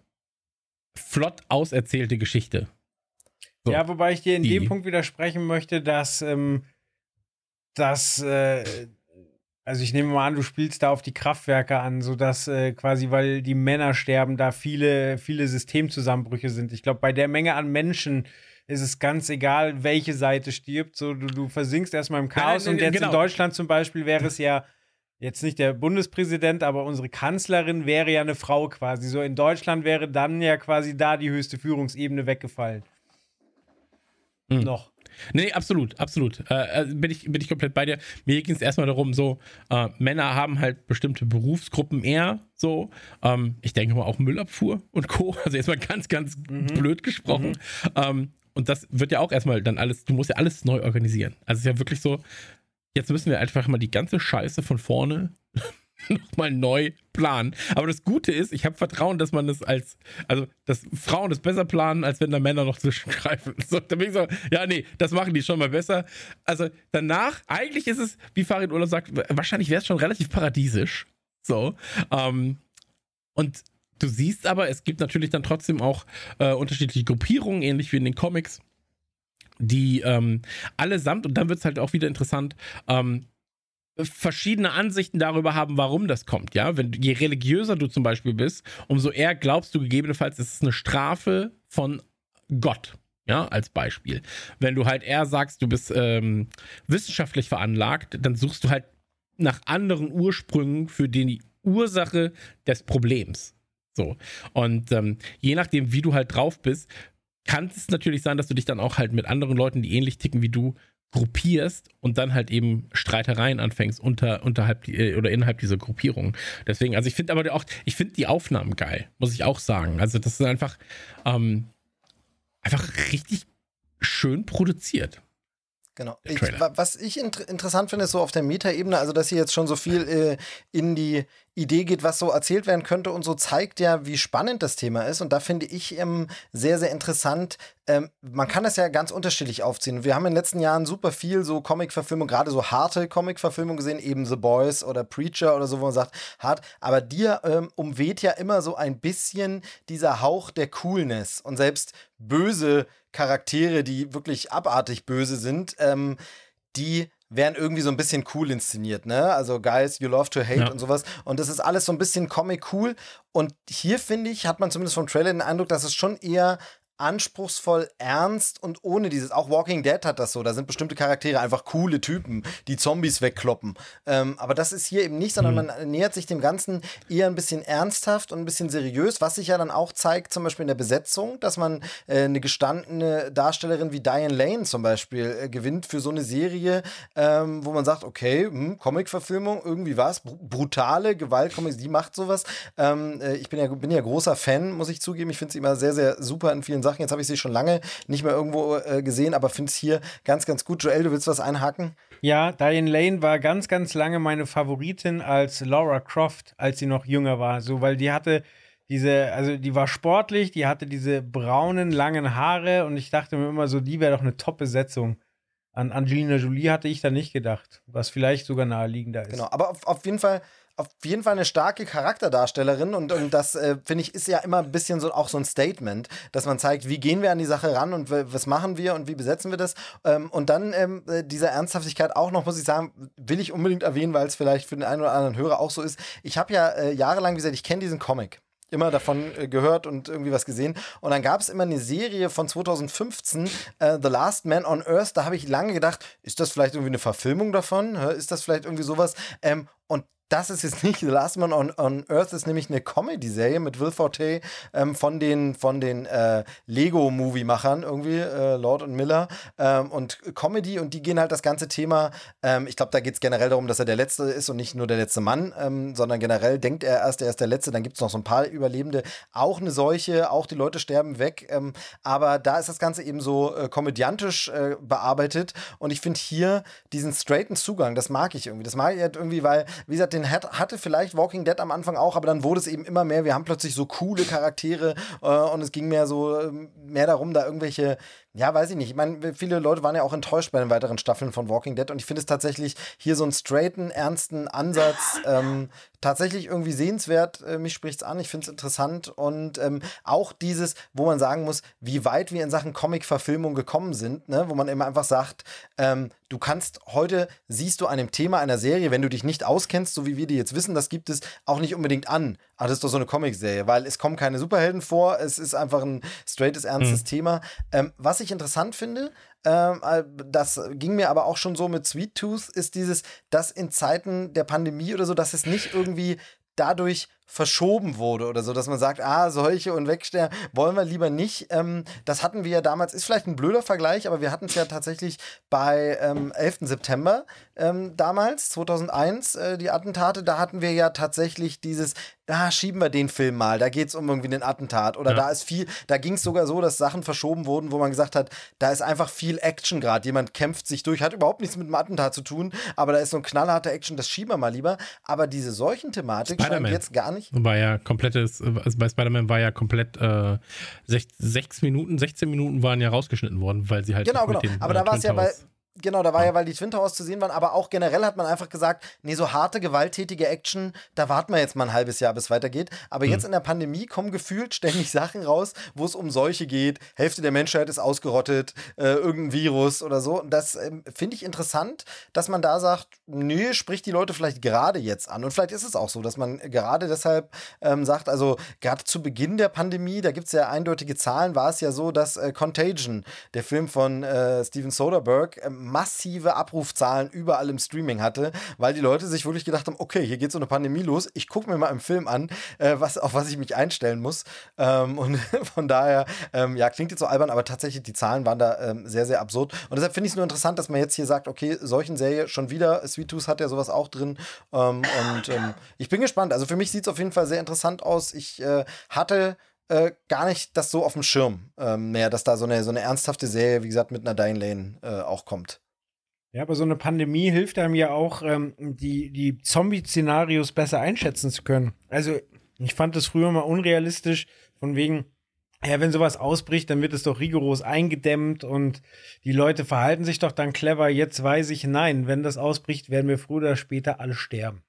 flott auserzählte Geschichte. So, ja, wobei ich dir in die. dem Punkt widersprechen möchte, dass, ähm, dass äh, also ich nehme mal an, du spielst da auf die Kraftwerke an, sodass äh, quasi, weil die Männer sterben, da viele, viele Systemzusammenbrüche sind. Ich glaube, bei der Menge an Menschen, ist es ganz egal, welche Seite stirbt. So, du, du versinkst erstmal im Chaos. Nein, nein, und jetzt genau. in Deutschland zum Beispiel wäre es ja jetzt nicht der Bundespräsident, aber unsere Kanzlerin wäre ja eine Frau quasi. So in Deutschland wäre dann ja quasi da die höchste Führungsebene weggefallen. Hm. Noch. Nee, absolut, absolut. Äh, äh, bin, ich, bin ich komplett bei dir. Mir ging es erstmal darum, so, äh, Männer haben halt bestimmte Berufsgruppen eher, so. Ähm, ich denke mal auch Müllabfuhr und Co. Also jetzt mal ganz, ganz mhm. blöd gesprochen. Mhm. Ähm, und das wird ja auch erstmal dann alles, du musst ja alles neu organisieren. Also es ist ja wirklich so, jetzt müssen wir einfach mal die ganze Scheiße von vorne nochmal neu planen. Aber das Gute ist, ich habe Vertrauen, dass man das als, also, dass Frauen das besser planen, als wenn da Männer noch zwischengreifen. So, da bin ich so, ja, nee, das machen die schon mal besser. Also danach, eigentlich ist es, wie Farid Urlaub sagt, wahrscheinlich wäre es schon relativ paradiesisch. So. Ähm, und Du siehst aber, es gibt natürlich dann trotzdem auch äh, unterschiedliche Gruppierungen, ähnlich wie in den Comics, die ähm, allesamt, und dann wird es halt auch wieder interessant, ähm, verschiedene Ansichten darüber haben, warum das kommt, ja. Wenn je religiöser du zum Beispiel bist, umso eher glaubst du gegebenenfalls, es ist eine Strafe von Gott, ja, als Beispiel. Wenn du halt eher sagst, du bist ähm, wissenschaftlich veranlagt, dann suchst du halt nach anderen Ursprüngen für die Ursache des Problems. So. Und ähm, je nachdem, wie du halt drauf bist, kann es natürlich sein, dass du dich dann auch halt mit anderen Leuten, die ähnlich ticken wie du, gruppierst und dann halt eben Streitereien anfängst unter, unterhalb die, äh, oder innerhalb dieser Gruppierung. Deswegen, also ich finde aber auch, ich finde die Aufnahmen geil, muss ich auch sagen. Also das ist einfach, ähm, einfach richtig schön produziert. Genau. Ich, was ich inter interessant finde, ist so auf der Metaebene, also dass hier jetzt schon so viel äh, in die Idee geht, was so erzählt werden könnte und so zeigt ja, wie spannend das Thema ist. Und da finde ich ähm, sehr, sehr interessant. Ähm, man kann das ja ganz unterschiedlich aufziehen. Wir haben in den letzten Jahren super viel so Comic-Verfilmung, gerade so harte Comic-Verfilmung gesehen, eben The Boys oder Preacher oder so, wo man sagt, hart. Aber dir ähm, umweht ja immer so ein bisschen dieser Hauch der Coolness. Und selbst böse Charaktere, die wirklich abartig böse sind, ähm, die werden irgendwie so ein bisschen cool inszeniert, ne? Also Guys, You Love to Hate ja. und sowas. Und das ist alles so ein bisschen Comic cool. Und hier finde ich, hat man zumindest vom Trailer den Eindruck, dass es schon eher anspruchsvoll ernst und ohne dieses. Auch Walking Dead hat das so. Da sind bestimmte Charaktere einfach coole Typen, die Zombies wegkloppen. Ähm, aber das ist hier eben nicht, sondern mhm. man nähert sich dem Ganzen eher ein bisschen ernsthaft und ein bisschen seriös, was sich ja dann auch zeigt, zum Beispiel in der Besetzung, dass man äh, eine gestandene Darstellerin wie Diane Lane zum Beispiel äh, gewinnt für so eine Serie, ähm, wo man sagt, okay, hm, Comic-Verfilmung, irgendwie was, Br brutale Gewaltcomics, die macht sowas. Ähm, äh, ich bin ja, bin ja großer Fan, muss ich zugeben. Ich finde sie immer sehr, sehr super in vielen Sachen Sachen. Jetzt habe ich sie schon lange nicht mehr irgendwo äh, gesehen, aber finde es hier ganz, ganz gut. Joel, du willst was einhaken? Ja, Diane Lane war ganz, ganz lange meine Favoritin als Laura Croft, als sie noch jünger war. So, weil die hatte diese, also die war sportlich, die hatte diese braunen, langen Haare und ich dachte mir immer so, die wäre doch eine Top-Besetzung. An Angelina Jolie hatte ich da nicht gedacht, was vielleicht sogar naheliegender ist. Genau, aber auf, auf jeden Fall auf jeden Fall eine starke Charakterdarstellerin und, und das äh, finde ich ist ja immer ein bisschen so auch so ein Statement, dass man zeigt, wie gehen wir an die Sache ran und was machen wir und wie besetzen wir das ähm, und dann ähm, äh, dieser Ernsthaftigkeit auch noch muss ich sagen, will ich unbedingt erwähnen, weil es vielleicht für den einen oder anderen Hörer auch so ist. Ich habe ja äh, jahrelang wie gesagt, ich kenne diesen Comic immer davon äh, gehört und irgendwie was gesehen. Und dann gab es immer eine Serie von 2015, äh, The Last Man on Earth. Da habe ich lange gedacht, ist das vielleicht irgendwie eine Verfilmung davon? Ist das vielleicht irgendwie sowas? Ähm, und das ist jetzt nicht The Last Man on, on Earth, ist nämlich eine Comedy-Serie mit Will Forte ähm, von den, von den äh, Lego-Movie-Machern, irgendwie, äh, Lord und Miller. Ähm, und Comedy und die gehen halt das ganze Thema. Ähm, ich glaube, da geht es generell darum, dass er der Letzte ist und nicht nur der letzte Mann, ähm, sondern generell denkt er erst, er ist der Letzte. Dann gibt es noch so ein paar Überlebende. Auch eine Seuche, auch die Leute sterben weg. Ähm, aber da ist das Ganze eben so äh, komödiantisch äh, bearbeitet. Und ich finde hier diesen straighten Zugang, das mag ich irgendwie. Das mag ich halt irgendwie, weil, wie gesagt, den hat, hatte vielleicht Walking Dead am Anfang auch, aber dann wurde es eben immer mehr. Wir haben plötzlich so coole Charaktere äh, und es ging mehr so ähm, mehr darum, da irgendwelche ja, weiß ich nicht. Ich meine, viele Leute waren ja auch enttäuscht bei den weiteren Staffeln von Walking Dead und ich finde es tatsächlich hier so einen straighten, ernsten Ansatz ähm, tatsächlich irgendwie sehenswert. Äh, mich spricht es an, ich finde es interessant und ähm, auch dieses, wo man sagen muss, wie weit wir in Sachen Comic-Verfilmung gekommen sind, ne? wo man immer einfach sagt, ähm, du kannst heute, siehst du einem Thema einer Serie, wenn du dich nicht auskennst, so wie wir die jetzt wissen, das gibt es auch nicht unbedingt an. Ah, das ist doch so eine Comic-Serie, weil es kommen keine Superhelden vor, es ist einfach ein straightes, ernstes mhm. Thema. Ähm, was ich interessant finde, ähm, äh, das ging mir aber auch schon so mit Sweet Tooth, ist dieses, dass in Zeiten der Pandemie oder so, dass es nicht irgendwie dadurch verschoben wurde oder so, dass man sagt, ah, solche und Wegsterben wollen wir lieber nicht. Ähm, das hatten wir ja damals, ist vielleicht ein blöder Vergleich, aber wir hatten es ja tatsächlich bei ähm, 11. September ähm, damals, 2001, äh, die Attentate, da hatten wir ja tatsächlich dieses, da schieben wir den Film mal, da geht es um irgendwie den Attentat oder ja. da ist viel, da ging es sogar so, dass Sachen verschoben wurden, wo man gesagt hat, da ist einfach viel Action gerade, jemand kämpft sich durch, hat überhaupt nichts mit dem Attentat zu tun, aber da ist so ein knallharter Action, das schieben wir mal lieber, aber diese solchen Thematik scheint jetzt gar nicht. War ja komplettes, also bei Spider-Man war ja komplett äh, sech, sechs Minuten, 16 Minuten waren ja rausgeschnitten worden, weil sie halt. Genau, genau. Den, aber da war es ja bei, Genau, da war ja, weil die Twin Towers zu sehen waren, aber auch generell hat man einfach gesagt, nee, so harte, gewalttätige Action, da warten wir jetzt mal ein halbes Jahr, bis es weitergeht. Aber mhm. jetzt in der Pandemie kommen gefühlt ständig Sachen raus, wo es um Seuche geht, Hälfte der Menschheit ist ausgerottet, äh, irgendein Virus oder so. Und das äh, finde ich interessant, dass man da sagt, nee, spricht die Leute vielleicht gerade jetzt an. Und vielleicht ist es auch so, dass man gerade deshalb ähm, sagt, also gerade zu Beginn der Pandemie, da gibt es ja eindeutige Zahlen, war es ja so, dass äh, Contagion, der Film von äh, Steven Soderbergh, ähm, massive Abrufzahlen überall im Streaming hatte, weil die Leute sich wirklich gedacht haben, okay, hier geht so eine Pandemie los, ich gucke mir mal im Film an, äh, was, auf was ich mich einstellen muss. Ähm, und von daher, ähm, ja, klingt jetzt so albern, aber tatsächlich die Zahlen waren da ähm, sehr, sehr absurd. Und deshalb finde ich es nur interessant, dass man jetzt hier sagt, okay, solchen Serie schon wieder, Sweet Tooth hat ja sowas auch drin. Ähm, und ähm, ich bin gespannt. Also für mich sieht es auf jeden Fall sehr interessant aus. Ich äh, hatte äh, gar nicht das so auf dem Schirm äh, mehr, dass da so eine, so eine ernsthafte Serie, wie gesagt, mit einer Dying Lane äh, auch kommt. Ja, aber so eine Pandemie hilft einem ja auch, ähm, die, die Zombie-Szenarios besser einschätzen zu können. Also, ich fand das früher mal unrealistisch, von wegen, ja, wenn sowas ausbricht, dann wird es doch rigoros eingedämmt und die Leute verhalten sich doch dann clever. Jetzt weiß ich, nein, wenn das ausbricht, werden wir früher oder später alle sterben.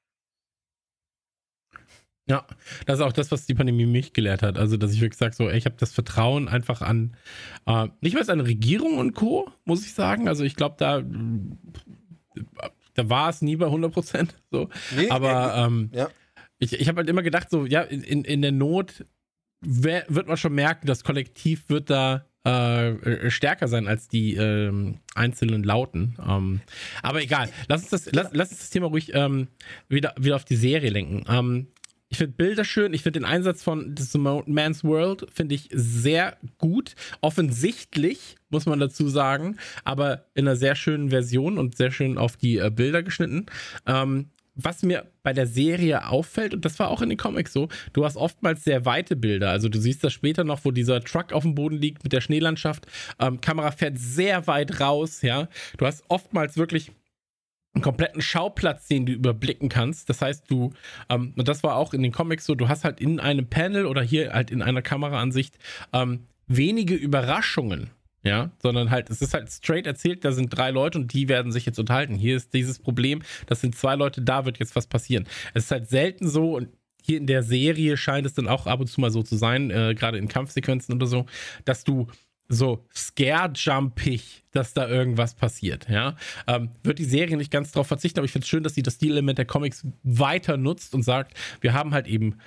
Ja, das ist auch das, was die Pandemie mich gelehrt hat. Also, dass ich wirklich sage, so, ey, ich habe das Vertrauen einfach an, äh, nicht mal an Regierung und Co., muss ich sagen. Also, ich glaube, da, da war es nie bei 100 Prozent. So. Nee, Aber ähm, ja. ich, ich habe halt immer gedacht, so, ja, in, in der Not wer, wird man schon merken, das Kollektiv wird da äh, stärker sein als die ähm, einzelnen Lauten. Ähm, aber egal, lass uns das, lass, lass uns das Thema ruhig ähm, wieder, wieder auf die Serie lenken. Ich finde Bilder schön. Ich finde den Einsatz von The Man's World finde ich sehr gut. Offensichtlich muss man dazu sagen, aber in einer sehr schönen Version und sehr schön auf die äh, Bilder geschnitten. Ähm, was mir bei der Serie auffällt, und das war auch in den Comics so, du hast oftmals sehr weite Bilder. Also du siehst das später noch, wo dieser Truck auf dem Boden liegt mit der Schneelandschaft. Ähm, Kamera fährt sehr weit raus, ja. Du hast oftmals wirklich einen kompletten Schauplatz, den du überblicken kannst. Das heißt, du, ähm, und das war auch in den Comics so, du hast halt in einem Panel oder hier halt in einer Kameraansicht ähm, wenige Überraschungen. Ja, sondern halt, es ist halt straight erzählt, da sind drei Leute und die werden sich jetzt unterhalten. Hier ist dieses Problem, das sind zwei Leute, da wird jetzt was passieren. Es ist halt selten so und hier in der Serie scheint es dann auch ab und zu mal so zu sein, äh, gerade in Kampfsequenzen oder so, dass du so scare-jumpig, dass da irgendwas passiert. Ja, ähm, wird die Serie nicht ganz darauf verzichten, aber ich finde es schön, dass sie das Stilelement der Comics weiter nutzt und sagt, wir haben halt eben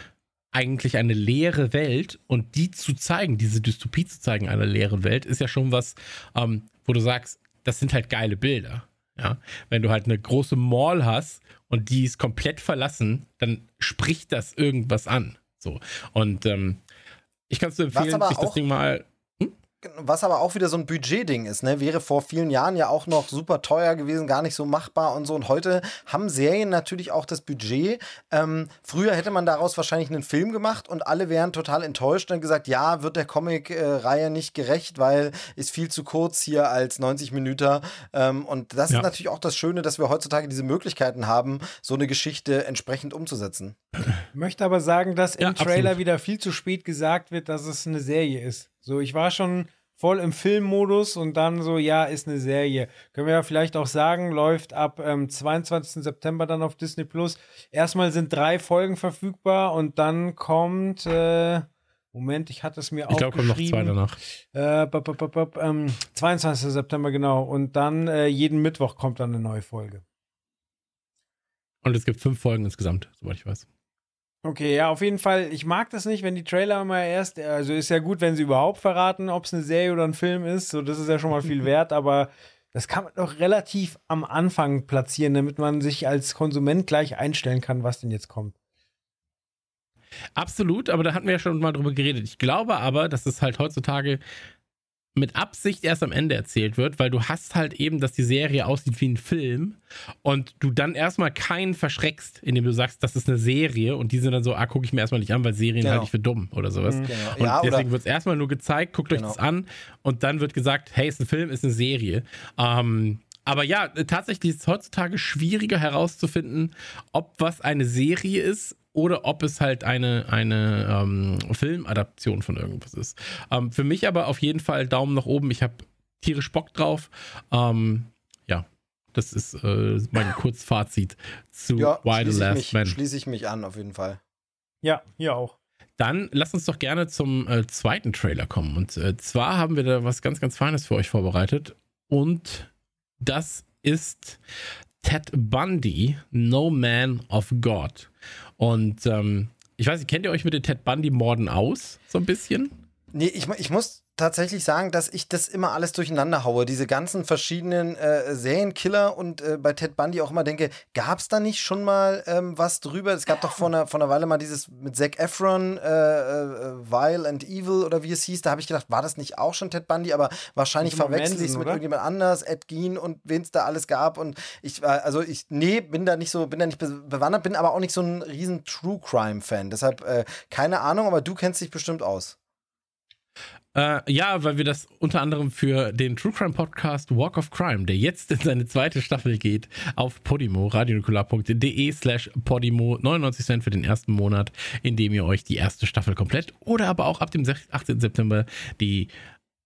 eigentlich eine leere Welt und die zu zeigen, diese Dystopie zu zeigen einer leeren Welt, ist ja schon was, ähm, wo du sagst, das sind halt geile Bilder. Ja, wenn du halt eine große Mall hast und die ist komplett verlassen, dann spricht das irgendwas an. So und ähm, ich kann es dir empfehlen, sich das Ding mal was aber auch wieder so ein Budgetding ist, ne? Wäre vor vielen Jahren ja auch noch super teuer gewesen, gar nicht so machbar und so. Und heute haben Serien natürlich auch das Budget. Ähm, früher hätte man daraus wahrscheinlich einen Film gemacht und alle wären total enttäuscht und gesagt, ja, wird der Comic-Reihe nicht gerecht, weil ist viel zu kurz hier als 90 Minuten. Ähm, und das ja. ist natürlich auch das Schöne, dass wir heutzutage diese Möglichkeiten haben, so eine Geschichte entsprechend umzusetzen. Ich möchte aber sagen, dass im ja, Trailer absolut. wieder viel zu spät gesagt wird, dass es eine Serie ist. So, ich war schon voll im Filmmodus und dann so, ja, ist eine Serie. Können wir ja vielleicht auch sagen, läuft ab ähm, 22. September dann auf Disney Plus. Erstmal sind drei Folgen verfügbar und dann kommt, äh, Moment, ich hatte es mir aufgeschrieben. Ich glaube, kommt noch zwei danach. Äh, b -b -b ähm, 22. September, genau. Und dann äh, jeden Mittwoch kommt dann eine neue Folge. Und es gibt fünf Folgen insgesamt, soweit ich weiß. Okay, ja, auf jeden Fall. Ich mag das nicht, wenn die Trailer immer erst, also ist ja gut, wenn sie überhaupt verraten, ob es eine Serie oder ein Film ist. So, das ist ja schon mal viel wert, aber das kann man doch relativ am Anfang platzieren, damit man sich als Konsument gleich einstellen kann, was denn jetzt kommt. Absolut, aber da hatten wir ja schon mal drüber geredet. Ich glaube aber, dass es halt heutzutage mit Absicht erst am Ende erzählt wird, weil du hast halt eben, dass die Serie aussieht wie ein Film und du dann erstmal keinen verschreckst, indem du sagst, das ist eine Serie und die sind dann so, ah, gucke ich mir erstmal nicht an, weil Serien genau. halte ich für dumm oder sowas. Mhm. Genau. Und ja, deswegen wird es erstmal nur gezeigt, guckt genau. euch das an und dann wird gesagt, hey, ist ein Film, ist eine Serie. Ähm, aber ja, tatsächlich ist es heutzutage schwieriger herauszufinden, ob was eine Serie ist oder ob es halt eine, eine ähm, Filmadaption von irgendwas ist. Ähm, für mich aber auf jeden Fall Daumen nach oben. Ich habe tierisch Bock drauf. Ähm, ja, das ist äh, mein Kurzfazit zu ja, Why the Last mich, Man. Schließe ich mich an, auf jeden Fall. Ja, hier auch. Dann lass uns doch gerne zum äh, zweiten Trailer kommen. Und äh, zwar haben wir da was ganz, ganz Feines für euch vorbereitet. Und das ist Ted Bundy, No Man of God. Und ähm, ich weiß nicht, kennt ihr euch mit den Ted Bundy-Morden aus? So ein bisschen? Nee, ich, ich muss tatsächlich sagen, dass ich das immer alles durcheinander haue. Diese ganzen verschiedenen äh, Serienkiller und äh, bei Ted Bundy auch immer denke, gab es da nicht schon mal ähm, was drüber? Es gab doch vor einer, vor einer Weile mal dieses mit Zac Efron, äh, äh, Vile and Evil oder wie es hieß. Da habe ich gedacht, war das nicht auch schon Ted Bundy? Aber wahrscheinlich verwechsel ich es mit irgendjemand anders, Ed Gein und wen es da alles gab. Und ich, also ich, nee, bin da nicht so, bin da nicht bewandert, bin aber auch nicht so ein riesen True Crime Fan. Deshalb äh, keine Ahnung, aber du kennst dich bestimmt aus. Äh, ja, weil wir das unter anderem für den True Crime Podcast Walk of Crime, der jetzt in seine zweite Staffel geht, auf Podimo, radionukular.de slash Podimo, 99 Cent für den ersten Monat, in dem ihr euch die erste Staffel komplett oder aber auch ab dem 18. September die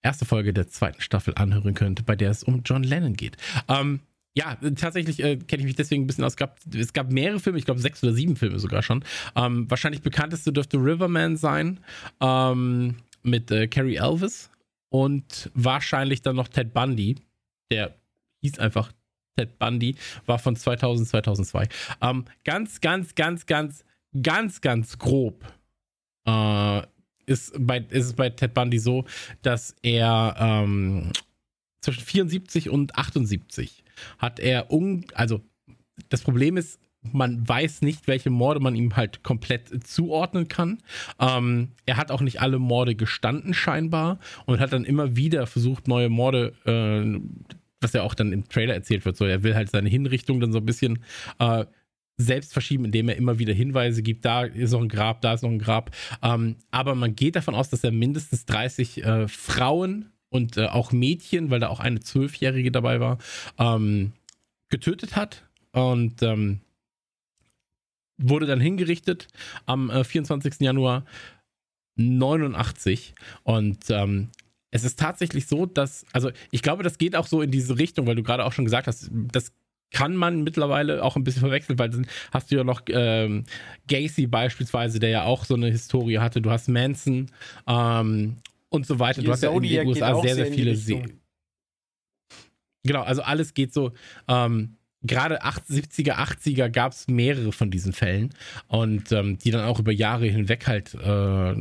erste Folge der zweiten Staffel anhören könnt, bei der es um John Lennon geht. Ähm, ja, tatsächlich äh, kenne ich mich deswegen ein bisschen aus. Es gab, es gab mehrere Filme, ich glaube sechs oder sieben Filme sogar schon. Ähm, wahrscheinlich bekannteste dürfte Riverman sein. Ähm, mit äh, Carrie Elvis und wahrscheinlich dann noch Ted Bundy. Der hieß einfach Ted Bundy, war von 2000, 2002. Ähm, ganz, ganz, ganz, ganz, ganz, ganz grob äh, ist, bei, ist es bei Ted Bundy so, dass er ähm, zwischen 74 und 78 hat er, un also das Problem ist, man weiß nicht, welche Morde man ihm halt komplett zuordnen kann. Ähm, er hat auch nicht alle Morde gestanden scheinbar und hat dann immer wieder versucht, neue Morde, äh, was ja auch dann im Trailer erzählt wird, so er will halt seine Hinrichtung dann so ein bisschen äh, selbst verschieben, indem er immer wieder Hinweise gibt, da ist noch ein Grab, da ist noch ein Grab. Ähm, aber man geht davon aus, dass er mindestens 30 äh, Frauen und äh, auch Mädchen, weil da auch eine Zwölfjährige dabei war, ähm, getötet hat und ähm, wurde dann hingerichtet am äh, 24. Januar 89 und ähm, es ist tatsächlich so, dass, also ich glaube, das geht auch so in diese Richtung, weil du gerade auch schon gesagt hast, das kann man mittlerweile auch ein bisschen verwechseln, weil dann hast du ja noch ähm, Gacy beispielsweise, der ja auch so eine Historie hatte. Du hast Manson ähm, und so weiter. Die du hast ja in den USA sehr, sehr, sehr viele Serien. Genau, also alles geht so. Ähm, Gerade 70er, 80er gab es mehrere von diesen Fällen und ähm, die dann auch über Jahre hinweg halt äh,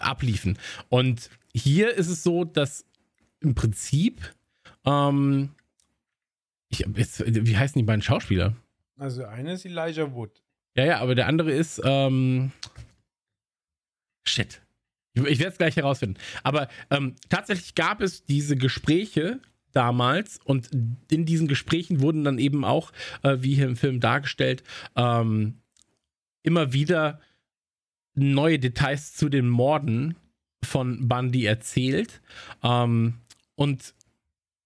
abliefen. Und hier ist es so, dass im Prinzip ähm, ich, jetzt, wie heißen die beiden Schauspieler? Also eine ist Elijah Wood. Ja, ja, aber der andere ist, ähm, shit. Ich, ich werde es gleich herausfinden. Aber ähm, tatsächlich gab es diese Gespräche damals und in diesen Gesprächen wurden dann eben auch, äh, wie hier im Film dargestellt, ähm, immer wieder neue Details zu den Morden von Bundy erzählt. Ähm, und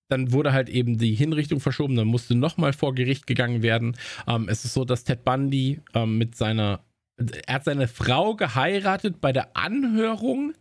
dann wurde halt eben die Hinrichtung verschoben, dann musste nochmal vor Gericht gegangen werden. Ähm, es ist so, dass Ted Bundy ähm, mit seiner, er hat seine Frau geheiratet bei der Anhörung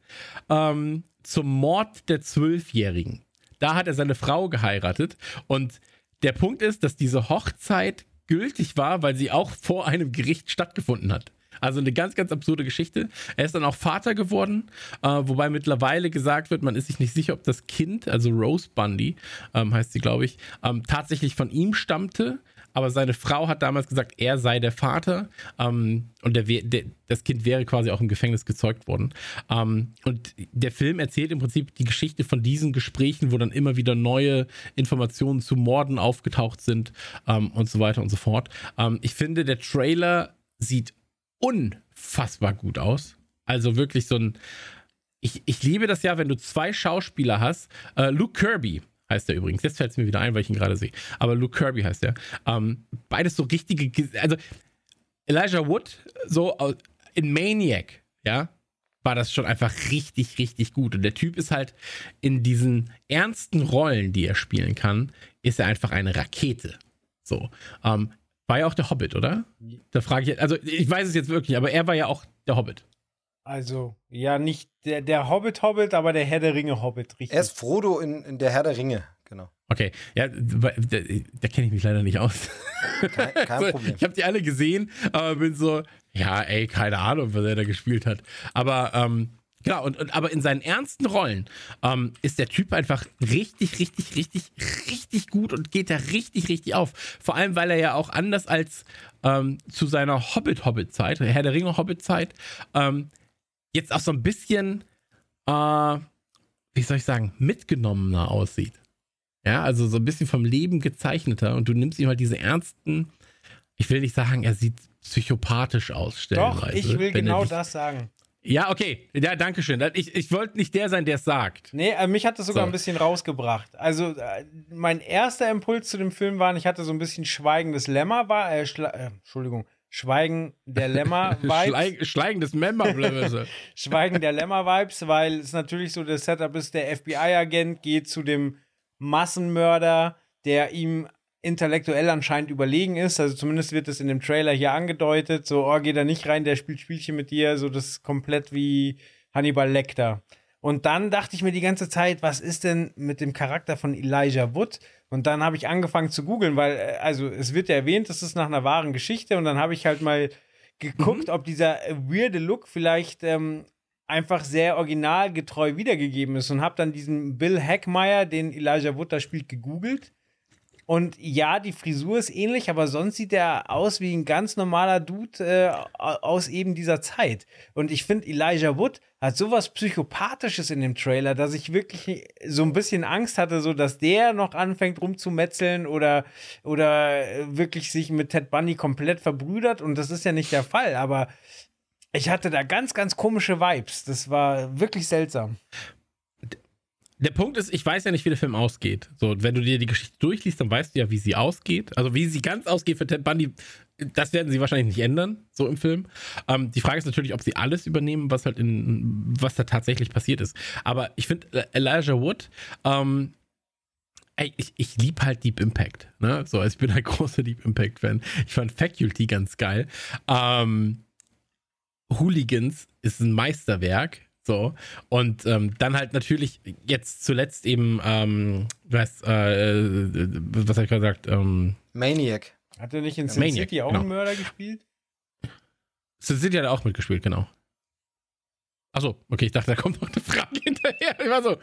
ähm, zum Mord der Zwölfjährigen. Da hat er seine Frau geheiratet und der Punkt ist, dass diese Hochzeit gültig war, weil sie auch vor einem Gericht stattgefunden hat. Also eine ganz, ganz absurde Geschichte. Er ist dann auch Vater geworden, äh, wobei mittlerweile gesagt wird, man ist sich nicht sicher, ob das Kind, also Rose Bundy, ähm, heißt sie, glaube ich, ähm, tatsächlich von ihm stammte. Aber seine Frau hat damals gesagt, er sei der Vater ähm, und der, der, das Kind wäre quasi auch im Gefängnis gezeugt worden. Ähm, und der Film erzählt im Prinzip die Geschichte von diesen Gesprächen, wo dann immer wieder neue Informationen zu Morden aufgetaucht sind ähm, und so weiter und so fort. Ähm, ich finde, der Trailer sieht unfassbar gut aus. Also wirklich so ein. Ich, ich liebe das ja, wenn du zwei Schauspieler hast. Äh, Luke Kirby heißt er übrigens. Jetzt fällt es mir wieder ein, weil ich ihn gerade sehe. Aber Luke Kirby heißt er. Ähm, beides so richtige. Also Elijah Wood, so in Maniac, ja, war das schon einfach richtig, richtig gut. Und der Typ ist halt in diesen ernsten Rollen, die er spielen kann, ist er einfach eine Rakete. So. Ähm, war ja auch der Hobbit, oder? Da frage ich, also ich weiß es jetzt wirklich, aber er war ja auch der Hobbit. Also, ja, nicht der, der Hobbit-Hobbit, aber der Herr der Ringe-Hobbit, richtig. Er ist Frodo in, in der Herr der Ringe, genau. Okay, ja, da, da kenne ich mich leider nicht aus. Kein, kein Problem. ich habe die alle gesehen, aber bin so, ja, ey, keine Ahnung, was er da gespielt hat. Aber ähm, Genau, und, und, aber in seinen ernsten Rollen ähm, ist der Typ einfach richtig, richtig, richtig, richtig gut und geht da richtig, richtig auf. Vor allem, weil er ja auch anders als ähm, zu seiner Hobbit-Hobbit-Zeit, Herr der Ringe-Hobbit-Zeit, ähm, jetzt auch so ein bisschen, äh, wie soll ich sagen, mitgenommener aussieht. Ja, also so ein bisschen vom Leben gezeichneter und du nimmst ihm halt diese ernsten, ich will nicht sagen, er sieht psychopathisch aus. Doch, ich will genau dich, das sagen. Ja, okay. Ja, danke schön. Ich, ich wollte nicht der sein, der es sagt. Nee, äh, mich hat das sogar so. ein bisschen rausgebracht. Also, äh, mein erster Impuls zu dem Film war, ich hatte so ein bisschen Schweigen des Lämmer, war, äh, äh, Entschuldigung, Schweigen der Lämmer-Vibes. Schweigen des Member Schweigen der Lämmer-Vibes, weil es natürlich so das Setup ist, der FBI-Agent geht zu dem Massenmörder, der ihm intellektuell anscheinend überlegen ist. Also zumindest wird das in dem Trailer hier angedeutet. So, oh, geh da nicht rein, der spielt Spielchen mit dir. So, das ist komplett wie Hannibal Lecter. Und dann dachte ich mir die ganze Zeit, was ist denn mit dem Charakter von Elijah Wood? Und dann habe ich angefangen zu googeln, weil, äh, also es wird ja erwähnt, das ist nach einer wahren Geschichte. Und dann habe ich halt mal geguckt, mhm. ob dieser weirde Look vielleicht ähm, einfach sehr originalgetreu wiedergegeben ist. Und habe dann diesen Bill Hackmeyer, den Elijah Wood da spielt, gegoogelt. Und ja, die Frisur ist ähnlich, aber sonst sieht er aus wie ein ganz normaler Dude äh, aus eben dieser Zeit. Und ich finde, Elijah Wood hat sowas Psychopathisches in dem Trailer, dass ich wirklich so ein bisschen Angst hatte, so dass der noch anfängt rumzumetzeln oder, oder wirklich sich mit Ted Bunny komplett verbrüdert. Und das ist ja nicht der Fall, aber ich hatte da ganz, ganz komische Vibes. Das war wirklich seltsam der Punkt ist, ich weiß ja nicht, wie der Film ausgeht. So, wenn du dir die Geschichte durchliest, dann weißt du ja, wie sie ausgeht. Also wie sie ganz ausgeht für Ted Bundy, das werden sie wahrscheinlich nicht ändern, so im Film. Ähm, die Frage ist natürlich, ob sie alles übernehmen, was halt in, was da tatsächlich passiert ist. Aber ich finde, äh, Elijah Wood, ähm, ey, ich, ich liebe halt Deep Impact. Ne? So, also ich bin ein großer Deep Impact-Fan. Ich fand Faculty ganz geil. Ähm, Hooligans ist ein Meisterwerk. So. Und ähm, dann halt natürlich jetzt zuletzt eben, ähm, was, äh, was habe ich gerade gesagt? Ähm, Maniac. Hat er nicht in Sin Maniac, City auch genau. einen Mörder gespielt? Sin City hat er auch mitgespielt, genau. Achso, okay, ich dachte, da kommt noch eine Frage hinterher. Ich war so,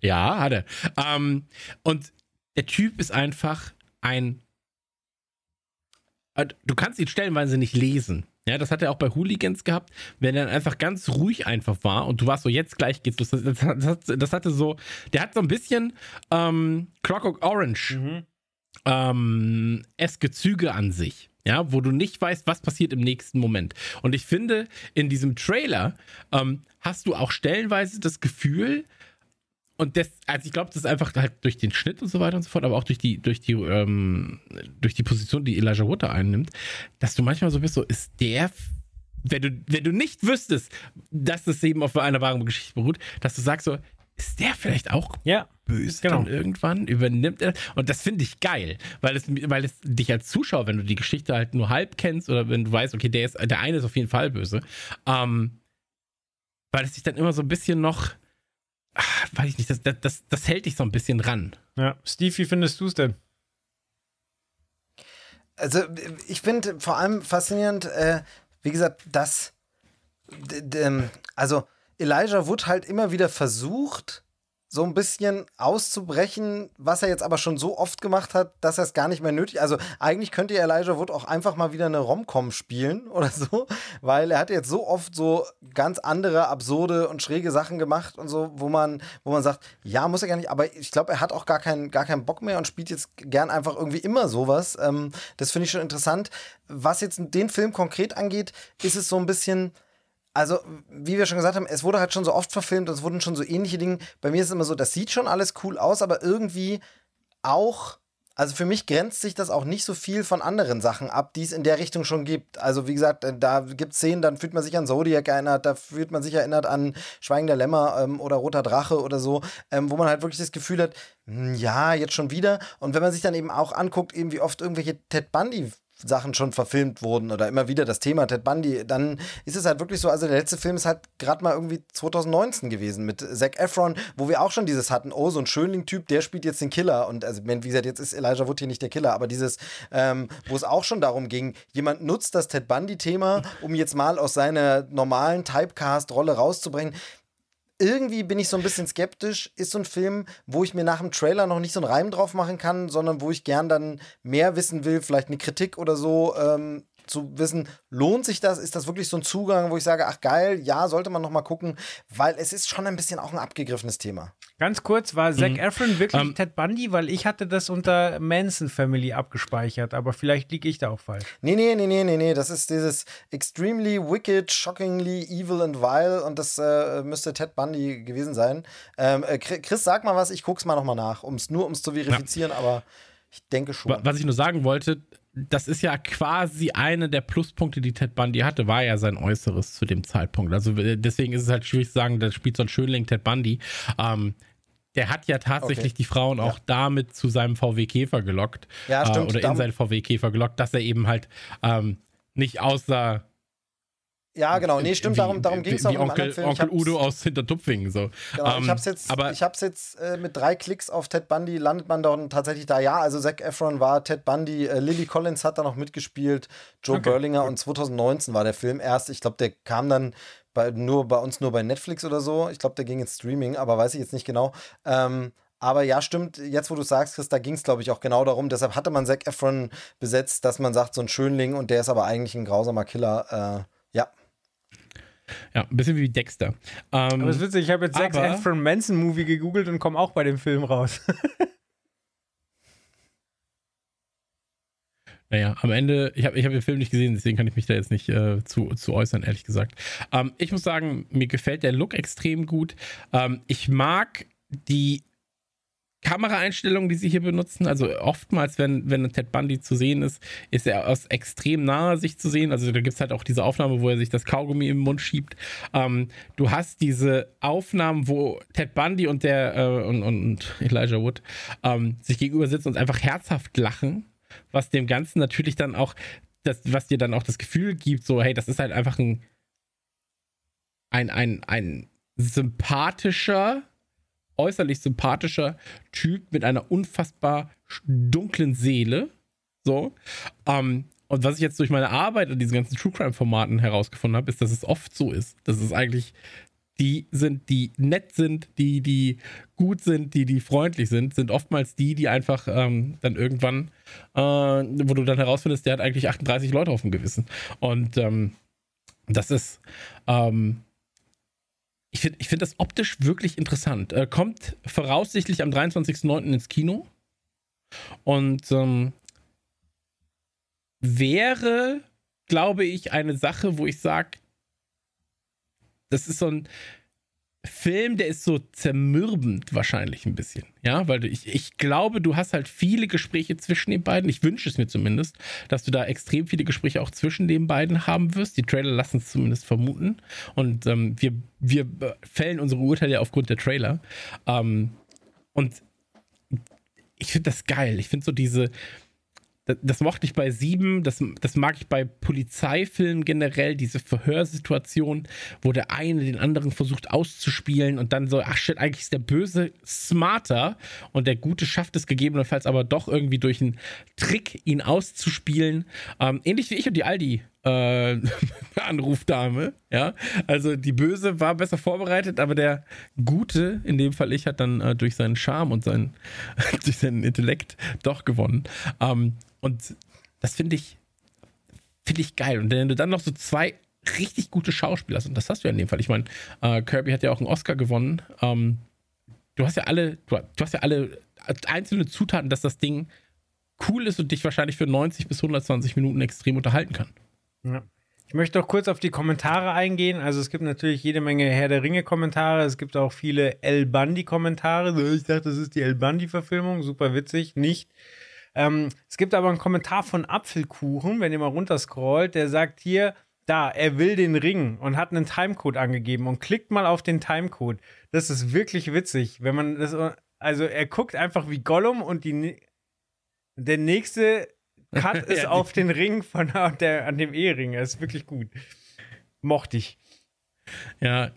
ja, hat er. Ähm, und der Typ ist einfach ein. Äh, du kannst ihn stellenweise nicht lesen. Ja, das hat er auch bei Hooligans gehabt, wenn er dann einfach ganz ruhig einfach war und du warst so, jetzt gleich geht's los. Das, das, das, hatte so, der hat so ein bisschen ähm, Clockwork Orange mhm. ähm, eske Züge an sich. Ja, wo du nicht weißt, was passiert im nächsten Moment. Und ich finde, in diesem Trailer ähm, hast du auch stellenweise das Gefühl, und das, also ich glaube, das ist einfach halt durch den Schnitt und so weiter und so fort, aber auch durch die, durch die, ähm, durch die Position, die Elijah Wood einnimmt, dass du manchmal so bist, so ist der, wenn du, wenn du nicht wüsstest, dass es eben auf einer wahren Geschichte beruht, dass du sagst so, ist der vielleicht auch ja, böse genau. dann irgendwann? Übernimmt er? Und das finde ich geil, weil es, weil es dich als Zuschauer, wenn du die Geschichte halt nur halb kennst oder wenn du weißt, okay, der ist, der eine ist auf jeden Fall böse, ähm, weil es dich dann immer so ein bisschen noch ach, weiß ich nicht, das, das, das hält dich so ein bisschen ran. Ja, Steve, wie findest du es denn? Also, ich finde vor allem faszinierend, äh, wie gesagt, dass, ähm, also Elijah Wood halt immer wieder versucht, so ein bisschen auszubrechen, was er jetzt aber schon so oft gemacht hat, dass er es gar nicht mehr nötig. Also eigentlich könnte Elijah Wood auch einfach mal wieder eine Romcom spielen oder so, weil er hat jetzt so oft so ganz andere absurde und schräge Sachen gemacht und so, wo man, wo man sagt, ja, muss er gar nicht, aber ich glaube, er hat auch gar keinen, gar keinen Bock mehr und spielt jetzt gern einfach irgendwie immer sowas. Ähm, das finde ich schon interessant. Was jetzt den Film konkret angeht, ist es so ein bisschen also, wie wir schon gesagt haben, es wurde halt schon so oft verfilmt, es wurden schon so ähnliche Dinge. Bei mir ist es immer so, das sieht schon alles cool aus, aber irgendwie auch, also für mich grenzt sich das auch nicht so viel von anderen Sachen ab, die es in der Richtung schon gibt. Also, wie gesagt, äh, da gibt es Szenen, dann fühlt man sich an Zodiac erinnert, da fühlt man sich erinnert an Schweigender Lämmer ähm, oder Roter Drache oder so, ähm, wo man halt wirklich das Gefühl hat, hm, ja, jetzt schon wieder. Und wenn man sich dann eben auch anguckt, eben wie oft irgendwelche Ted Bundy Sachen schon verfilmt wurden oder immer wieder das Thema Ted Bundy, dann ist es halt wirklich so, also der letzte Film ist halt gerade mal irgendwie 2019 gewesen mit Zac Efron, wo wir auch schon dieses hatten, oh, so ein Schönling-Typ, der spielt jetzt den Killer und also wie gesagt, jetzt ist Elijah Wood hier nicht der Killer, aber dieses, ähm, wo es auch schon darum ging, jemand nutzt das Ted Bundy-Thema, um jetzt mal aus seiner normalen Typecast-Rolle rauszubringen, irgendwie bin ich so ein bisschen skeptisch. Ist so ein Film, wo ich mir nach dem Trailer noch nicht so einen Reim drauf machen kann, sondern wo ich gern dann mehr wissen will, vielleicht eine Kritik oder so, ähm, zu wissen, lohnt sich das? Ist das wirklich so ein Zugang, wo ich sage, ach geil, ja, sollte man noch mal gucken, weil es ist schon ein bisschen auch ein abgegriffenes Thema. Ganz kurz, war Zac mhm. Efron wirklich um, ähm, Ted Bundy? Weil ich hatte das unter Manson Family abgespeichert, aber vielleicht liege ich da auch falsch. Nee, nee, nee, nee, nee, nee, das ist dieses extremely wicked, shockingly evil and vile und das äh, müsste Ted Bundy gewesen sein. Ähm, äh, Chris, sag mal was, ich guck's mal nochmal nach, um's, nur um es zu verifizieren, ja. aber ich denke schon. Was ich nur sagen wollte, das ist ja quasi einer der Pluspunkte, die Ted Bundy hatte, war ja sein Äußeres zu dem Zeitpunkt. Also äh, deswegen ist es halt schwierig zu sagen, da spielt so ein Schönling Ted Bundy. Ähm, der hat ja tatsächlich okay. die Frauen ja. auch damit zu seinem VW Käfer gelockt. Ja, stimmt. Äh, oder in seinen VW Käfer gelockt, dass er eben halt ähm, nicht aussah ja, genau. Nee, stimmt, wie, darum, darum ging es auch Onkel, im Film. Onkel Udo aus Hintertupfingen. So. Genau, um, ich hab's jetzt, aber, ich hab's jetzt äh, mit drei Klicks auf Ted Bundy, landet man dann tatsächlich da. Ja, also Zac Efron war Ted Bundy, äh, Lily Collins hat da noch mitgespielt, Joe okay. Berlinger und 2019 war der Film erst. Ich glaube, der kam dann bei, nur bei uns nur bei Netflix oder so. Ich glaube, der ging ins Streaming, aber weiß ich jetzt nicht genau. Ähm, aber ja, stimmt, jetzt wo du sagst, Chris, da ging es, glaube ich, auch genau darum. Deshalb hatte man Zac Efron besetzt, dass man sagt, so ein Schönling und der ist aber eigentlich ein grausamer Killer. Äh, ja, ein bisschen wie Dexter. Ähm, aber es ist witzig, ich habe jetzt Zac Efron Manson Movie gegoogelt und komme auch bei dem Film raus. Naja, am Ende, ich habe ich hab den Film nicht gesehen, deswegen kann ich mich da jetzt nicht äh, zu, zu äußern, ehrlich gesagt. Ähm, ich muss sagen, mir gefällt der Look extrem gut. Ähm, ich mag die Kameraeinstellungen, die sie hier benutzen. Also oftmals, wenn, wenn Ted Bundy zu sehen ist, ist er aus extrem naher Sicht zu sehen. Also da gibt es halt auch diese Aufnahme, wo er sich das Kaugummi im Mund schiebt. Ähm, du hast diese Aufnahmen, wo Ted Bundy und der äh, und, und, Elijah Wood ähm, sich gegenüber sitzen und einfach herzhaft lachen, was dem Ganzen natürlich dann auch, das, was dir dann auch das Gefühl gibt, so, hey, das ist halt einfach ein, ein, ein, ein sympathischer, äußerlich sympathischer Typ mit einer unfassbar dunklen Seele. So. Ähm, und was ich jetzt durch meine Arbeit an diesen ganzen True Crime-Formaten herausgefunden habe, ist, dass es oft so ist. Dass es eigentlich die sind, die nett sind, die, die gut sind, die, die freundlich sind, sind oftmals die, die einfach ähm, dann irgendwann, äh, wo du dann herausfindest, der hat eigentlich 38 Leute auf dem Gewissen. Und ähm, das ist, ähm, ich finde ich find das optisch wirklich interessant. Äh, kommt voraussichtlich am 23.09. ins Kino. Und ähm, wäre, glaube ich, eine Sache, wo ich sage, das ist so ein Film, der ist so zermürbend wahrscheinlich ein bisschen. Ja, weil ich, ich glaube, du hast halt viele Gespräche zwischen den beiden. Ich wünsche es mir zumindest, dass du da extrem viele Gespräche auch zwischen den beiden haben wirst. Die Trailer lassen es zumindest vermuten. Und ähm, wir, wir fällen unsere Urteile aufgrund der Trailer. Ähm, und ich finde das geil. Ich finde so diese, das mochte ich bei Sieben, das, das mag ich bei Polizeifilmen generell, diese Verhörsituation, wo der eine den anderen versucht auszuspielen und dann so, ach shit, eigentlich ist der Böse smarter und der Gute schafft es gegebenenfalls aber doch irgendwie durch einen Trick, ihn auszuspielen. Ähm, ähnlich wie ich und die Aldi. Äh, Anrufdame, ja. Also die Böse war besser vorbereitet, aber der Gute, in dem Fall ich, hat dann äh, durch seinen Charme und sein, durch seinen Intellekt doch gewonnen. Ähm, und das finde ich, finde ich geil. Und wenn du dann noch so zwei richtig gute Schauspieler hast, und das hast du ja in dem Fall. Ich meine, äh, Kirby hat ja auch einen Oscar gewonnen. Ähm, du hast ja alle, du, du, hast ja alle einzelne Zutaten, dass das Ding cool ist und dich wahrscheinlich für 90 bis 120 Minuten extrem unterhalten kann. Ja. Ich möchte auch kurz auf die Kommentare eingehen. Also es gibt natürlich jede Menge Herr der Ringe Kommentare. Es gibt auch viele El Bundy Kommentare. Ich dachte, das ist die El Bundy Verfilmung. Super witzig. Nicht. Ähm, es gibt aber einen Kommentar von Apfelkuchen, wenn ihr mal runterscrollt, der sagt hier, da, er will den Ring und hat einen Timecode angegeben und klickt mal auf den Timecode. Das ist wirklich witzig, wenn man das, also er guckt einfach wie Gollum und die, der nächste Cut ist ja, auf den Ring von der, an dem Ehering. Er ist wirklich gut. Mochte ich. Ja,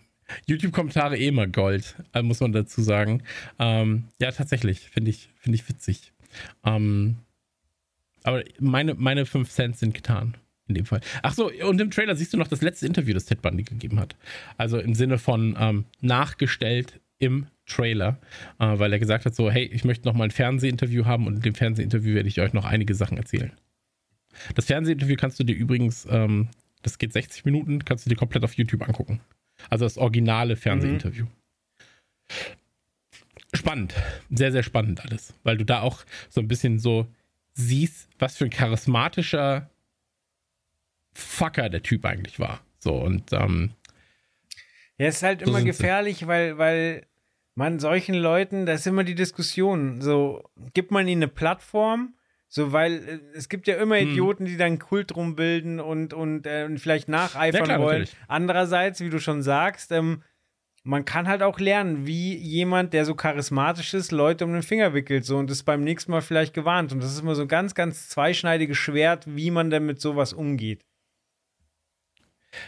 YouTube-Kommentare eh immer Gold, äh, muss man dazu sagen. Ähm, ja, tatsächlich, finde ich, find ich witzig. Ähm, aber meine, meine 5 Cent sind getan. In dem Fall. Ach so, und im Trailer siehst du noch das letzte Interview, das Ted Bundy gegeben hat. Also im Sinne von ähm, nachgestellt im Trailer, äh, weil er gesagt hat so, hey, ich möchte noch mal ein Fernsehinterview haben und in dem Fernsehinterview werde ich euch noch einige Sachen erzählen. Das Fernsehinterview kannst du dir übrigens, ähm, das geht 60 Minuten, kannst du dir komplett auf YouTube angucken. Also das originale Fernsehinterview. Mhm spannend. Sehr, sehr spannend alles. Weil du da auch so ein bisschen so siehst, was für ein charismatischer Fucker der Typ eigentlich war. So und ähm, ja, es ist halt immer gefährlich, weil, weil man solchen Leuten, da ist immer die Diskussion, so gibt man ihnen eine Plattform, so weil äh, es gibt ja immer hm. Idioten, die dann Kult drum bilden und, und äh, vielleicht nacheifern ja, klar, wollen. Natürlich. Andererseits, wie du schon sagst, ähm, man kann halt auch lernen, wie jemand, der so charismatisch ist, Leute um den Finger wickelt so und ist beim nächsten Mal vielleicht gewarnt. Und das ist immer so ein ganz, ganz zweischneidiges Schwert, wie man denn mit sowas umgeht.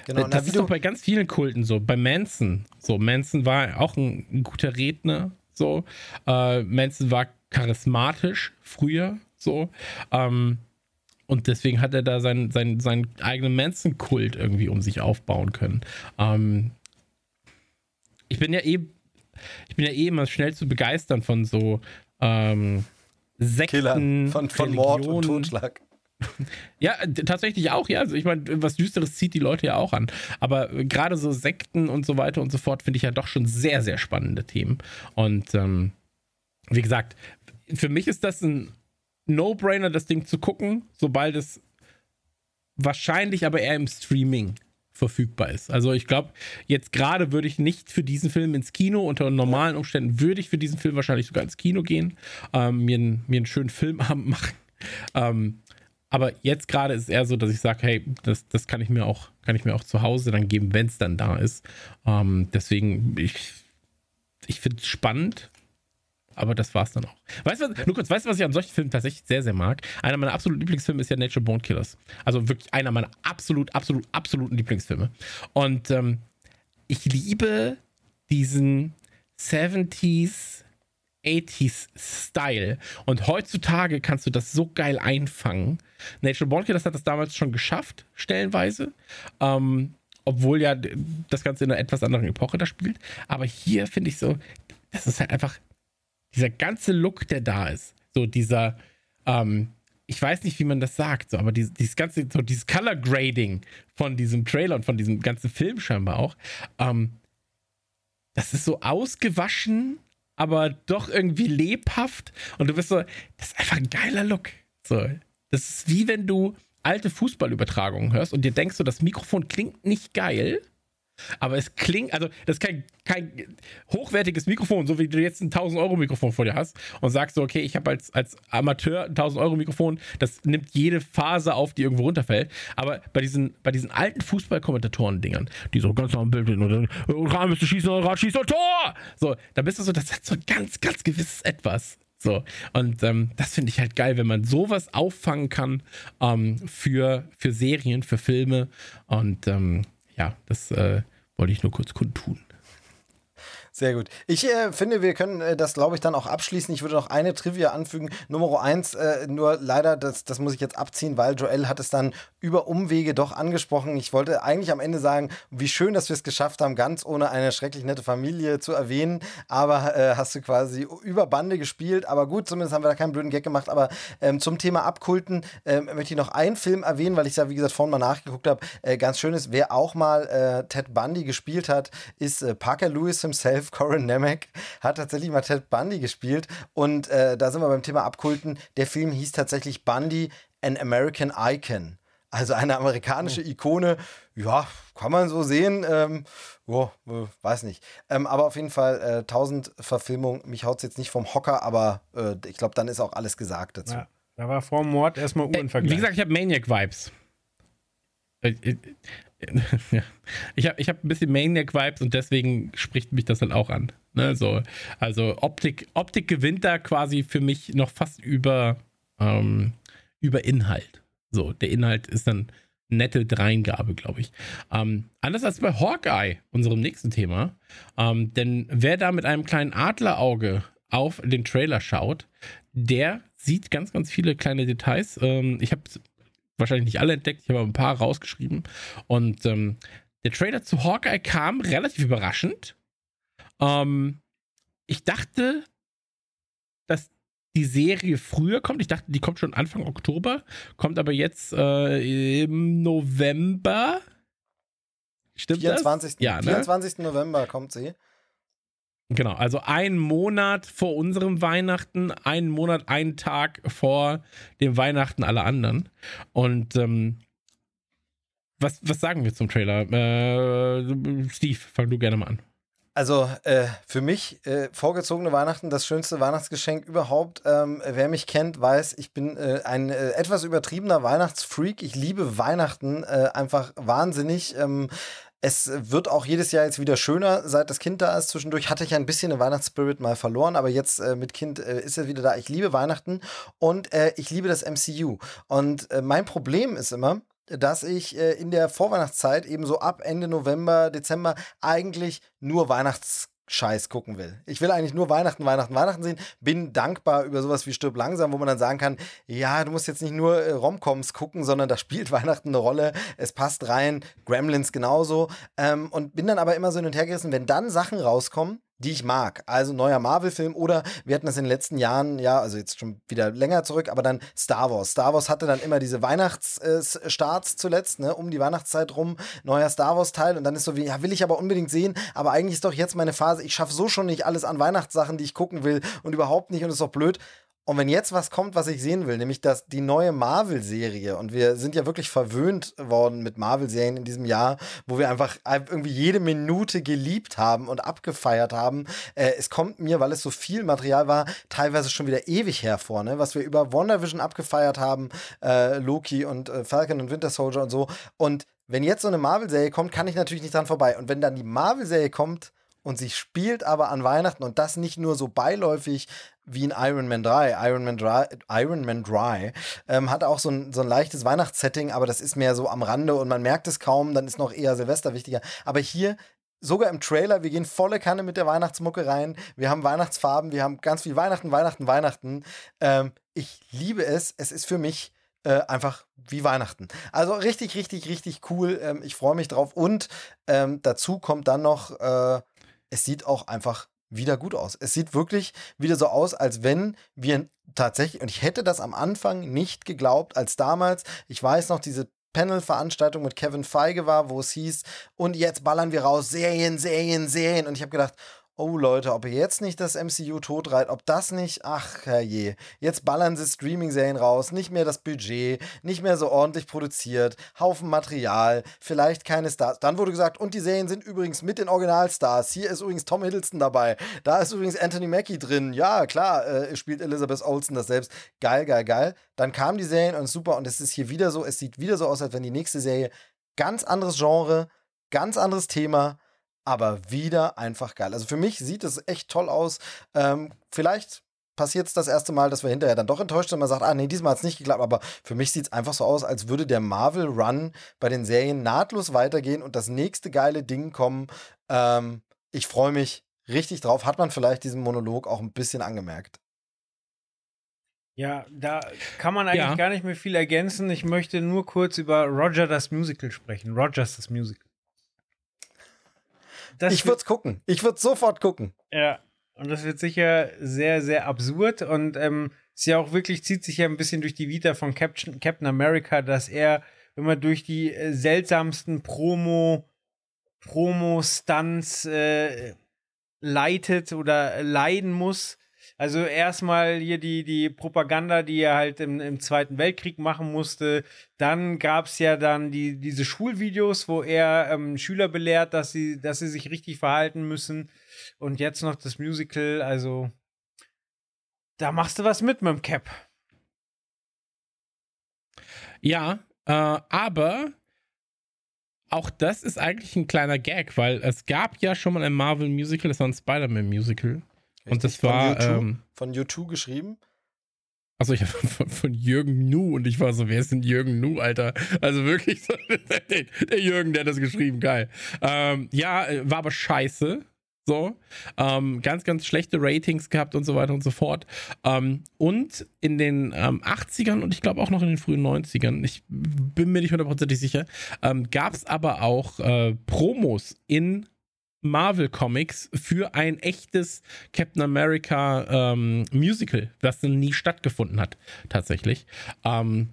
Genau, das ist doch bei ganz vielen Kulten so. Bei Manson. So, Manson war auch ein, ein guter Redner. So, äh, Manson war charismatisch früher. So, ähm, und deswegen hat er da seinen, seinen, seinen eigenen Manson-Kult irgendwie um sich aufbauen können. Ähm, ich bin ja eh, ich bin ja eh immer schnell zu begeistern von so ähm, Sekten, Killern, von, von Mord und Totschlag. Ja, tatsächlich auch, ja. Also ich meine, was Düsteres zieht die Leute ja auch an. Aber gerade so Sekten und so weiter und so fort finde ich ja doch schon sehr, sehr spannende Themen. Und ähm, wie gesagt, für mich ist das ein No-Brainer, das Ding zu gucken, sobald es wahrscheinlich aber eher im Streaming verfügbar ist. Also ich glaube, jetzt gerade würde ich nicht für diesen Film ins Kino, unter normalen Umständen würde ich für diesen Film wahrscheinlich sogar ins Kino gehen, ähm, mir, mir einen schönen Filmabend machen. Ähm, aber jetzt gerade ist es eher so, dass ich sage, hey, das, das kann ich mir auch, kann ich mir auch zu Hause dann geben, wenn es dann da ist. Ähm, deswegen, ich, ich finde es spannend, aber das war es dann auch. Weißt du, nur kurz, weißt du, was ich an solchen Filmen tatsächlich sehr, sehr mag? Einer meiner absoluten Lieblingsfilme ist ja Nature Bone Killers. Also wirklich einer meiner absolut, absolut, absoluten Lieblingsfilme. Und ähm, ich liebe diesen 70s 80s Style. Und heutzutage kannst du das so geil einfangen. Nature Born Killers hat das damals schon geschafft, stellenweise. Ähm, obwohl ja das Ganze in einer etwas anderen Epoche da spielt. Aber hier finde ich so, das ist halt einfach dieser ganze Look, der da ist. So dieser, ähm, ich weiß nicht, wie man das sagt, so, aber dieses, dieses ganze, so dieses Color Grading von diesem Trailer und von diesem ganzen Film scheinbar auch, ähm, das ist so ausgewaschen, aber doch irgendwie lebhaft. Und du bist so, das ist einfach ein geiler Look. So, das ist wie wenn du alte Fußballübertragungen hörst und dir denkst, so, das Mikrofon klingt nicht geil. Aber es klingt, also das ist kein, kein hochwertiges Mikrofon, so wie du jetzt ein 1000-Euro-Mikrofon vor dir hast und sagst so, okay, ich habe als, als Amateur ein 1000-Euro-Mikrofon, das nimmt jede Phase auf, die irgendwo runterfällt. Aber bei diesen, bei diesen alten Fußballkommentatoren-Dingern, die so ganz am Bild sind und dann, Rahmen müsste schießen, Rad schießt und Tor! So, da bist du so, das hat so ein ganz, ganz gewisses Etwas. So, und ähm, das finde ich halt geil, wenn man sowas auffangen kann ähm, für, für Serien, für Filme. Und ähm, ja, das äh, wollte ich nur kurz kundtun. Sehr gut. Ich äh, finde, wir können äh, das, glaube ich, dann auch abschließen. Ich würde noch eine Trivia anfügen. Nummer eins, äh, nur leider, das, das muss ich jetzt abziehen, weil Joel hat es dann über Umwege doch angesprochen. Ich wollte eigentlich am Ende sagen, wie schön, dass wir es geschafft haben, ganz ohne eine schrecklich nette Familie zu erwähnen. Aber äh, hast du quasi über Bande gespielt. Aber gut, zumindest haben wir da keinen blöden Gag gemacht. Aber ähm, zum Thema Abkulten ähm, möchte ich noch einen Film erwähnen, weil ich ja, wie gesagt, vorhin mal nachgeguckt habe. Äh, ganz schön ist, wer auch mal äh, Ted Bundy gespielt hat, ist Parker Lewis himself. Joseph Corin Nemec hat tatsächlich mal Ted Bundy gespielt. Und äh, da sind wir beim Thema Abkulten. Der Film hieß tatsächlich Bundy, an American Icon. Also eine amerikanische oh. Ikone. Ja, kann man so sehen. Ähm, oh, weiß nicht. Ähm, aber auf jeden Fall äh, 1000 Verfilmungen. Mich haut es jetzt nicht vom Hocker, aber äh, ich glaube, dann ist auch alles gesagt dazu. Ja, da war vor dem Mord erstmal Uhrenvergleich. Wie gesagt, ich habe Maniac-Vibes. Ich habe ich hab ein bisschen Maniac-Vibes und deswegen spricht mich das dann auch an. Ne? So, also Optik, Optik gewinnt da quasi für mich noch fast über, ähm, über Inhalt. So, der Inhalt ist dann nette Dreingabe, glaube ich. Ähm, anders als bei Hawkeye, unserem nächsten Thema. Ähm, denn wer da mit einem kleinen Adlerauge auf den Trailer schaut, der sieht ganz, ganz viele kleine Details. Ähm, ich habe wahrscheinlich nicht alle entdeckt, ich habe ein paar rausgeschrieben. Und ähm, der Trailer zu Hawkeye kam relativ überraschend. Ähm, ich dachte, dass die Serie früher kommt. Ich dachte, die kommt schon Anfang Oktober, kommt aber jetzt äh, im November. Stimmt 24. das? Ja, ne? 24. November kommt sie. Genau, also ein Monat vor unserem Weihnachten, einen Monat, einen Tag vor dem Weihnachten aller anderen. Und ähm, was, was sagen wir zum Trailer? Äh, Steve, fang du gerne mal an. Also äh, für mich äh, vorgezogene Weihnachten das schönste Weihnachtsgeschenk überhaupt. Ähm, wer mich kennt, weiß, ich bin äh, ein äh, etwas übertriebener Weihnachtsfreak. Ich liebe Weihnachten äh, einfach wahnsinnig. Ähm, es wird auch jedes Jahr jetzt wieder schöner, seit das Kind da ist. Zwischendurch hatte ich ein bisschen den Weihnachtsspirit mal verloren, aber jetzt äh, mit Kind äh, ist er wieder da. Ich liebe Weihnachten und äh, ich liebe das MCU. Und äh, mein Problem ist immer, dass ich äh, in der Vorweihnachtszeit eben so ab Ende November, Dezember eigentlich nur Weihnachts Scheiß gucken will. Ich will eigentlich nur Weihnachten, Weihnachten, Weihnachten sehen. Bin dankbar über sowas wie Stirb langsam, wo man dann sagen kann, ja, du musst jetzt nicht nur äh, Romcoms gucken, sondern da spielt Weihnachten eine Rolle. Es passt rein. Gremlins genauso. Ähm, und bin dann aber immer so hin und her gerissen, wenn dann Sachen rauskommen, die ich mag. Also neuer Marvel-Film oder wir hatten das in den letzten Jahren, ja, also jetzt schon wieder länger zurück, aber dann Star Wars. Star Wars hatte dann immer diese Weihnachtsstarts äh, zuletzt, ne, um die Weihnachtszeit rum, neuer Star Wars-Teil und dann ist so wie, ja, will ich aber unbedingt sehen, aber eigentlich ist doch jetzt meine Phase, ich schaffe so schon nicht alles an Weihnachtssachen, die ich gucken will und überhaupt nicht und ist doch blöd. Und wenn jetzt was kommt, was ich sehen will, nämlich dass die neue Marvel-Serie, und wir sind ja wirklich verwöhnt worden mit Marvel-Serien in diesem Jahr, wo wir einfach irgendwie jede Minute geliebt haben und abgefeiert haben. Äh, es kommt mir, weil es so viel Material war, teilweise schon wieder ewig hervor, ne? was wir über WandaVision abgefeiert haben, äh, Loki und äh, Falcon und Winter Soldier und so. Und wenn jetzt so eine Marvel-Serie kommt, kann ich natürlich nicht dran vorbei. Und wenn dann die Marvel-Serie kommt, und sie spielt aber an Weihnachten und das nicht nur so beiläufig wie in Iron Man 3. Iron Man 3, Iron Man 3 ähm, hat auch so ein, so ein leichtes Weihnachtssetting, aber das ist mehr so am Rande und man merkt es kaum, dann ist noch eher Silvester wichtiger. Aber hier sogar im Trailer, wir gehen volle Kanne mit der Weihnachtsmucke rein. Wir haben Weihnachtsfarben, wir haben ganz viel Weihnachten, Weihnachten, Weihnachten. Ähm, ich liebe es. Es ist für mich äh, einfach wie Weihnachten. Also richtig, richtig, richtig cool. Ähm, ich freue mich drauf. Und ähm, dazu kommt dann noch äh, es sieht auch einfach wieder gut aus. Es sieht wirklich wieder so aus, als wenn wir tatsächlich, und ich hätte das am Anfang nicht geglaubt, als damals, ich weiß noch, diese Panel-Veranstaltung mit Kevin Feige war, wo es hieß, und jetzt ballern wir raus, Serien, Serien, Serien. Und ich habe gedacht, oh Leute, ob ihr jetzt nicht das MCU totreit, ob das nicht, ach herrje, jetzt ballern sie Streaming-Serien raus, nicht mehr das Budget, nicht mehr so ordentlich produziert, Haufen Material, vielleicht keine Stars. Dann wurde gesagt, und die Serien sind übrigens mit den Originalstars. Hier ist übrigens Tom Hiddleston dabei, da ist übrigens Anthony Mackie drin. Ja, klar, äh, spielt Elizabeth Olsen das selbst. Geil, geil, geil. Dann kamen die Serien und super, und es ist hier wieder so, es sieht wieder so aus, als wenn die nächste Serie ganz anderes Genre, ganz anderes Thema, aber wieder einfach geil. Also für mich sieht es echt toll aus. Ähm, vielleicht passiert es das erste Mal, dass wir hinterher dann doch enttäuscht sind und man sagt, ah nee, diesmal hat es nicht geklappt, aber für mich sieht es einfach so aus, als würde der Marvel Run bei den Serien nahtlos weitergehen und das nächste geile Ding kommen. Ähm, ich freue mich richtig drauf. Hat man vielleicht diesen Monolog auch ein bisschen angemerkt? Ja, da kann man eigentlich ja. gar nicht mehr viel ergänzen. Ich möchte nur kurz über Roger das Musical sprechen. Rogers das Musical. Das ich würde es gucken. Ich würde sofort gucken. Ja, und das wird sicher sehr, sehr absurd und ähm, ist ja auch wirklich, zieht sich ja ein bisschen durch die Vita von Captain, Captain America, dass er immer durch die äh, seltsamsten Promo, Promo-Stunts äh, leitet oder leiden muss also erstmal hier die, die Propaganda, die er halt im, im Zweiten Weltkrieg machen musste. Dann gab es ja dann die, diese Schulvideos, wo er ähm, Schüler belehrt, dass sie, dass sie sich richtig verhalten müssen. Und jetzt noch das Musical, also da machst du was mit mit dem Cap. Ja, äh, aber auch das ist eigentlich ein kleiner Gag, weil es gab ja schon mal ein Marvel Musical, das war ein Spider-Man Musical. Und das war. Von U2, ähm, von U2 geschrieben? Achso, ich habe von, von, Jürgen Nu und ich war so, wer ist denn Jürgen Nu, Alter? Also wirklich so, der, der Jürgen, der hat das geschrieben, geil. Ähm, ja, äh, war aber scheiße. So, ähm, ganz, ganz schlechte Ratings gehabt und so weiter und so fort. Ähm, und in den ähm, 80ern und ich glaube auch noch in den frühen 90ern, ich bin mir nicht hundertprozentig sicher, ähm, gab es aber auch äh, Promos in Marvel Comics für ein echtes Captain America ähm, Musical, das nie stattgefunden hat, tatsächlich. Ähm,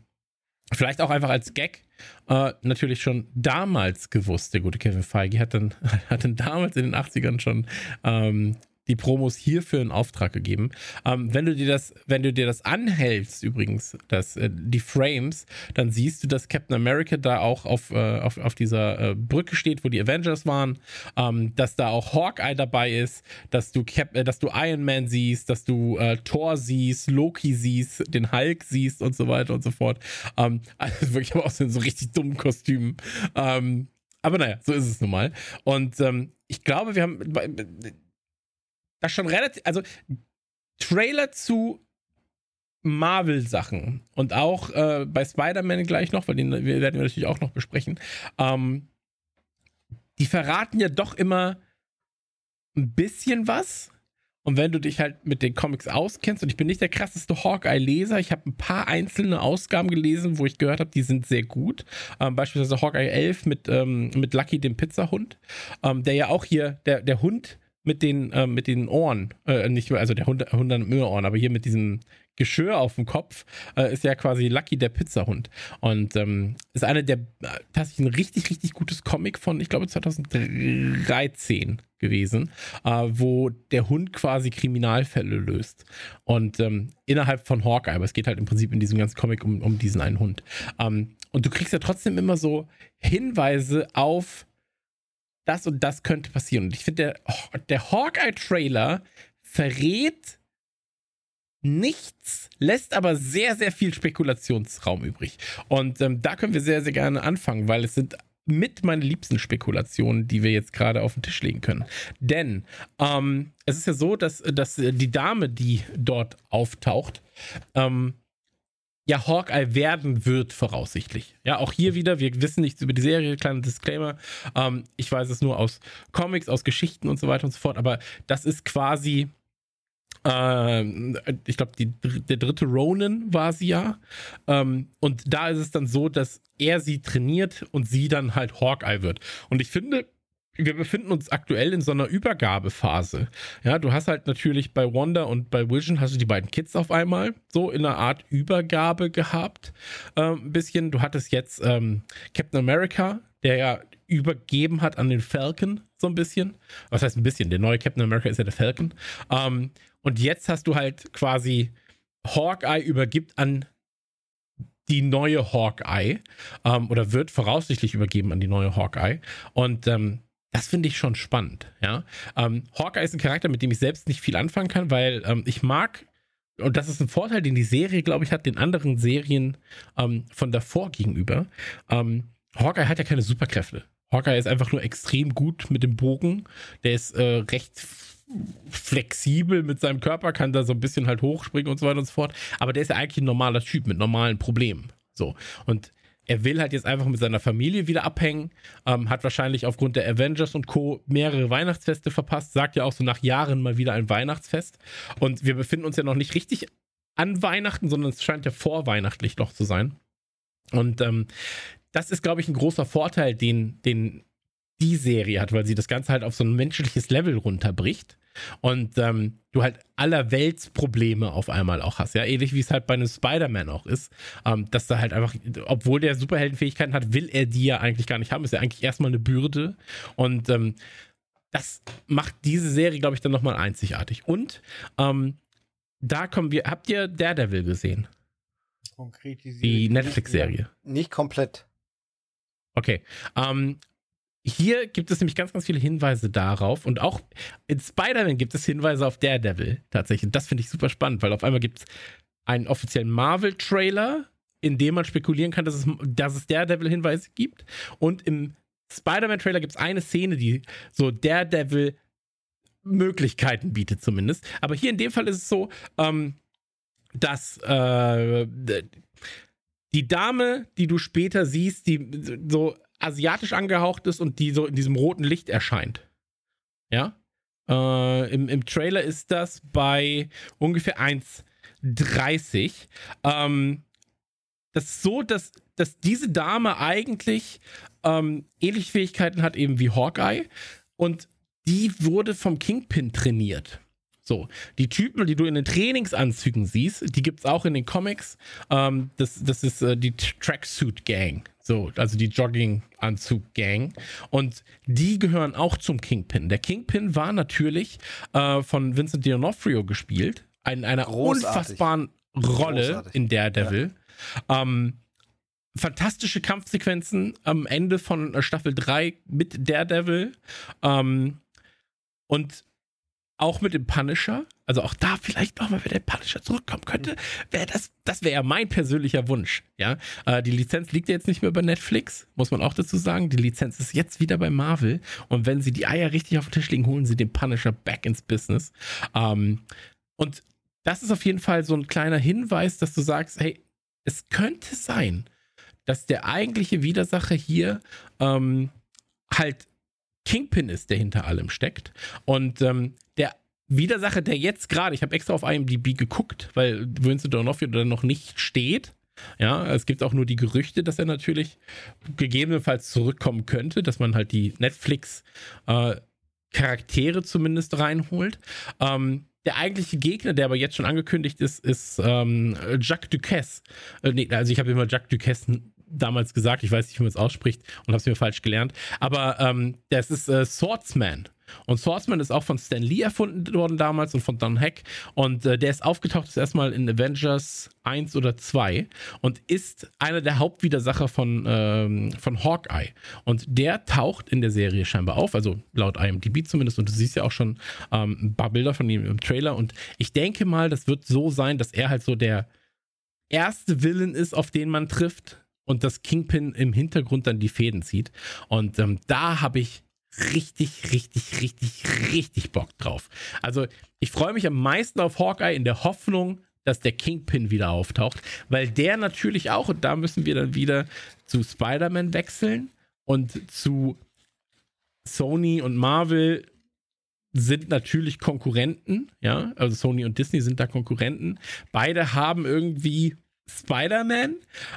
vielleicht auch einfach als Gag. Äh, natürlich schon damals gewusst, der gute Kevin Feige hat dann, hat dann damals in den 80ern schon ähm, die Promos hierfür in Auftrag gegeben. Ähm, wenn du dir das, wenn du dir das anhältst, übrigens, das, äh, die Frames, dann siehst du, dass Captain America da auch auf, äh, auf, auf dieser äh, Brücke steht, wo die Avengers waren, ähm, dass da auch Hawkeye dabei ist, dass du Cap äh, dass du Iron Man siehst, dass du äh, Thor siehst, Loki siehst, den Hulk siehst und so weiter und so fort. Ähm, also wirklich aber auch so in so richtig dummen Kostümen. Ähm, aber naja, so ist es nun mal. Und ähm, ich glaube, wir haben das schon relativ, also Trailer zu Marvel-Sachen und auch äh, bei Spider-Man gleich noch, weil den werden wir natürlich auch noch besprechen. Ähm, die verraten ja doch immer ein bisschen was. Und wenn du dich halt mit den Comics auskennst, und ich bin nicht der krasseste Hawkeye-Leser, ich habe ein paar einzelne Ausgaben gelesen, wo ich gehört habe, die sind sehr gut. Ähm, beispielsweise Hawkeye 11 mit, ähm, mit Lucky, dem Pizzahund, ähm, der ja auch hier, der, der Hund mit den, äh, mit den Ohren, äh, nicht also der Hund, Hund im Ohren, aber hier mit diesem Geschirr auf dem Kopf, äh, ist ja quasi Lucky der Pizzahund. Und ähm, ist eine der, äh, tatsächlich ein richtig, richtig gutes Comic von, ich glaube, 2013 gewesen, äh, wo der Hund quasi Kriminalfälle löst. Und ähm, innerhalb von Hawkeye, aber es geht halt im Prinzip in diesem ganzen Comic um, um diesen einen Hund. Ähm, und du kriegst ja trotzdem immer so Hinweise auf das und das könnte passieren. Und ich finde, der, der Hawkeye-Trailer verrät nichts, lässt aber sehr, sehr viel Spekulationsraum übrig. Und ähm, da können wir sehr, sehr gerne anfangen, weil es sind mit meine liebsten Spekulationen, die wir jetzt gerade auf den Tisch legen können. Denn ähm, es ist ja so, dass, dass die Dame, die dort auftaucht, ähm, ja Hawkeye werden wird, voraussichtlich. Ja, auch hier wieder, wir wissen nichts über die Serie, kleiner Disclaimer. Ähm, ich weiß es nur aus Comics, aus Geschichten und so weiter und so fort, aber das ist quasi ähm, ich glaube, der dritte Ronin war sie ja. Ähm, und da ist es dann so, dass er sie trainiert und sie dann halt Hawkeye wird. Und ich finde, wir befinden uns aktuell in so einer Übergabephase. Ja, du hast halt natürlich bei Wanda und bei Vision hast du die beiden Kids auf einmal so in einer Art Übergabe gehabt. Ähm, ein bisschen. Du hattest jetzt ähm, Captain America, der ja übergeben hat an den Falcon so ein bisschen. Was heißt ein bisschen? Der neue Captain America ist ja der Falcon. Ähm, und jetzt hast du halt quasi Hawkeye übergibt an die neue Hawkeye ähm, oder wird voraussichtlich übergeben an die neue Hawkeye. Und ähm, das finde ich schon spannend, ja. Ähm, Hawkeye ist ein Charakter, mit dem ich selbst nicht viel anfangen kann, weil ähm, ich mag, und das ist ein Vorteil, den die Serie, glaube ich, hat, den anderen Serien ähm, von davor gegenüber. Ähm, Hawkeye hat ja keine Superkräfte. Hawkeye ist einfach nur extrem gut mit dem Bogen. Der ist äh, recht flexibel mit seinem Körper, kann da so ein bisschen halt hochspringen und so weiter und so fort. Aber der ist ja eigentlich ein normaler Typ mit normalen Problemen. So. Und er will halt jetzt einfach mit seiner Familie wieder abhängen, ähm, hat wahrscheinlich aufgrund der Avengers und Co. mehrere Weihnachtsfeste verpasst, sagt ja auch so nach Jahren mal wieder ein Weihnachtsfest. Und wir befinden uns ja noch nicht richtig an Weihnachten, sondern es scheint ja vorweihnachtlich noch zu sein. Und ähm, das ist, glaube ich, ein großer Vorteil, den, den die Serie hat, weil sie das Ganze halt auf so ein menschliches Level runterbricht und ähm, du halt allerweltsprobleme auf einmal auch hast, ja, ähnlich wie es halt bei einem Spider-Man auch ist, ähm, dass da halt einfach, obwohl der Superheldenfähigkeiten hat, will er die ja eigentlich gar nicht haben, ist ja eigentlich erstmal eine Bürde und ähm, das macht diese Serie, glaube ich, dann nochmal einzigartig. Und ähm, da kommen wir, habt ihr Daredevil gesehen? Konkretisiert. Die Netflix-Serie. Nicht komplett. Okay. Ähm, hier gibt es nämlich ganz, ganz viele Hinweise darauf und auch in Spider-Man gibt es Hinweise auf Daredevil tatsächlich. Und das finde ich super spannend, weil auf einmal gibt es einen offiziellen Marvel-Trailer, in dem man spekulieren kann, dass es, dass es Daredevil-Hinweise gibt. Und im Spider-Man-Trailer gibt es eine Szene, die so Daredevil Möglichkeiten bietet zumindest. Aber hier in dem Fall ist es so, ähm, dass äh, die Dame, die du später siehst, die so asiatisch angehaucht ist und die so in diesem roten Licht erscheint. Ja? Äh, im, Im Trailer ist das bei ungefähr 1,30. Ähm, das ist so, dass, dass diese Dame eigentlich ähm, ähnliche Fähigkeiten hat, eben wie Hawkeye. Und die wurde vom Kingpin trainiert. So, die Typen, die du in den Trainingsanzügen siehst, die gibt es auch in den Comics. Ähm, das, das ist äh, die Tracksuit Gang. So, also die Jogginganzug-Gang. Und die gehören auch zum Kingpin. Der Kingpin war natürlich äh, von Vincent D'Onofrio gespielt. In einer Großartig. unfassbaren Rolle Großartig. in Daredevil. Ja. Ähm, fantastische Kampfsequenzen am Ende von Staffel 3 mit Daredevil. Ähm, und auch mit dem Punisher, also auch da vielleicht nochmal, wenn der Punisher zurückkommen könnte, wäre das, das wäre ja mein persönlicher Wunsch. Ja, äh, die Lizenz liegt jetzt nicht mehr bei Netflix, muss man auch dazu sagen. Die Lizenz ist jetzt wieder bei Marvel. Und wenn sie die Eier richtig auf den Tisch legen, holen sie den Punisher back ins Business. Ähm, und das ist auf jeden Fall so ein kleiner Hinweis, dass du sagst, hey, es könnte sein, dass der eigentliche Widersacher hier ähm, halt Kingpin ist, der hinter allem steckt. Und ähm, der Widersacher, der jetzt gerade, ich habe extra auf IMDb geguckt, weil Vincent D'Onofrio da noch nicht steht. Ja, es gibt auch nur die Gerüchte, dass er natürlich gegebenenfalls zurückkommen könnte, dass man halt die Netflix äh, Charaktere zumindest reinholt. Ähm, der eigentliche Gegner, der aber jetzt schon angekündigt ist, ist ähm, Jacques Duquesne. Äh, nee, also ich habe immer Jacques Duquesne damals gesagt, ich weiß nicht, wie man es ausspricht und habe es mir falsch gelernt. Aber ähm, das ist äh, Swordsman. Und Swordsman ist auch von Stan Lee erfunden worden damals und von Don Heck. Und äh, der ist aufgetaucht ist erstmal in Avengers 1 oder 2 und ist einer der Hauptwidersacher von, ähm, von Hawkeye. Und der taucht in der Serie scheinbar auf, also laut IMDb zumindest. Und du siehst ja auch schon ähm, ein paar Bilder von ihm im Trailer. Und ich denke mal, das wird so sein, dass er halt so der erste Villain ist, auf den man trifft. Und dass Kingpin im Hintergrund dann die Fäden zieht. Und ähm, da habe ich richtig, richtig, richtig, richtig Bock drauf. Also ich freue mich am meisten auf Hawkeye in der Hoffnung, dass der Kingpin wieder auftaucht, weil der natürlich auch, und da müssen wir dann wieder zu Spider-Man wechseln und zu Sony und Marvel sind natürlich Konkurrenten, ja, also Sony und Disney sind da Konkurrenten. Beide haben irgendwie Spider-Man.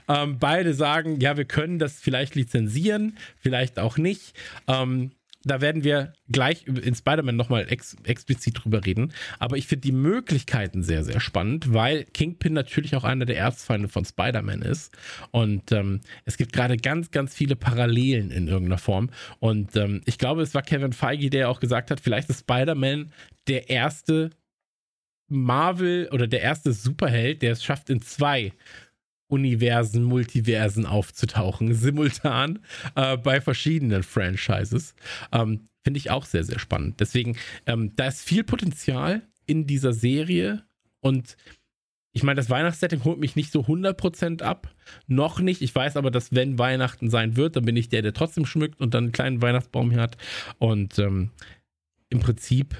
Ähm, beide sagen, ja, wir können das vielleicht lizenzieren, vielleicht auch nicht. Ähm, da werden wir gleich in Spider-Man nochmal ex explizit drüber reden. Aber ich finde die Möglichkeiten sehr, sehr spannend, weil Kingpin natürlich auch einer der Erzfeinde von Spider-Man ist. Und ähm, es gibt gerade ganz, ganz viele Parallelen in irgendeiner Form. Und ähm, ich glaube, es war Kevin Feige, der auch gesagt hat, vielleicht ist Spider-Man der erste Marvel oder der erste Superheld, der es schafft, in zwei Universen, Multiversen aufzutauchen, simultan äh, bei verschiedenen Franchises. Ähm, Finde ich auch sehr, sehr spannend. Deswegen, ähm, da ist viel Potenzial in dieser Serie und ich meine, das Weihnachtssetting holt mich nicht so 100% ab. Noch nicht. Ich weiß aber, dass wenn Weihnachten sein wird, dann bin ich der, der trotzdem schmückt und dann einen kleinen Weihnachtsbaum hier hat. Und ähm, im Prinzip,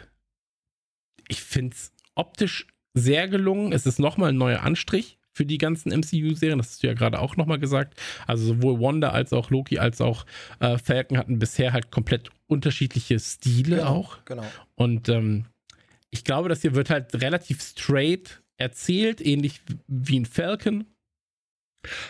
ich finde es optisch sehr gelungen. Es ist nochmal ein neuer Anstrich für die ganzen MCU-Serien. Das hast du ja gerade auch nochmal gesagt. Also sowohl Wanda als auch Loki als auch äh, Falcon hatten bisher halt komplett unterschiedliche Stile genau, auch. Genau. Und ähm, ich glaube, das hier wird halt relativ straight erzählt, ähnlich wie ein Falcon.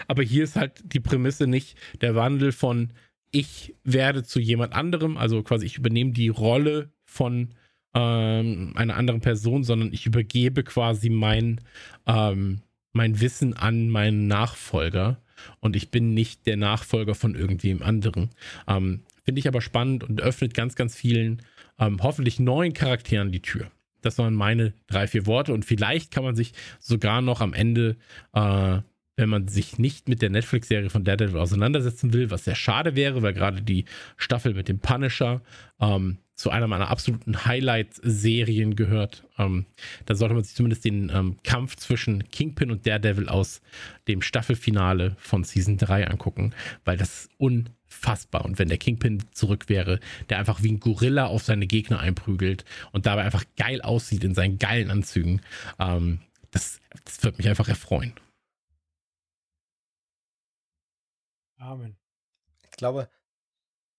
Aber hier ist halt die Prämisse nicht der Wandel von ich werde zu jemand anderem, also quasi ich übernehme die Rolle von ähm, einer anderen Person, sondern ich übergebe quasi mein, ähm, mein Wissen an meinen Nachfolger und ich bin nicht der Nachfolger von irgendwem anderen. Ähm, Finde ich aber spannend und öffnet ganz, ganz vielen, ähm, hoffentlich neuen Charakteren die Tür. Das waren meine drei, vier Worte und vielleicht kann man sich sogar noch am Ende, äh, wenn man sich nicht mit der Netflix-Serie von Daredevil auseinandersetzen will, was sehr schade wäre, weil gerade die Staffel mit dem Punisher ähm, zu einer meiner absoluten Highlight-Serien gehört. Ähm, da sollte man sich zumindest den ähm, Kampf zwischen Kingpin und Daredevil aus dem Staffelfinale von Season 3 angucken, weil das ist unfassbar. Und wenn der Kingpin zurück wäre, der einfach wie ein Gorilla auf seine Gegner einprügelt und dabei einfach geil aussieht in seinen geilen Anzügen, ähm, das, das wird mich einfach erfreuen. Amen. Ich glaube,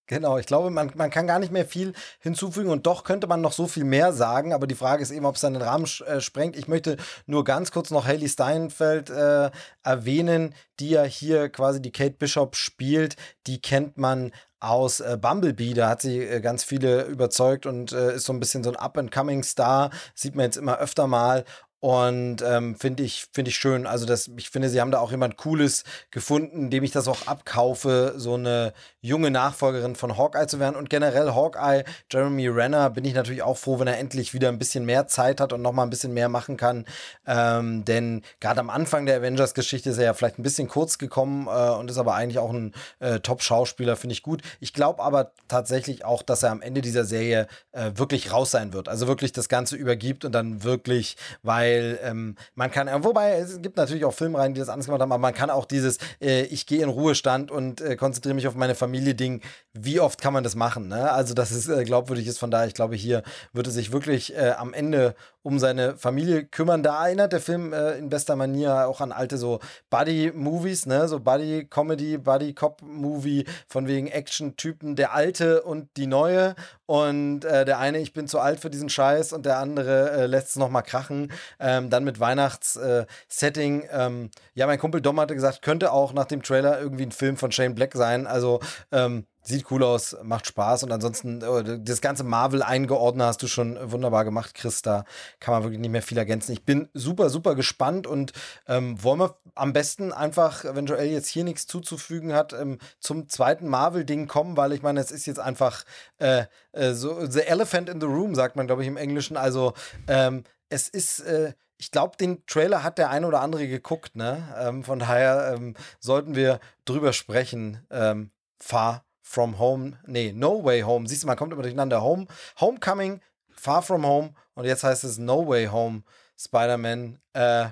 Genau, ich glaube, man, man kann gar nicht mehr viel hinzufügen und doch könnte man noch so viel mehr sagen, aber die Frage ist eben, ob es dann den Rahmen äh, sprengt. Ich möchte nur ganz kurz noch Haley Steinfeld äh, erwähnen, die ja hier quasi die Kate Bishop spielt. Die kennt man aus äh, Bumblebee, da hat sie äh, ganz viele überzeugt und äh, ist so ein bisschen so ein Up-and-Coming-Star, sieht man jetzt immer öfter mal und ähm, finde ich, finde ich schön. Also, das, ich finde, sie haben da auch jemand Cooles gefunden, dem ich das auch abkaufe, so eine junge Nachfolgerin von Hawkeye zu werden. Und generell Hawkeye, Jeremy Renner, bin ich natürlich auch froh, wenn er endlich wieder ein bisschen mehr Zeit hat und nochmal ein bisschen mehr machen kann. Ähm, denn gerade am Anfang der Avengers-Geschichte ist er ja vielleicht ein bisschen kurz gekommen äh, und ist aber eigentlich auch ein äh, Top-Schauspieler, finde ich gut. Ich glaube aber tatsächlich auch, dass er am Ende dieser Serie äh, wirklich raus sein wird. Also wirklich das Ganze übergibt und dann wirklich, weil weil ähm, man kann, äh, wobei es gibt natürlich auch Filmreihen, die das anders gemacht haben, aber man kann auch dieses, äh, ich gehe in Ruhestand und äh, konzentriere mich auf meine Familie Ding, wie oft kann man das machen? Ne? Also, dass es äh, glaubwürdig ist, von daher, ich glaube, hier würde sich wirklich äh, am Ende um seine Familie kümmern. Da erinnert der Film äh, in bester Manier auch an alte so Buddy-Movies, ne? So Buddy-Comedy, Buddy-Cop-Movie von wegen Action-Typen, der alte und die neue. Und äh, der eine, ich bin zu alt für diesen Scheiß und der andere äh, lässt es nochmal krachen. Ähm, dann mit Weihnachts-Setting. Äh, ähm, ja, mein Kumpel Dom hatte gesagt, könnte auch nach dem Trailer irgendwie ein Film von Shane Black sein. Also, ähm, sieht cool aus, macht Spaß und ansonsten oh, das ganze Marvel eingeordnet hast du schon wunderbar gemacht, Chris. Da kann man wirklich nicht mehr viel ergänzen. Ich bin super, super gespannt und ähm, wollen wir am besten einfach, wenn Joel jetzt hier nichts zuzufügen hat, ähm, zum zweiten Marvel-Ding kommen, weil ich meine, es ist jetzt einfach äh, äh, so The Elephant in the Room, sagt man, glaube ich, im Englischen. Also ähm, es ist äh, ich glaube, den Trailer hat der eine oder andere geguckt, ne? Ähm, von daher ähm, sollten wir drüber sprechen. Ähm, Far From Home, nee, No Way Home. Siehst du, man kommt immer durcheinander. Home, Homecoming, Far From Home und jetzt heißt es No Way Home, Spider-Man. Äh,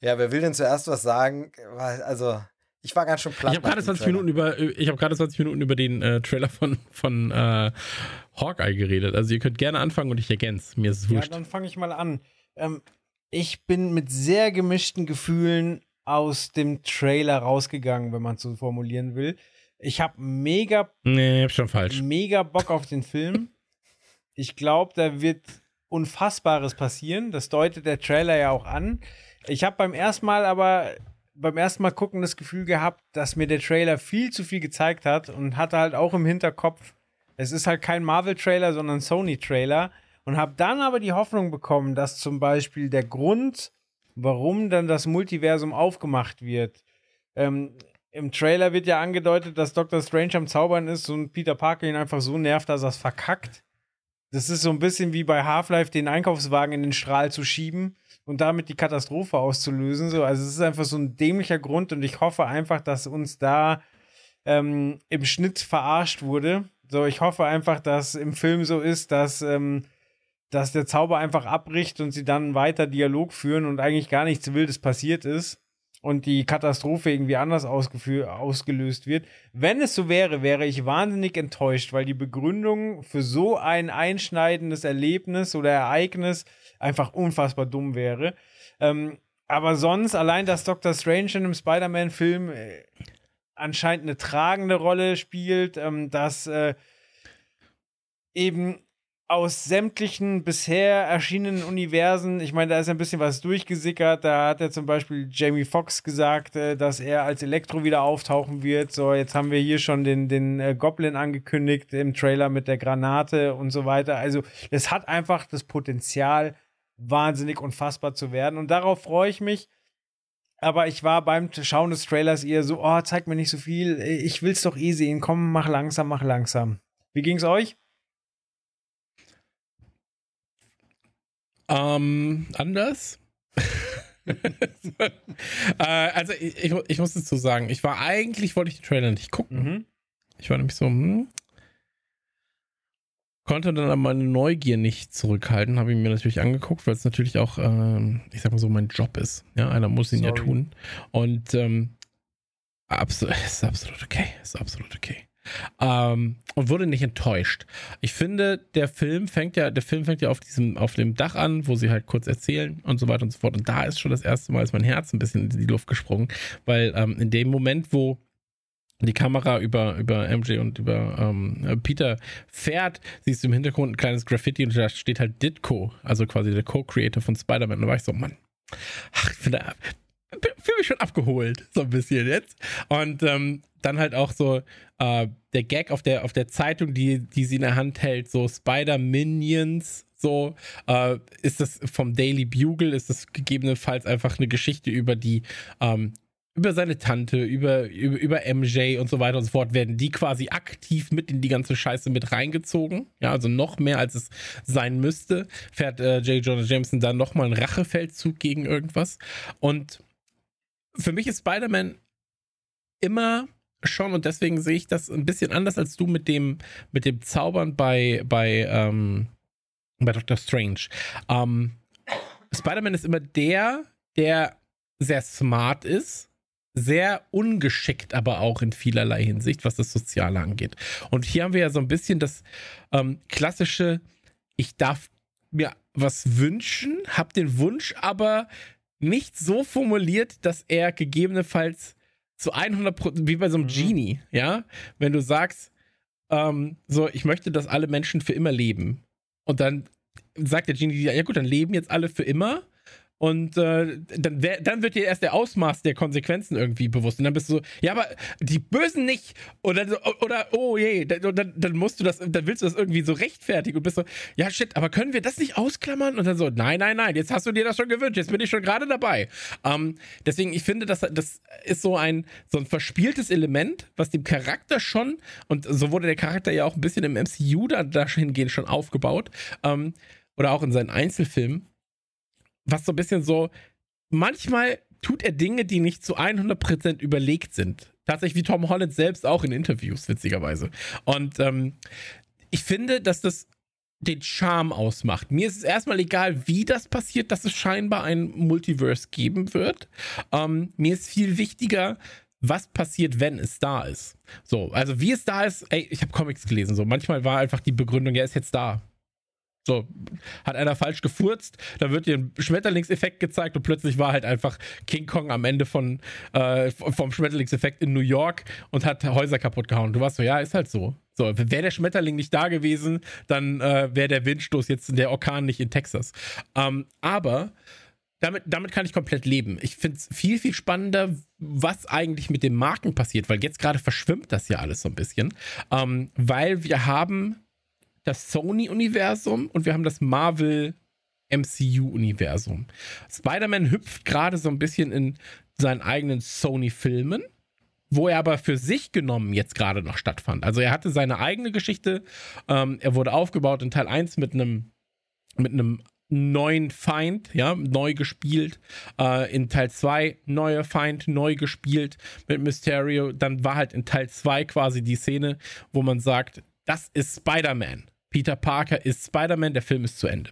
ja, wer will denn zuerst was sagen? Also, ich war ganz schön platt. Ich habe gerade 20 Minuten über, ich habe gerade 20 Minuten über den äh, Trailer von, von äh, Hawkeye geredet. Also ihr könnt gerne anfangen und ich ergänze. Mir ist es wurscht. Ja, dann fange ich mal an. Ähm, ich bin mit sehr gemischten Gefühlen aus dem Trailer rausgegangen, wenn man es so formulieren will. Ich habe mega, nee, schon falsch. mega Bock auf den Film. Ich glaube, da wird Unfassbares passieren. Das deutet der Trailer ja auch an. Ich habe beim ersten Mal aber beim ersten Mal gucken das Gefühl gehabt, dass mir der Trailer viel zu viel gezeigt hat und hatte halt auch im Hinterkopf, es ist halt kein Marvel-Trailer, sondern Sony-Trailer und habe dann aber die Hoffnung bekommen, dass zum Beispiel der Grund, warum dann das Multiversum aufgemacht wird, ähm, im Trailer wird ja angedeutet, dass Doctor Strange am Zaubern ist und Peter Parker ihn einfach so nervt, dass er es verkackt. Das ist so ein bisschen wie bei Half-Life den Einkaufswagen in den Strahl zu schieben und damit die Katastrophe auszulösen. So, also es ist einfach so ein dämlicher Grund und ich hoffe einfach, dass uns da ähm, im Schnitt verarscht wurde. So, ich hoffe einfach, dass im Film so ist, dass ähm, dass der Zauber einfach abbricht und sie dann weiter Dialog führen und eigentlich gar nichts Wildes passiert ist und die Katastrophe irgendwie anders ausgelöst wird. Wenn es so wäre, wäre ich wahnsinnig enttäuscht, weil die Begründung für so ein einschneidendes Erlebnis oder Ereignis einfach unfassbar dumm wäre. Ähm, aber sonst, allein, dass Doctor Strange in einem Spider-Man-Film äh, anscheinend eine tragende Rolle spielt, ähm, dass äh, eben aus sämtlichen bisher erschienenen Universen, ich meine, da ist ein bisschen was durchgesickert. Da hat er zum Beispiel Jamie Foxx gesagt, äh, dass er als Elektro wieder auftauchen wird. So, jetzt haben wir hier schon den, den äh, Goblin angekündigt im Trailer mit der Granate und so weiter. Also, es hat einfach das Potenzial, wahnsinnig unfassbar zu werden. Und darauf freue ich mich. Aber ich war beim Schauen des Trailers eher so, oh, zeig mir nicht so viel. Ich will's doch eh sehen. Komm, mach langsam, mach langsam. Wie ging's euch? Ähm, anders. äh, also ich, ich, ich muss dazu sagen, ich war eigentlich, wollte ich die Trailer nicht gucken. Mhm. Ich war nämlich so, hm, konnte dann aber meine Neugier nicht zurückhalten, habe ich mir natürlich angeguckt, weil es natürlich auch, ähm, ich sag mal so, mein Job ist. Ja, einer muss ihn Sorry. ja tun. Und ähm, absolut, ist absolut okay, ist absolut okay. Ähm, und wurde nicht enttäuscht. Ich finde, der Film fängt ja, der Film fängt ja auf diesem, auf dem Dach an, wo sie halt kurz erzählen und so weiter und so fort. Und da ist schon das erste Mal ist mein Herz ein bisschen in die Luft gesprungen, weil ähm, in dem Moment, wo die Kamera über, über MJ und über ähm, Peter fährt, siehst du im Hintergrund ein kleines Graffiti und da steht halt Ditko, also quasi der Co-Creator von Spider-Man. Da war ich so, Mann, ach, ich finde, fühle mich schon abgeholt, so ein bisschen jetzt. Und ähm, dann halt auch so äh, der Gag auf der, auf der Zeitung, die, die sie in der Hand hält, so Spider-Minions, so äh, ist das vom Daily Bugle, ist das gegebenenfalls einfach eine Geschichte über die, ähm, über seine Tante, über, über, über MJ und so weiter und so fort, werden die quasi aktiv mit in die ganze Scheiße mit reingezogen. Ja, also noch mehr als es sein müsste, fährt äh, J. Jonah Jameson dann nochmal einen Rachefeldzug gegen irgendwas. Und für mich ist Spider-Man immer schon und deswegen sehe ich das ein bisschen anders als du mit dem mit dem Zaubern bei bei ähm, bei Doctor Strange. Ähm, Spider-Man ist immer der, der sehr smart ist, sehr ungeschickt, aber auch in vielerlei Hinsicht, was das Soziale angeht. Und hier haben wir ja so ein bisschen das ähm, klassische, ich darf mir was wünschen, hab den Wunsch, aber nicht so formuliert, dass er gegebenenfalls zu 100 Prozent, wie bei so einem mhm. Genie, ja, wenn du sagst, ähm, so, ich möchte, dass alle Menschen für immer leben. Und dann sagt der Genie, ja gut, dann leben jetzt alle für immer und äh, dann, dann wird dir erst der Ausmaß der Konsequenzen irgendwie bewusst. Und dann bist du so, ja, aber die Bösen nicht. Oder, oder oh je, dann, dann, musst du das, dann willst du das irgendwie so rechtfertigen und bist so, ja, shit, aber können wir das nicht ausklammern? Und dann so, nein, nein, nein, jetzt hast du dir das schon gewünscht, jetzt bin ich schon gerade dabei. Ähm, deswegen, ich finde, das, das ist so ein, so ein verspieltes Element, was dem Charakter schon, und so wurde der Charakter ja auch ein bisschen im MCU da, dahingehend schon aufgebaut, ähm, oder auch in seinen Einzelfilmen, was so ein bisschen so, manchmal tut er Dinge, die nicht zu 100% überlegt sind. Tatsächlich wie Tom Holland selbst auch in Interviews, witzigerweise. Und ähm, ich finde, dass das den Charme ausmacht. Mir ist es erstmal egal, wie das passiert, dass es scheinbar ein Multiverse geben wird. Ähm, mir ist viel wichtiger, was passiert, wenn es da ist. So, also wie es da ist, ey, ich habe Comics gelesen, so manchmal war einfach die Begründung, er ist jetzt da. So, hat einer falsch gefurzt, da wird dir ein Schmetterlingseffekt gezeigt und plötzlich war halt einfach King Kong am Ende von, äh, vom Schmetterlingseffekt in New York und hat Häuser kaputt gehauen. Du warst so, ja, ist halt so. So, wäre der Schmetterling nicht da gewesen, dann äh, wäre der Windstoß jetzt der Orkan nicht in Texas. Ähm, aber damit, damit kann ich komplett leben. Ich finde es viel, viel spannender, was eigentlich mit den Marken passiert, weil jetzt gerade verschwimmt das ja alles so ein bisschen. Ähm, weil wir haben das Sony-Universum und wir haben das Marvel MCU-Universum. Spider-Man hüpft gerade so ein bisschen in seinen eigenen Sony-Filmen, wo er aber für sich genommen jetzt gerade noch stattfand. Also er hatte seine eigene Geschichte. Ähm, er wurde aufgebaut in Teil 1 mit einem mit einem neuen Feind, ja, neu gespielt. Äh, in Teil 2 neuer Feind, neu gespielt mit Mysterio. Dann war halt in Teil 2 quasi die Szene, wo man sagt, das ist Spider-Man. Peter Parker ist Spider-Man, der Film ist zu Ende.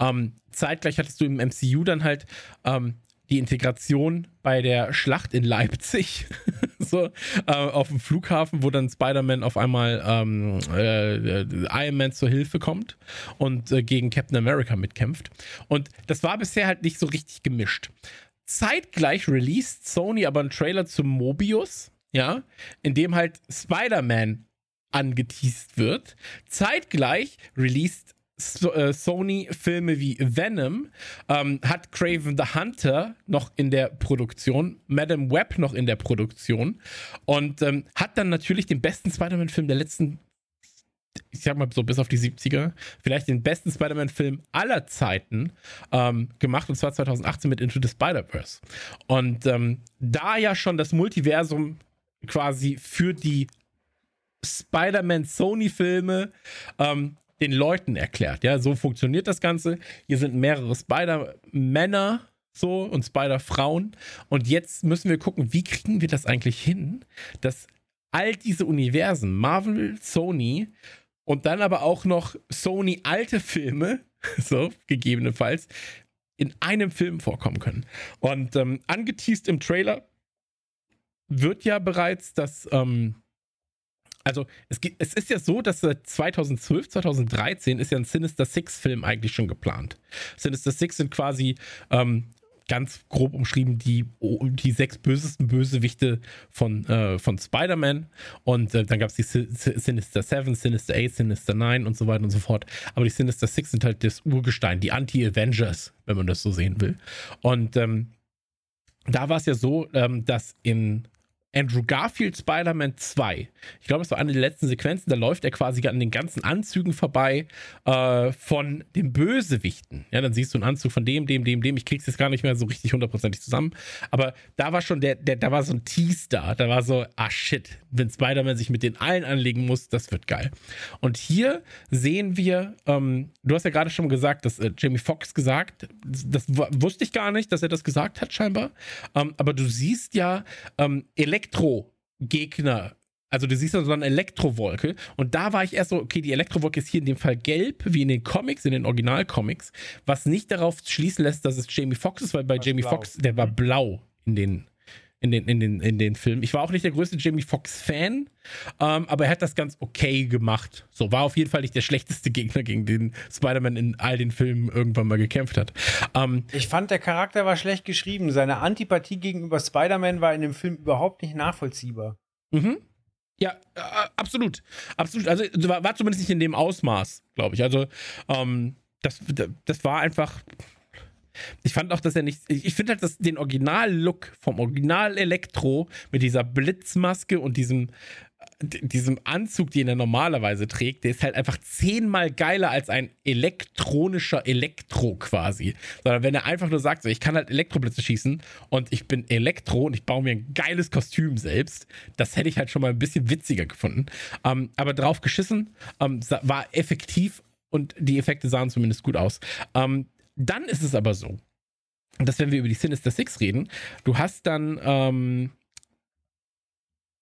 Ähm, zeitgleich hattest du im MCU dann halt ähm, die Integration bei der Schlacht in Leipzig, so äh, auf dem Flughafen, wo dann Spider-Man auf einmal ähm, äh, Iron Man zur Hilfe kommt und äh, gegen Captain America mitkämpft. Und das war bisher halt nicht so richtig gemischt. Zeitgleich released Sony aber einen Trailer zu Mobius, ja, in dem halt Spider-Man angeteased wird. Zeitgleich released äh, Sony Filme wie Venom, ähm, hat Craven the Hunter noch in der Produktion, Madame Web noch in der Produktion und ähm, hat dann natürlich den besten Spider-Man-Film der letzten, ich sag mal so bis auf die 70er, vielleicht den besten Spider-Man-Film aller Zeiten ähm, gemacht und zwar 2018 mit Into the Spider-Verse. Und ähm, da ja schon das Multiversum quasi für die Spider-Man-Sony-Filme ähm, den Leuten erklärt. Ja, so funktioniert das Ganze. Hier sind mehrere Spider-Männer so und Spider-Frauen. Und jetzt müssen wir gucken, wie kriegen wir das eigentlich hin, dass all diese Universen, Marvel, Sony und dann aber auch noch Sony alte Filme, so gegebenenfalls, in einem Film vorkommen können. Und ähm, angeteased im Trailer wird ja bereits das ähm, also es, es, ist ja so, dass seit 2012, 2013 ist ja ein Sinister Six-Film eigentlich schon geplant. Sinister Six sind quasi ähm, ganz grob umschrieben die, die sechs bösesten Bösewichte von, äh, von Spider-Man. Und äh, dann gab es die Sinister Seven, Sinister Eight, Sinister Nine und so weiter und so fort. Aber die Sinister Six sind halt das Urgestein, die Anti-Avengers, wenn man das so sehen will. Und ähm, da war es ja so, ähm, dass in Andrew Garfield Spider-Man 2. Ich glaube, das war eine der letzten Sequenzen. Da läuft er quasi an den ganzen Anzügen vorbei äh, von den Bösewichten. Ja, dann siehst du einen Anzug von dem, dem, dem, dem. Ich krieg's jetzt gar nicht mehr so richtig hundertprozentig zusammen. Aber da war schon der, der, da war so ein Tease da. Da war so, ah shit, wenn Spider-Man sich mit den allen anlegen muss, das wird geil. Und hier sehen wir, ähm, du hast ja gerade schon gesagt, dass äh, Jamie Foxx gesagt, das, wusste ich gar nicht, dass er das gesagt hat, scheinbar. Ähm, aber du siehst ja ähm, Elektro Elektro-Gegner. Also du siehst da so eine Elektrowolke und da war ich erst so, okay, die Elektrowolke ist hier in dem Fall gelb, wie in den Comics, in den Original-Comics, was nicht darauf schließen lässt, dass es Jamie Foxx ist, weil bei was Jamie Foxx, der war blau in den in den, in den, in den Filmen. Ich war auch nicht der größte Jamie Foxx-Fan, ähm, aber er hat das ganz okay gemacht. So, war auf jeden Fall nicht der schlechteste Gegner, gegen den Spider-Man in all den Filmen irgendwann mal gekämpft hat. Ähm, ich fand, der Charakter war schlecht geschrieben. Seine Antipathie gegenüber Spider-Man war in dem Film überhaupt nicht nachvollziehbar. Mhm. Ja, äh, absolut. Absolut. Also war, war, zumindest nicht in dem Ausmaß, glaube ich. Also, ähm, das, das war einfach ich fand auch, dass er nicht. Ich, finde halt, dass den Original-Look vom Original Elektro mit dieser Blitzmaske und diesem diesem Anzug, den er normalerweise trägt, der ist halt einfach zehnmal geiler als ein elektronischer Elektro quasi. Sondern wenn er einfach nur sagt, so, ich kann halt Elektroblitze schießen und ich bin Elektro und ich baue mir ein geiles Kostüm selbst, das hätte ich halt schon mal ein bisschen witziger gefunden. Ähm, aber drauf geschissen, ähm, war effektiv und die Effekte sahen zumindest gut aus. Ähm, dann ist es aber so, dass wenn wir über die Sinister Six reden, du hast dann ähm,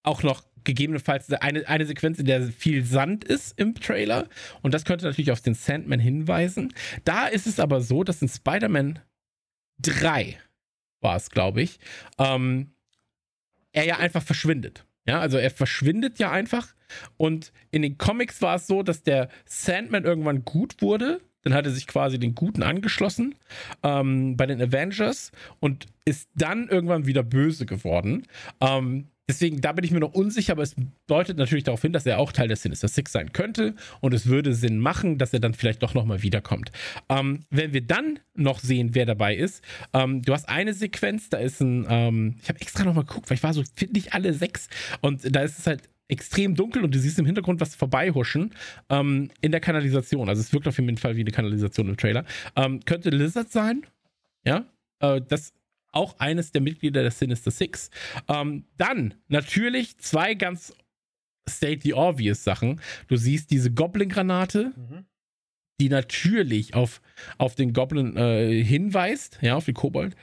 auch noch gegebenenfalls eine, eine Sequenz, in der viel Sand ist im Trailer. Und das könnte natürlich auf den Sandman hinweisen. Da ist es aber so, dass in Spider-Man 3 war es, glaube ich, ähm, er ja einfach verschwindet. Ja, also er verschwindet ja einfach. Und in den Comics war es so, dass der Sandman irgendwann gut wurde. Dann hat er sich quasi den Guten angeschlossen ähm, bei den Avengers und ist dann irgendwann wieder böse geworden. Ähm, Deswegen, da bin ich mir noch unsicher, aber es deutet natürlich darauf hin, dass er auch Teil der Sinister Six sein könnte und es würde Sinn machen, dass er dann vielleicht doch nochmal wiederkommt. Ähm, wenn wir dann noch sehen, wer dabei ist, ähm, du hast eine Sequenz, da ist ein, ähm, ich habe extra nochmal geguckt, weil ich war so, finde ich alle sechs und da ist es halt extrem dunkel und du siehst im Hintergrund was vorbeihuschen ähm, in der Kanalisation. Also es wirkt auf jeden Fall wie eine Kanalisation im Trailer. Ähm, könnte Lizard sein, ja, äh, das auch eines der Mitglieder der Sinister Six. Ähm, dann natürlich zwei ganz state the obvious Sachen. Du siehst diese Goblin-Granate, mhm. die natürlich auf, auf den Goblin äh, hinweist, ja, auf den Kobold.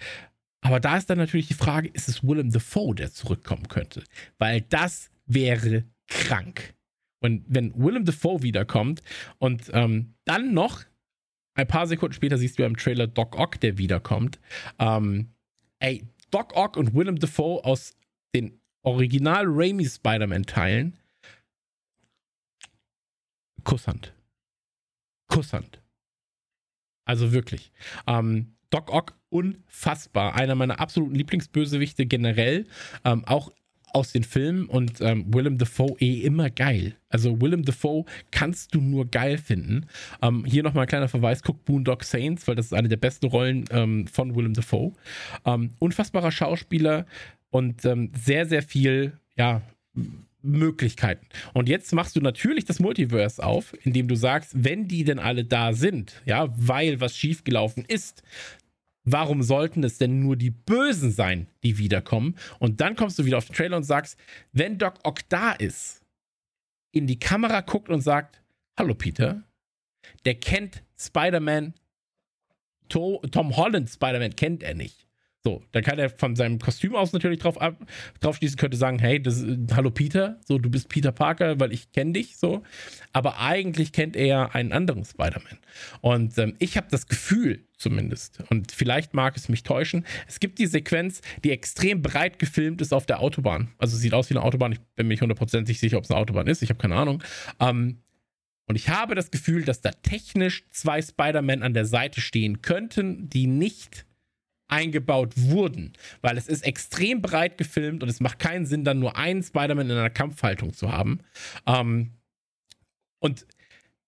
Aber da ist dann natürlich die Frage, ist es Willem Dafoe, der zurückkommen könnte? Weil das wäre krank. Und wenn Willem Dafoe wiederkommt und ähm, dann noch ein paar Sekunden später siehst du im Trailer Doc Ock, der wiederkommt, ähm, ey, Doc Ock und Willem Dafoe aus den Original Raimi Spider-Man-Teilen. Kusshand. Kusshand. Also wirklich. Ähm, Doc Ock unfassbar. Einer meiner absoluten Lieblingsbösewichte generell. Ähm, auch aus den Filmen und ähm, Willem Dafoe eh immer geil. Also Willem Dafoe kannst du nur geil finden. Ähm, hier nochmal ein kleiner Verweis, guck Boondock Saints, weil das ist eine der besten Rollen ähm, von Willem Dafoe. Ähm, unfassbarer Schauspieler und ähm, sehr, sehr viel, ja, Möglichkeiten. Und jetzt machst du natürlich das Multiverse auf, indem du sagst, wenn die denn alle da sind, ja, weil was schiefgelaufen ist, warum sollten es denn nur die Bösen sein, die wiederkommen? Und dann kommst du wieder auf den Trailer und sagst, wenn Doc Ock da ist, in die Kamera guckt und sagt, hallo Peter, der kennt Spider-Man, Tom Holland Spider-Man kennt er nicht. So, dann kann er von seinem Kostüm aus natürlich drauf, ab, drauf schließen, könnte sagen, hey, das, hallo Peter, so, du bist Peter Parker, weil ich kenne dich, so. Aber eigentlich kennt er ja einen anderen Spider-Man. Und ähm, ich habe das Gefühl, zumindest, und vielleicht mag es mich täuschen, es gibt die Sequenz, die extrem breit gefilmt ist auf der Autobahn. Also sieht aus wie eine Autobahn, ich bin mir nicht hundertprozentig sicher, ob es eine Autobahn ist, ich habe keine Ahnung. Ähm, und ich habe das Gefühl, dass da technisch zwei Spider-Man an der Seite stehen könnten, die nicht eingebaut wurden, weil es ist extrem breit gefilmt und es macht keinen Sinn, dann nur einen Spider-Man in einer Kampfhaltung zu haben. Ähm, und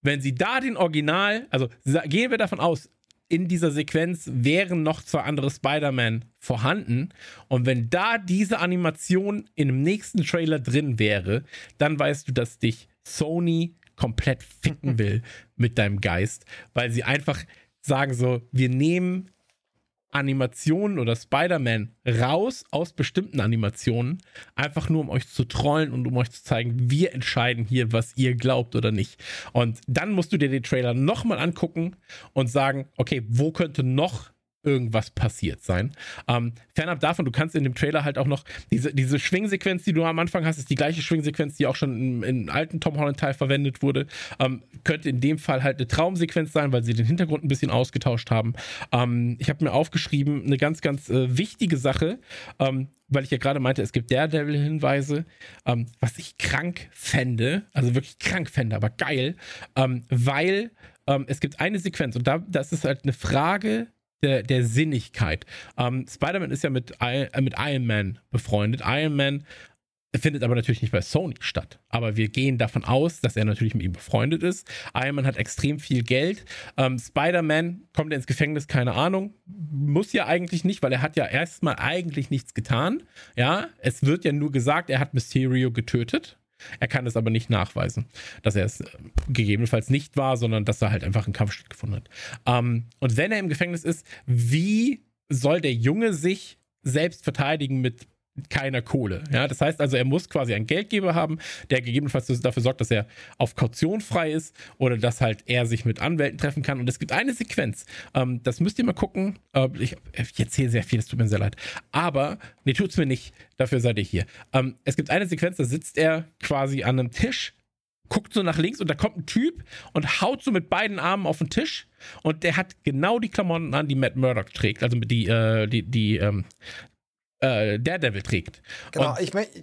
wenn sie da den Original, also gehen wir davon aus, in dieser Sequenz wären noch zwei andere Spider-Man vorhanden. Und wenn da diese Animation in dem nächsten Trailer drin wäre, dann weißt du, dass dich Sony komplett ficken will mit deinem Geist, weil sie einfach sagen so, wir nehmen Animationen oder Spider-Man raus aus bestimmten Animationen, einfach nur um euch zu trollen und um euch zu zeigen, wir entscheiden hier, was ihr glaubt oder nicht. Und dann musst du dir den Trailer nochmal angucken und sagen, okay, wo könnte noch irgendwas passiert sein. Ähm, fernab davon, du kannst in dem Trailer halt auch noch diese, diese Schwingsequenz, die du am Anfang hast, ist die gleiche Schwingsequenz, die auch schon im, alten Tom Holland-Teil verwendet wurde. Ähm, könnte in dem Fall halt eine Traumsequenz sein, weil sie den Hintergrund ein bisschen ausgetauscht haben. Ähm, ich habe mir aufgeschrieben, eine ganz, ganz äh, wichtige Sache, ähm, weil ich ja gerade meinte, es gibt Daredevil-Hinweise, ähm, was ich krank fände, also wirklich krank fände, aber geil, ähm, weil es gibt eine Sequenz und da das ist halt eine Frage der, der Sinnigkeit. Ähm, Spider-Man ist ja mit, äh, mit Iron Man befreundet. Iron Man findet aber natürlich nicht bei Sony statt. Aber wir gehen davon aus, dass er natürlich mit ihm befreundet ist. Iron Man hat extrem viel Geld. Ähm, Spider-Man kommt ins Gefängnis, keine Ahnung. Muss ja eigentlich nicht, weil er hat ja erstmal eigentlich nichts getan. Ja, es wird ja nur gesagt, er hat Mysterio getötet. Er kann es aber nicht nachweisen, dass er es äh, gegebenenfalls nicht war, sondern dass er halt einfach einen Kampf stattgefunden hat. Ähm, und wenn er im Gefängnis ist, wie soll der Junge sich selbst verteidigen mit keiner Kohle. Ja, das heißt also, er muss quasi einen Geldgeber haben, der gegebenenfalls dafür sorgt, dass er auf Kaution frei ist oder dass halt er sich mit Anwälten treffen kann. Und es gibt eine Sequenz, ähm, das müsst ihr mal gucken. Äh, ich, erzähle sehr viel, es tut mir sehr leid. Aber, nee, tut's mir nicht. Dafür seid ihr hier. Ähm, es gibt eine Sequenz, da sitzt er quasi an einem Tisch, guckt so nach links und da kommt ein Typ und haut so mit beiden Armen auf den Tisch und der hat genau die Klamotten an, die Matt Murdock trägt, also die, äh, die, die, ähm, äh, Daredevil trägt. Genau, und ich, möchte.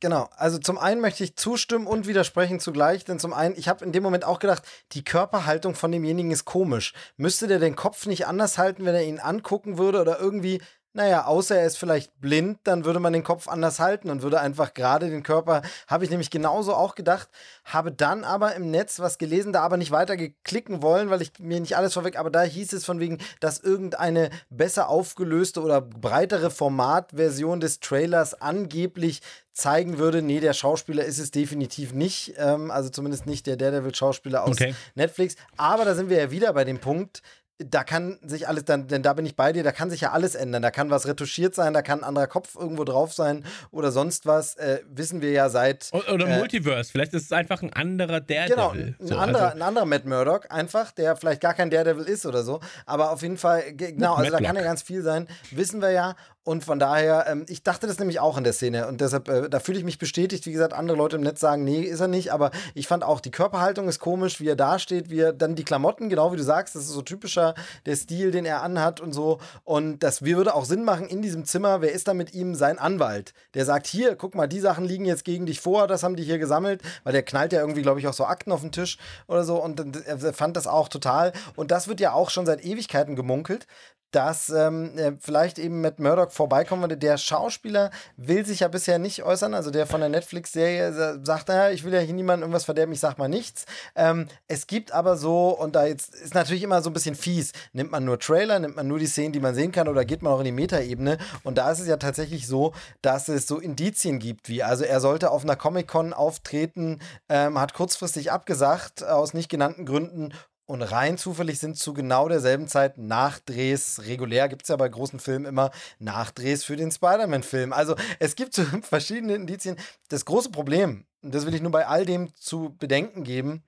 Genau, also zum einen möchte ich zustimmen und widersprechen zugleich, denn zum einen, ich habe in dem Moment auch gedacht, die Körperhaltung von demjenigen ist komisch. Müsste der den Kopf nicht anders halten, wenn er ihn angucken würde oder irgendwie naja, außer er ist vielleicht blind, dann würde man den Kopf anders halten und würde einfach gerade den Körper, habe ich nämlich genauso auch gedacht, habe dann aber im Netz was gelesen, da aber nicht weiter geklicken wollen, weil ich mir nicht alles vorweg, aber da hieß es von wegen, dass irgendeine besser aufgelöste oder breitere Formatversion des Trailers angeblich zeigen würde, nee, der Schauspieler ist es definitiv nicht, ähm, also zumindest nicht der Daredevil-Schauspieler aus okay. Netflix. Aber da sind wir ja wieder bei dem Punkt, da kann sich alles, dann, denn da bin ich bei dir, da kann sich ja alles ändern. Da kann was retuschiert sein, da kann ein anderer Kopf irgendwo drauf sein oder sonst was. Äh, wissen wir ja seit. Oder äh, Multiverse, vielleicht ist es einfach ein anderer Daredevil. Genau, ein, so, anderer, also. ein anderer Matt Murdock, einfach, der vielleicht gar kein Daredevil ist oder so. Aber auf jeden Fall, genau, also da kann ja ganz viel sein. Wissen wir ja. Und von daher, ähm, ich dachte das nämlich auch in der Szene. Und deshalb, äh, da fühle ich mich bestätigt. Wie gesagt, andere Leute im Netz sagen, nee, ist er nicht. Aber ich fand auch, die Körperhaltung ist komisch, wie er dasteht, wie er dann die Klamotten, genau wie du sagst, das ist so typischer der Stil, den er anhat und so. Und das würde auch Sinn machen in diesem Zimmer. Wer ist da mit ihm? Sein Anwalt. Der sagt, hier, guck mal, die Sachen liegen jetzt gegen dich vor, das haben die hier gesammelt. Weil der knallt ja irgendwie, glaube ich, auch so Akten auf den Tisch oder so. Und er fand das auch total. Und das wird ja auch schon seit Ewigkeiten gemunkelt, dass ähm, äh, vielleicht eben mit Murdoch vorbeikommen würde. Der Schauspieler will sich ja bisher nicht äußern, also der von der Netflix-Serie sagt, naja, ich will ja hier niemandem irgendwas verderben, ich sag mal nichts. Ähm, es gibt aber so, und da jetzt ist natürlich immer so ein bisschen fies, nimmt man nur Trailer, nimmt man nur die Szenen, die man sehen kann, oder geht man auch in die Metaebene. Und da ist es ja tatsächlich so, dass es so Indizien gibt, wie, also er sollte auf einer Comic-Con auftreten, ähm, hat kurzfristig abgesagt, aus nicht genannten Gründen und rein zufällig sind zu genau derselben Zeit Nachdrehs, regulär gibt es ja bei großen Filmen immer Nachdrehs für den Spider-Man-Film. Also es gibt so verschiedene Indizien. Das große Problem, das will ich nur bei all dem zu bedenken geben,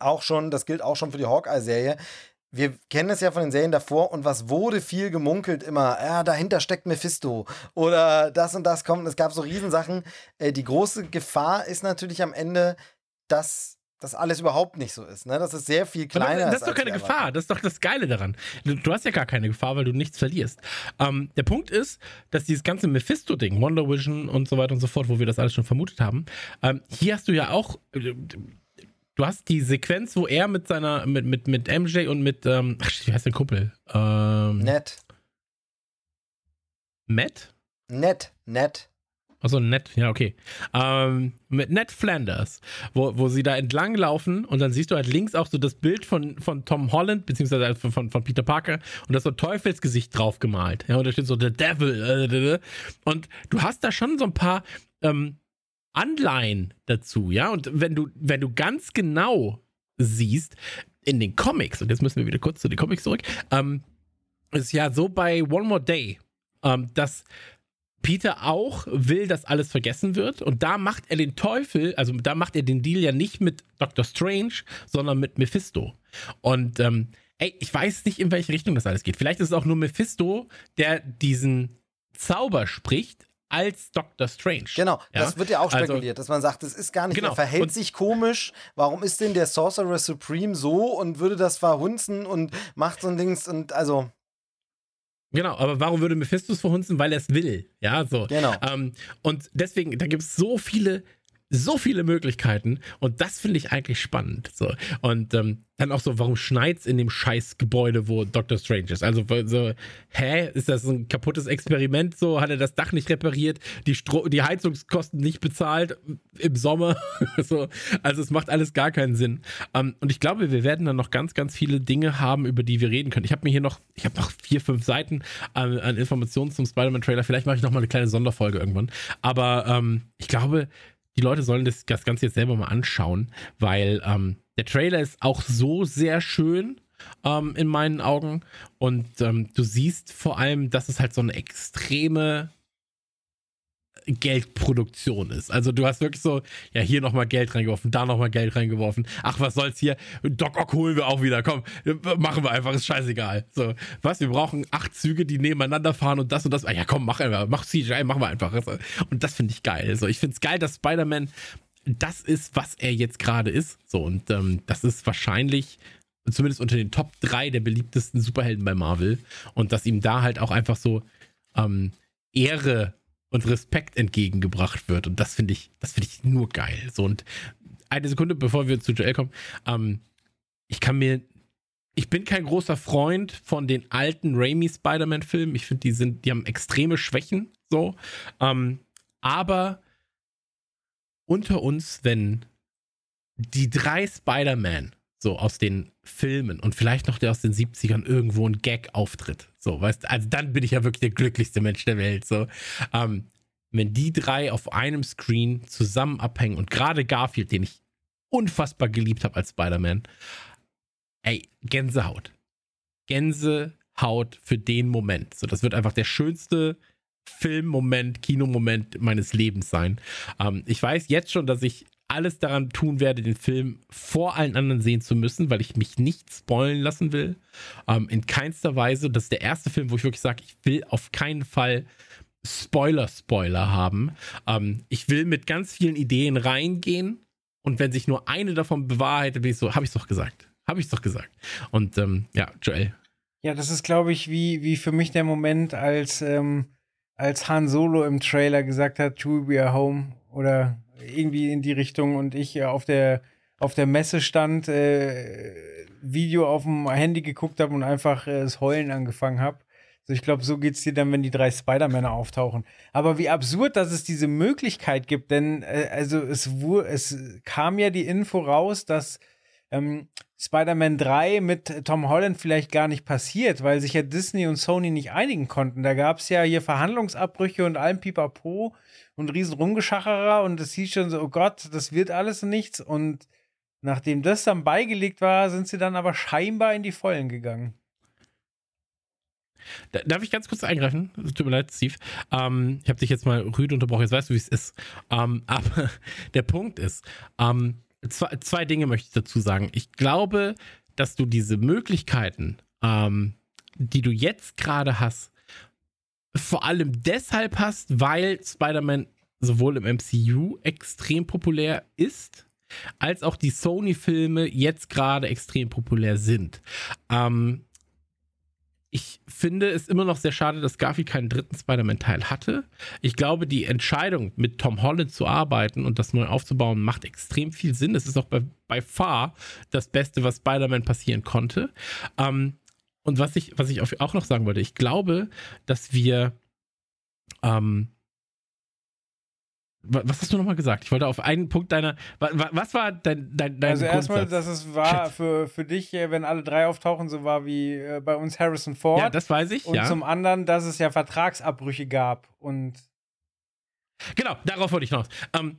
auch schon, das gilt auch schon für die Hawkeye-Serie, wir kennen es ja von den Serien davor und was wurde viel gemunkelt immer, ja, dahinter steckt Mephisto oder das und das kommt. Es gab so Riesensachen. Äh, die große Gefahr ist natürlich am Ende, dass dass alles überhaupt nicht so ist. Ne? Das ist sehr viel kleiner. Das ist doch keine Gefahr. Das ist doch das Geile daran. Du hast ja gar keine Gefahr, weil du nichts verlierst. Ähm, der Punkt ist, dass dieses ganze Mephisto-Ding, Wonder Vision und so weiter und so fort, wo wir das alles schon vermutet haben, ähm, hier hast du ja auch. Äh, du hast die Sequenz, wo er mit seiner, mit, mit, mit MJ und mit, ähm, ach, wie heißt der Kumpel? Ähm, Ned. Matt? Ned, Ned. Achso, Ned, ja, okay. Ähm, mit Ned Flanders, wo, wo sie da entlang laufen und dann siehst du halt links auch so das Bild von, von Tom Holland, beziehungsweise von, von, von Peter Parker und da ist so Teufelsgesicht drauf gemalt. Ja, und da steht so The Devil. Äh, und du hast da schon so ein paar ähm, Anleihen dazu, ja. Und wenn du, wenn du ganz genau siehst, in den Comics, und jetzt müssen wir wieder kurz zu den Comics zurück, ähm, ist ja so bei One More Day, ähm, dass Peter auch will, dass alles vergessen wird. Und da macht er den Teufel, also da macht er den Deal ja nicht mit Doctor Strange, sondern mit Mephisto. Und ähm, ey, ich weiß nicht, in welche Richtung das alles geht. Vielleicht ist es auch nur Mephisto, der diesen Zauber spricht, als Doctor Strange. Genau, ja? das wird ja auch also spekuliert, also, dass man sagt, es ist gar nicht, genau. er verhält und sich komisch, warum ist denn der Sorcerer Supreme so und würde das verhunzen und macht so ein Dings und also Genau, aber warum würde Mephistus verhunzen? Weil er es will. Ja, so. Genau. Ähm, und deswegen, da gibt es so viele so viele Möglichkeiten und das finde ich eigentlich spannend. So. Und ähm, dann auch so, warum schneit's in dem scheiß Gebäude, wo Doctor Strange ist? Also so, hä, ist das ein kaputtes Experiment? So, hat er das Dach nicht repariert, die, Stro die Heizungskosten nicht bezahlt im Sommer? so, also es macht alles gar keinen Sinn. Um, und ich glaube, wir werden dann noch ganz, ganz viele Dinge haben, über die wir reden können. Ich habe mir hier noch, ich habe noch vier, fünf Seiten an, an Informationen zum Spider-Man-Trailer. Vielleicht mache ich noch mal eine kleine Sonderfolge irgendwann. Aber ähm, ich glaube, die Leute sollen das, das Ganze jetzt selber mal anschauen, weil ähm, der Trailer ist auch so sehr schön ähm, in meinen Augen. Und ähm, du siehst vor allem, dass es halt so eine extreme Geldproduktion ist. Also du hast wirklich so, ja, hier nochmal Geld reingeworfen, da nochmal Geld reingeworfen. Ach, was soll's hier? Doc Ock holen wir auch wieder. Komm, machen wir einfach, ist scheißegal. So, was, wir brauchen acht Züge, die nebeneinander fahren und das und das. Ah, ja, komm, mach einfach, mach CGI, machen wir einfach. Und das finde ich geil. So, ich finde es geil, dass Spider-Man das ist, was er jetzt gerade ist. So, und ähm, das ist wahrscheinlich zumindest unter den Top 3 der beliebtesten Superhelden bei Marvel. Und dass ihm da halt auch einfach so ähm, Ehre und Respekt entgegengebracht wird. Und das finde ich, das finde ich nur geil. So, und eine Sekunde, bevor wir zu Joel kommen, ähm, ich kann mir, ich bin kein großer Freund von den alten Raimi Spider-Man-Filmen. Ich finde, die sind, die haben extreme Schwächen, so. Ähm, aber unter uns, wenn die drei Spider-Man so aus den Filmen und vielleicht noch der aus den 70ern irgendwo ein Gag auftritt. So, weißt also dann bin ich ja wirklich der glücklichste Mensch der Welt. So, ähm, wenn die drei auf einem Screen zusammen abhängen und gerade Garfield, den ich unfassbar geliebt habe als Spider-Man, ey, Gänsehaut. Gänsehaut für den Moment. So, das wird einfach der schönste Filmmoment, Kinomoment meines Lebens sein. Ähm, ich weiß jetzt schon, dass ich alles daran tun werde, den Film vor allen anderen sehen zu müssen, weil ich mich nicht spoilen lassen will. Ähm, in keinster Weise. Das ist der erste Film, wo ich wirklich sage, ich will auf keinen Fall Spoiler-Spoiler haben. Ähm, ich will mit ganz vielen Ideen reingehen und wenn sich nur eine davon bewahrheitet, bin ich so, habe ich es doch gesagt. Habe ich es doch gesagt. Und ähm, ja, Joel. Ja, das ist, glaube ich, wie, wie für mich der Moment, als, ähm, als Han Solo im Trailer gesagt hat, to we are home oder irgendwie in die Richtung und ich auf der auf der Messe stand, äh, Video auf dem Handy geguckt habe und einfach äh, das Heulen angefangen habe. Also ich glaube, so geht's dir dann, wenn die drei Spider-Männer auftauchen. Aber wie absurd, dass es diese Möglichkeit gibt, denn äh, also es, es kam ja die Info raus, dass ähm, Spider-Man 3 mit Tom Holland vielleicht gar nicht passiert, weil sich ja Disney und Sony nicht einigen konnten. Da gab es ja hier Verhandlungsabbrüche und allem Pipapo und riesen Rumgeschacherer und es hieß schon so, oh Gott, das wird alles nichts. Und nachdem das dann beigelegt war, sind sie dann aber scheinbar in die Vollen gegangen. Darf ich ganz kurz eingreifen? Tut mir leid, Steve. Ähm, ich habe dich jetzt mal rüde unterbrochen. Jetzt weißt du, wie es ist. Ähm, aber der Punkt ist, ähm, zwei, zwei, Dinge möchte ich dazu sagen. Ich glaube, dass du diese Möglichkeiten, ähm, die du jetzt gerade hast, vor allem deshalb hast, weil Spider-Man sowohl im MCU extrem populär ist, als auch die Sony-Filme jetzt gerade extrem populär sind. Ähm, ich finde es immer noch sehr schade, dass Garfield keinen dritten Spider-Man-Teil hatte. Ich glaube, die Entscheidung, mit Tom Holland zu arbeiten und das neu aufzubauen, macht extrem viel Sinn. Es ist auch bei, bei far das Beste, was Spider-Man passieren konnte. Ähm, und was ich, was ich auch noch sagen wollte, ich glaube, dass wir ähm, was hast du nochmal gesagt? Ich wollte auf einen Punkt deiner. Was war dein, dein, dein Also erstmal, dass es war für, für dich, äh, wenn alle drei auftauchen, so war wie äh, bei uns Harrison Ford. Ja, das weiß ich. Und ja. zum anderen, dass es ja Vertragsabbrüche gab und. Genau, darauf wollte ich noch. Ähm,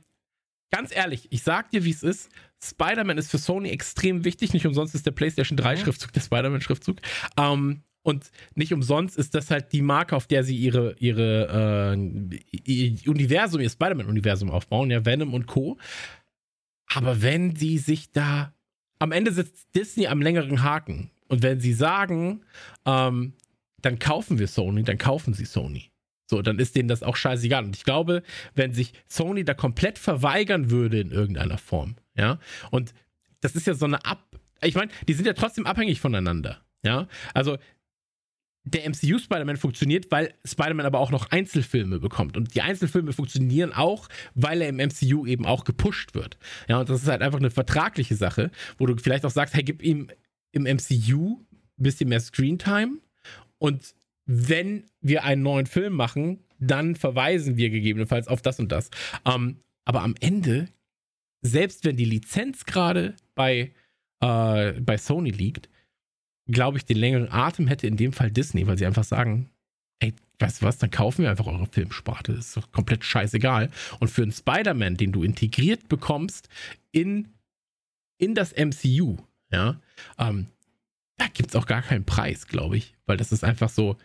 ganz ehrlich, ich sag dir, wie es ist. Spider-Man ist für Sony extrem wichtig. Nicht umsonst ist der PlayStation 3 mhm. Schriftzug der Spider-Man-Schriftzug. Ähm, und nicht umsonst ist das halt die Marke, auf der sie ihre, ihre äh, ihr Universum, ihr Spider-Man-Universum aufbauen, ja, Venom und Co. Aber wenn sie sich da. Am Ende sitzt Disney am längeren Haken. Und wenn sie sagen, ähm, dann kaufen wir Sony, dann kaufen sie Sony. So, dann ist denen das auch scheißegal. Und ich glaube, wenn sich Sony da komplett verweigern würde in irgendeiner Form, ja, und das ist ja so eine Ab. Ich meine, die sind ja trotzdem abhängig voneinander. Ja, also der MCU Spider-Man funktioniert, weil Spider-Man aber auch noch Einzelfilme bekommt. Und die Einzelfilme funktionieren auch, weil er im MCU eben auch gepusht wird. Ja, und das ist halt einfach eine vertragliche Sache, wo du vielleicht auch sagst, hey, gib ihm im MCU ein bisschen mehr Screentime und wenn wir einen neuen Film machen, dann verweisen wir gegebenenfalls auf das und das. Ähm, aber am Ende, selbst wenn die Lizenz gerade bei, äh, bei Sony liegt, glaube ich, den längeren Atem hätte in dem Fall Disney, weil sie einfach sagen, ey, weißt du was, dann kaufen wir einfach eure Filmsparte. Das ist doch komplett scheißegal. Und für einen Spider-Man, den du integriert bekommst in, in das MCU, ja, ähm, da gibt es auch gar keinen Preis, glaube ich. Weil das ist einfach so,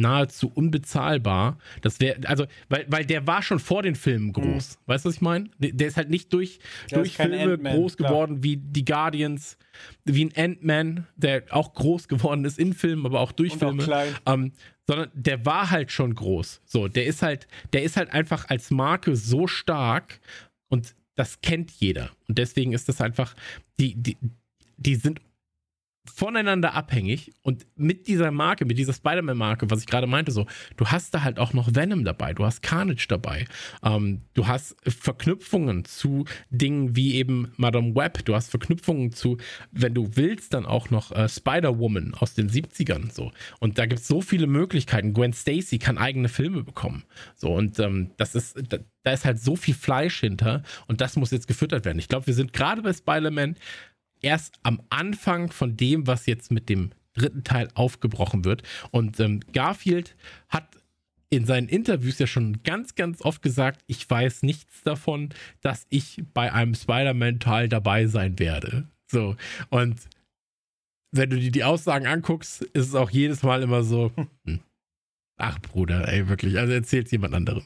nahezu unbezahlbar. Das wäre, also, weil, weil der war schon vor den Filmen groß. Mhm. Weißt du, was ich meine? Der ist halt nicht durch, durch Filme groß geworden klar. wie die Guardians, wie ein Ant-Man, der auch groß geworden ist in Filmen, aber auch durch Und Filme. Auch ähm, sondern der war halt schon groß. So, der ist halt, der ist halt einfach als Marke so stark und das kennt jeder. Und deswegen ist das einfach, die, die, die sind voneinander abhängig und mit dieser Marke, mit dieser Spider-Man-Marke, was ich gerade meinte, so, du hast da halt auch noch Venom dabei, du hast Carnage dabei, ähm, du hast Verknüpfungen zu Dingen wie eben Madame Web, du hast Verknüpfungen zu, wenn du willst, dann auch noch äh, Spider-Woman aus den 70ern, so. Und da gibt es so viele Möglichkeiten. Gwen Stacy kann eigene Filme bekommen, so. Und ähm, das ist, da, da ist halt so viel Fleisch hinter und das muss jetzt gefüttert werden. Ich glaube, wir sind gerade bei Spider-Man erst am Anfang von dem, was jetzt mit dem dritten Teil aufgebrochen wird. Und ähm, Garfield hat in seinen Interviews ja schon ganz, ganz oft gesagt, ich weiß nichts davon, dass ich bei einem Spider-Man-Teil dabei sein werde. So, und wenn du dir die Aussagen anguckst, ist es auch jedes Mal immer so, hm, ach Bruder, ey, wirklich, also erzählt jemand anderem.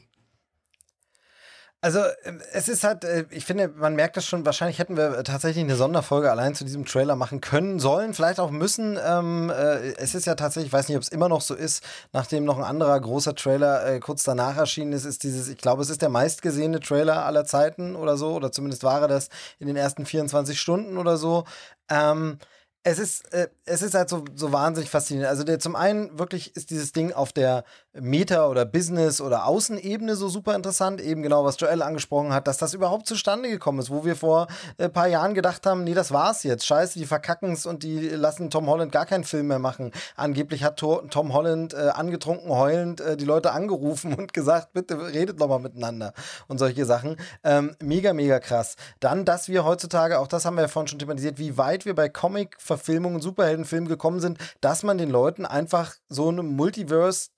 Also ähm, es ist halt, äh, ich finde, man merkt das schon, wahrscheinlich hätten wir tatsächlich eine Sonderfolge allein zu diesem Trailer machen können, sollen, vielleicht auch müssen. Ähm, äh, es ist ja tatsächlich, ich weiß nicht, ob es immer noch so ist, nachdem noch ein anderer großer Trailer äh, kurz danach erschienen ist, ist dieses, ich glaube, es ist der meistgesehene Trailer aller Zeiten oder so, oder zumindest war er das in den ersten 24 Stunden oder so. Ähm, es ist, äh, es ist halt so, so wahnsinnig faszinierend. Also der, zum einen wirklich ist dieses Ding auf der Meta- oder Business- oder Außenebene so super interessant. Eben genau, was Joel angesprochen hat, dass das überhaupt zustande gekommen ist, wo wir vor ein äh, paar Jahren gedacht haben, nee, das war's jetzt. Scheiße, die verkacken es und die lassen Tom Holland gar keinen Film mehr machen. Angeblich hat Tom Holland äh, angetrunken, heulend äh, die Leute angerufen und gesagt, bitte redet noch mal miteinander und solche Sachen. Ähm, mega, mega krass. Dann, dass wir heutzutage, auch das haben wir ja vorhin schon thematisiert, wie weit wir bei Comic Verfilmungen, Superheldenfilmen gekommen sind, dass man den Leuten einfach so einem Multiverse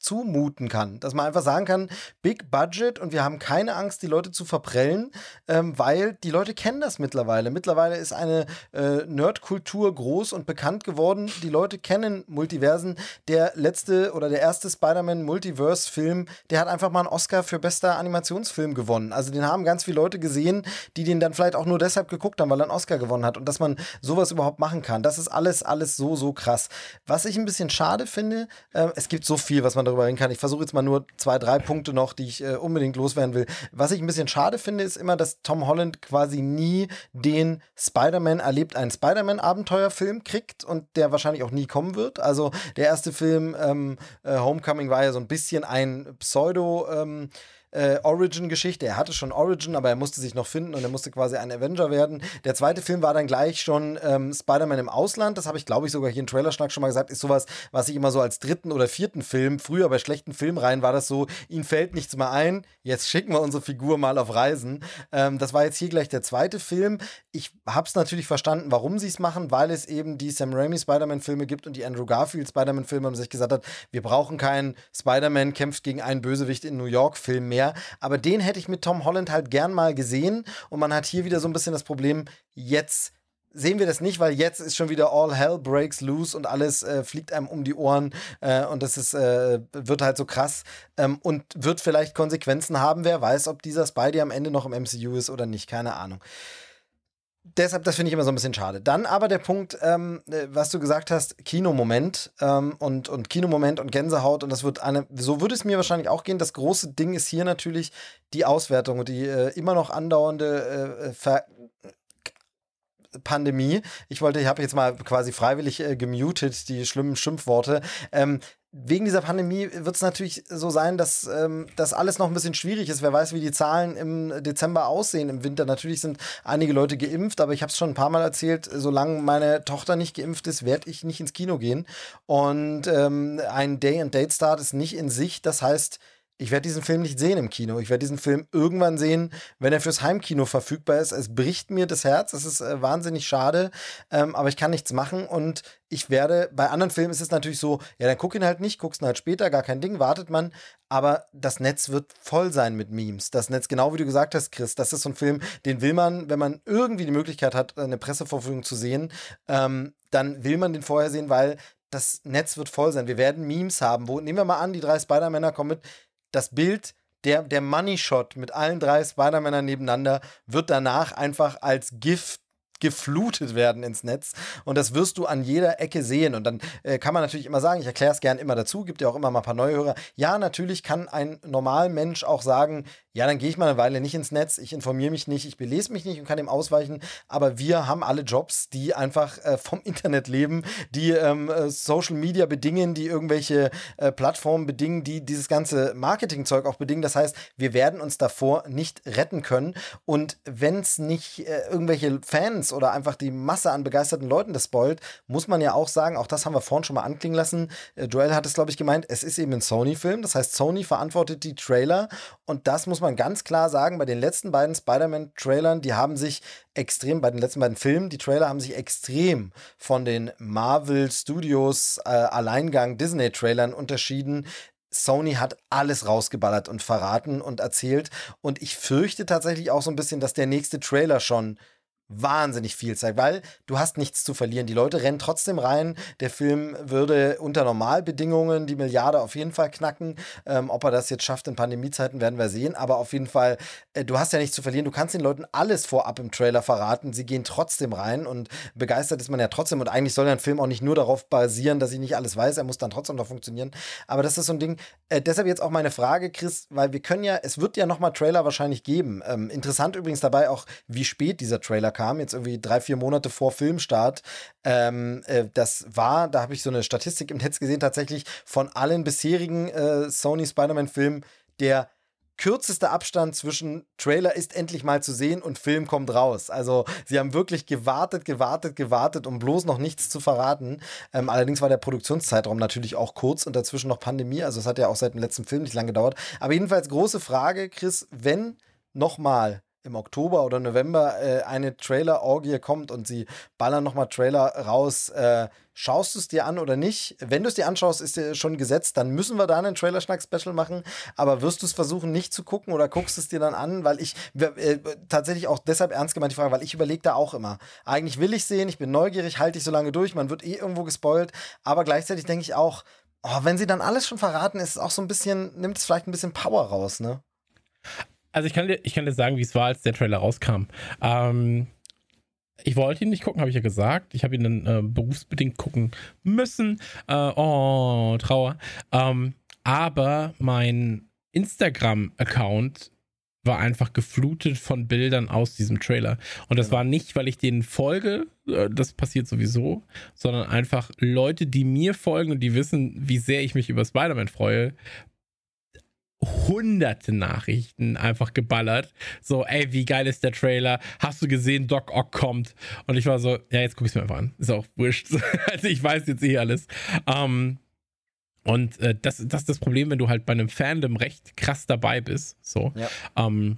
zumuten kann. Dass man einfach sagen kann, Big Budget und wir haben keine Angst, die Leute zu verprellen, ähm, weil die Leute kennen das mittlerweile. Mittlerweile ist eine äh, Nerdkultur groß und bekannt geworden. Die Leute kennen Multiversen. Der letzte oder der erste Spider-Man Multiverse-Film, der hat einfach mal einen Oscar für bester Animationsfilm gewonnen. Also den haben ganz viele Leute gesehen, die den dann vielleicht auch nur deshalb geguckt haben, weil er einen Oscar gewonnen hat. Und dass man sowas überhaupt machen kann, das ist alles, alles so, so krass. Was ich ein bisschen schade finde, äh, es gibt so viel, was man darüber reden kann. Ich versuche jetzt mal nur zwei, drei Punkte noch, die ich äh, unbedingt loswerden will. Was ich ein bisschen schade finde, ist immer, dass Tom Holland quasi nie den Spider-Man erlebt, einen Spider-Man-Abenteuerfilm kriegt und der wahrscheinlich auch nie kommen wird. Also der erste Film, ähm, äh, Homecoming, war ja so ein bisschen ein Pseudo- ähm, äh, Origin-Geschichte. Er hatte schon Origin, aber er musste sich noch finden und er musste quasi ein Avenger werden. Der zweite Film war dann gleich schon ähm, Spider-Man im Ausland. Das habe ich, glaube ich, sogar hier in Trailerschnack schon mal gesagt. Ist sowas, was ich immer so als dritten oder vierten Film, früher bei schlechten Filmreihen war das so, ihm fällt nichts mehr ein. Jetzt schicken wir unsere Figur mal auf Reisen. Ähm, das war jetzt hier gleich der zweite Film. Ich habe es natürlich verstanden, warum sie es machen, weil es eben die Sam Raimi Spider-Man-Filme gibt und die Andrew Garfield Spider-Man-Filme haben sich gesagt hat, wir brauchen keinen Spider-Man kämpft gegen einen Bösewicht in New York-Film mehr mehr. Aber den hätte ich mit Tom Holland halt gern mal gesehen. Und man hat hier wieder so ein bisschen das Problem, jetzt sehen wir das nicht, weil jetzt ist schon wieder all hell breaks loose und alles äh, fliegt einem um die Ohren äh, und das ist, äh, wird halt so krass ähm, und wird vielleicht Konsequenzen haben. Wer weiß, ob dieser Spidey am Ende noch im MCU ist oder nicht, keine Ahnung deshalb, das finde ich immer so ein bisschen schade. Dann aber der Punkt, ähm, äh, was du gesagt hast, Kinomoment ähm, und, und Kinomoment und Gänsehaut und das wird eine, so würde es mir wahrscheinlich auch gehen. Das große Ding ist hier natürlich die Auswertung und die äh, immer noch andauernde äh, Ver Pandemie. Ich wollte, ich habe jetzt mal quasi freiwillig äh, gemutet, die schlimmen Schimpfworte. Ähm, wegen dieser Pandemie wird es natürlich so sein, dass ähm, das alles noch ein bisschen schwierig ist. Wer weiß, wie die Zahlen im Dezember aussehen, im Winter. Natürlich sind einige Leute geimpft, aber ich habe es schon ein paar Mal erzählt, solange meine Tochter nicht geimpft ist, werde ich nicht ins Kino gehen. Und ähm, ein Day-and-Date-Start ist nicht in sich. Das heißt, ich werde diesen Film nicht sehen im Kino. Ich werde diesen Film irgendwann sehen, wenn er fürs Heimkino verfügbar ist. Es bricht mir das Herz. Es ist äh, wahnsinnig schade, ähm, aber ich kann nichts machen. Und ich werde, bei anderen Filmen ist es natürlich so, ja, dann guck ihn halt nicht, guckst ihn halt später, gar kein Ding, wartet man. Aber das Netz wird voll sein mit Memes. Das Netz, genau wie du gesagt hast, Chris, das ist so ein Film, den will man, wenn man irgendwie die Möglichkeit hat, eine Pressevorführung zu sehen, ähm, dann will man den vorher sehen, weil das Netz wird voll sein. Wir werden Memes haben. Wo, nehmen wir mal an, die drei Spider-Männer kommen mit das Bild, der, der Money Shot mit allen drei Spider-Männern nebeneinander wird danach einfach als Gift geflutet werden ins Netz. Und das wirst du an jeder Ecke sehen. Und dann äh, kann man natürlich immer sagen, ich erkläre es gern immer dazu, gibt ja auch immer mal ein paar neue Hörer. Ja, natürlich kann ein normaler Mensch auch sagen, ja, dann gehe ich mal eine Weile nicht ins Netz, ich informiere mich nicht, ich belese mich nicht und kann dem ausweichen. Aber wir haben alle Jobs, die einfach äh, vom Internet leben, die ähm, äh, Social Media bedingen, die irgendwelche äh, Plattformen bedingen, die dieses ganze Marketingzeug auch bedingen. Das heißt, wir werden uns davor nicht retten können. Und wenn es nicht äh, irgendwelche Fans oder einfach die Masse an begeisterten Leuten das spoilt, muss man ja auch sagen, auch das haben wir vorhin schon mal anklingen lassen. Äh, Joel hat es, glaube ich, gemeint, es ist eben ein Sony-Film. Das heißt, Sony verantwortet die Trailer. Und das muss man ganz klar sagen, bei den letzten beiden Spider-Man-Trailern, die haben sich extrem, bei den letzten beiden Filmen, die Trailer haben sich extrem von den Marvel Studios äh, Alleingang Disney-Trailern unterschieden. Sony hat alles rausgeballert und verraten und erzählt. Und ich fürchte tatsächlich auch so ein bisschen, dass der nächste Trailer schon wahnsinnig viel Zeit, weil du hast nichts zu verlieren. Die Leute rennen trotzdem rein. Der Film würde unter Normalbedingungen die Milliarde auf jeden Fall knacken. Ähm, ob er das jetzt schafft in Pandemiezeiten, werden wir sehen. Aber auf jeden Fall, äh, du hast ja nichts zu verlieren. Du kannst den Leuten alles vorab im Trailer verraten. Sie gehen trotzdem rein und begeistert ist man ja trotzdem. Und eigentlich soll ein Film auch nicht nur darauf basieren, dass ich nicht alles weiß. Er muss dann trotzdem noch funktionieren. Aber das ist so ein Ding. Äh, deshalb jetzt auch meine Frage, Chris, weil wir können ja, es wird ja nochmal Trailer wahrscheinlich geben. Ähm, interessant übrigens dabei auch, wie spät dieser Trailer kam, jetzt irgendwie drei, vier Monate vor Filmstart. Ähm, äh, das war, da habe ich so eine Statistik im Netz gesehen, tatsächlich von allen bisherigen äh, Sony Spider-Man-Filmen der kürzeste Abstand zwischen Trailer ist endlich mal zu sehen und Film kommt raus. Also sie haben wirklich gewartet, gewartet, gewartet, um bloß noch nichts zu verraten. Ähm, allerdings war der Produktionszeitraum natürlich auch kurz und dazwischen noch Pandemie. Also es hat ja auch seit dem letzten Film nicht lange gedauert. Aber jedenfalls große Frage, Chris, wenn nochmal im Oktober oder November äh, eine Trailer-Orgie kommt und sie ballern nochmal Trailer raus. Äh, schaust du es dir an oder nicht? Wenn du es dir anschaust, ist dir schon gesetzt, dann müssen wir da einen Trailer-Schnack-Special machen. Aber wirst du es versuchen, nicht zu gucken oder guckst es dir dann an? Weil ich äh, tatsächlich auch deshalb ernst gemeint die Frage, weil ich überlege da auch immer. Eigentlich will ich sehen, ich bin neugierig, halte ich so lange durch, man wird eh irgendwo gespoilt. Aber gleichzeitig denke ich auch, oh, wenn sie dann alles schon verraten, ist es auch so ein bisschen, nimmt es vielleicht ein bisschen Power raus, ne? Also ich kann dir, ich kann dir sagen, wie es war, als der Trailer rauskam. Ähm, ich wollte ihn nicht gucken, habe ich ja gesagt. Ich habe ihn dann äh, berufsbedingt gucken müssen. Äh, oh, Trauer. Ähm, aber mein Instagram-Account war einfach geflutet von Bildern aus diesem Trailer. Und das war nicht, weil ich denen folge, äh, das passiert sowieso, sondern einfach Leute, die mir folgen und die wissen, wie sehr ich mich über Spider-Man freue, hunderte Nachrichten einfach geballert. So, ey, wie geil ist der Trailer? Hast du gesehen, Doc Ock kommt? Und ich war so, ja, jetzt guck ich es mir einfach an. Ist auch wurscht. also ich weiß jetzt eh alles. Ähm, und äh, das, das ist das Problem, wenn du halt bei einem Fandom recht krass dabei bist. So. Ja. Ähm,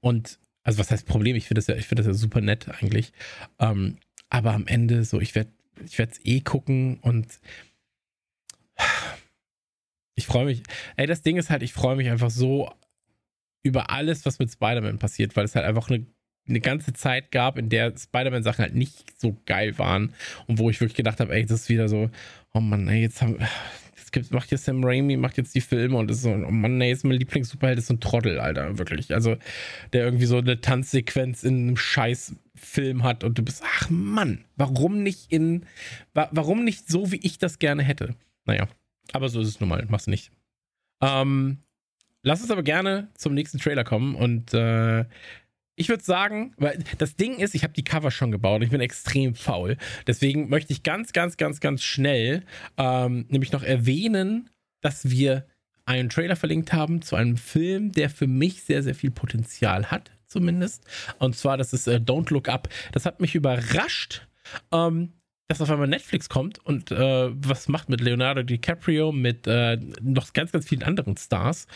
und also was heißt Problem? Ich finde das ja, ich finde das ja super nett eigentlich. Ähm, aber am Ende so, ich werde, ich werde es eh gucken und ich freue mich. Ey, das Ding ist halt, ich freue mich einfach so über alles, was mit Spider-Man passiert, weil es halt einfach eine, eine ganze Zeit gab, in der Spider-Man-Sachen halt nicht so geil waren und wo ich wirklich gedacht habe, ey, das ist wieder so, oh Mann, ey, jetzt haben, jetzt macht jetzt Sam Raimi, macht jetzt die Filme und ist so, oh Mann, ey, ist mein Lieblings-Superheld, ist so ein Trottel, Alter, wirklich. Also, der irgendwie so eine Tanzsequenz in einem scheiß Film hat und du bist, ach Mann, warum nicht in, warum nicht so, wie ich das gerne hätte? Naja. Aber so ist es nun mal, mach's nicht. Ähm, lass uns aber gerne zum nächsten Trailer kommen und äh, ich würde sagen, weil das Ding ist, ich habe die Cover schon gebaut und ich bin extrem faul. Deswegen möchte ich ganz, ganz, ganz, ganz schnell ähm, nämlich noch erwähnen, dass wir einen Trailer verlinkt haben zu einem Film, der für mich sehr, sehr viel Potenzial hat, zumindest. Und zwar, das ist äh, Don't Look Up. Das hat mich überrascht, ähm, dass auf einmal Netflix kommt und äh, was macht mit Leonardo DiCaprio, mit äh, noch ganz, ganz vielen anderen Stars.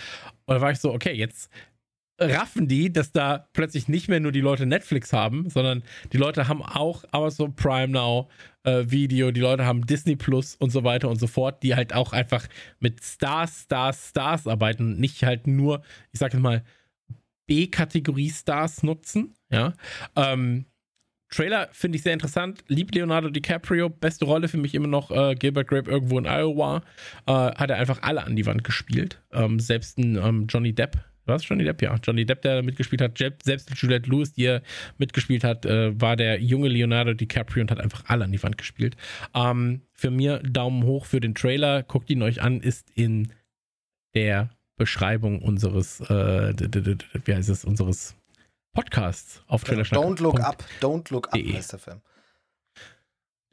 Und da war ich so, okay, jetzt raffen die, dass da plötzlich nicht mehr nur die Leute Netflix haben, sondern die Leute haben auch Amazon Prime Now äh, Video, die Leute haben Disney Plus und so weiter und so fort, die halt auch einfach mit Stars, Stars, Stars arbeiten, nicht halt nur, ich sag mal, B-Kategorie Stars nutzen, ja. Ähm, Trailer finde ich sehr interessant. Lieb Leonardo DiCaprio. Beste Rolle für mich immer noch äh, Gilbert Grape irgendwo in Iowa. Äh, hat er einfach alle an die Wand gespielt. Ähm, selbst ein ähm, Johnny Depp war es Johnny Depp? Ja, Johnny Depp, der mitgespielt hat. Selbst Juliette Lewis, die er mitgespielt hat, äh, war der junge Leonardo DiCaprio und hat einfach alle an die Wand gespielt. Ähm, für mir Daumen hoch für den Trailer. Guckt ihn euch an, ist in der Beschreibung unseres, äh, wie heißt es, unseres Podcasts auf Trailer Don't Look Up, Don't Look Up heißt der Film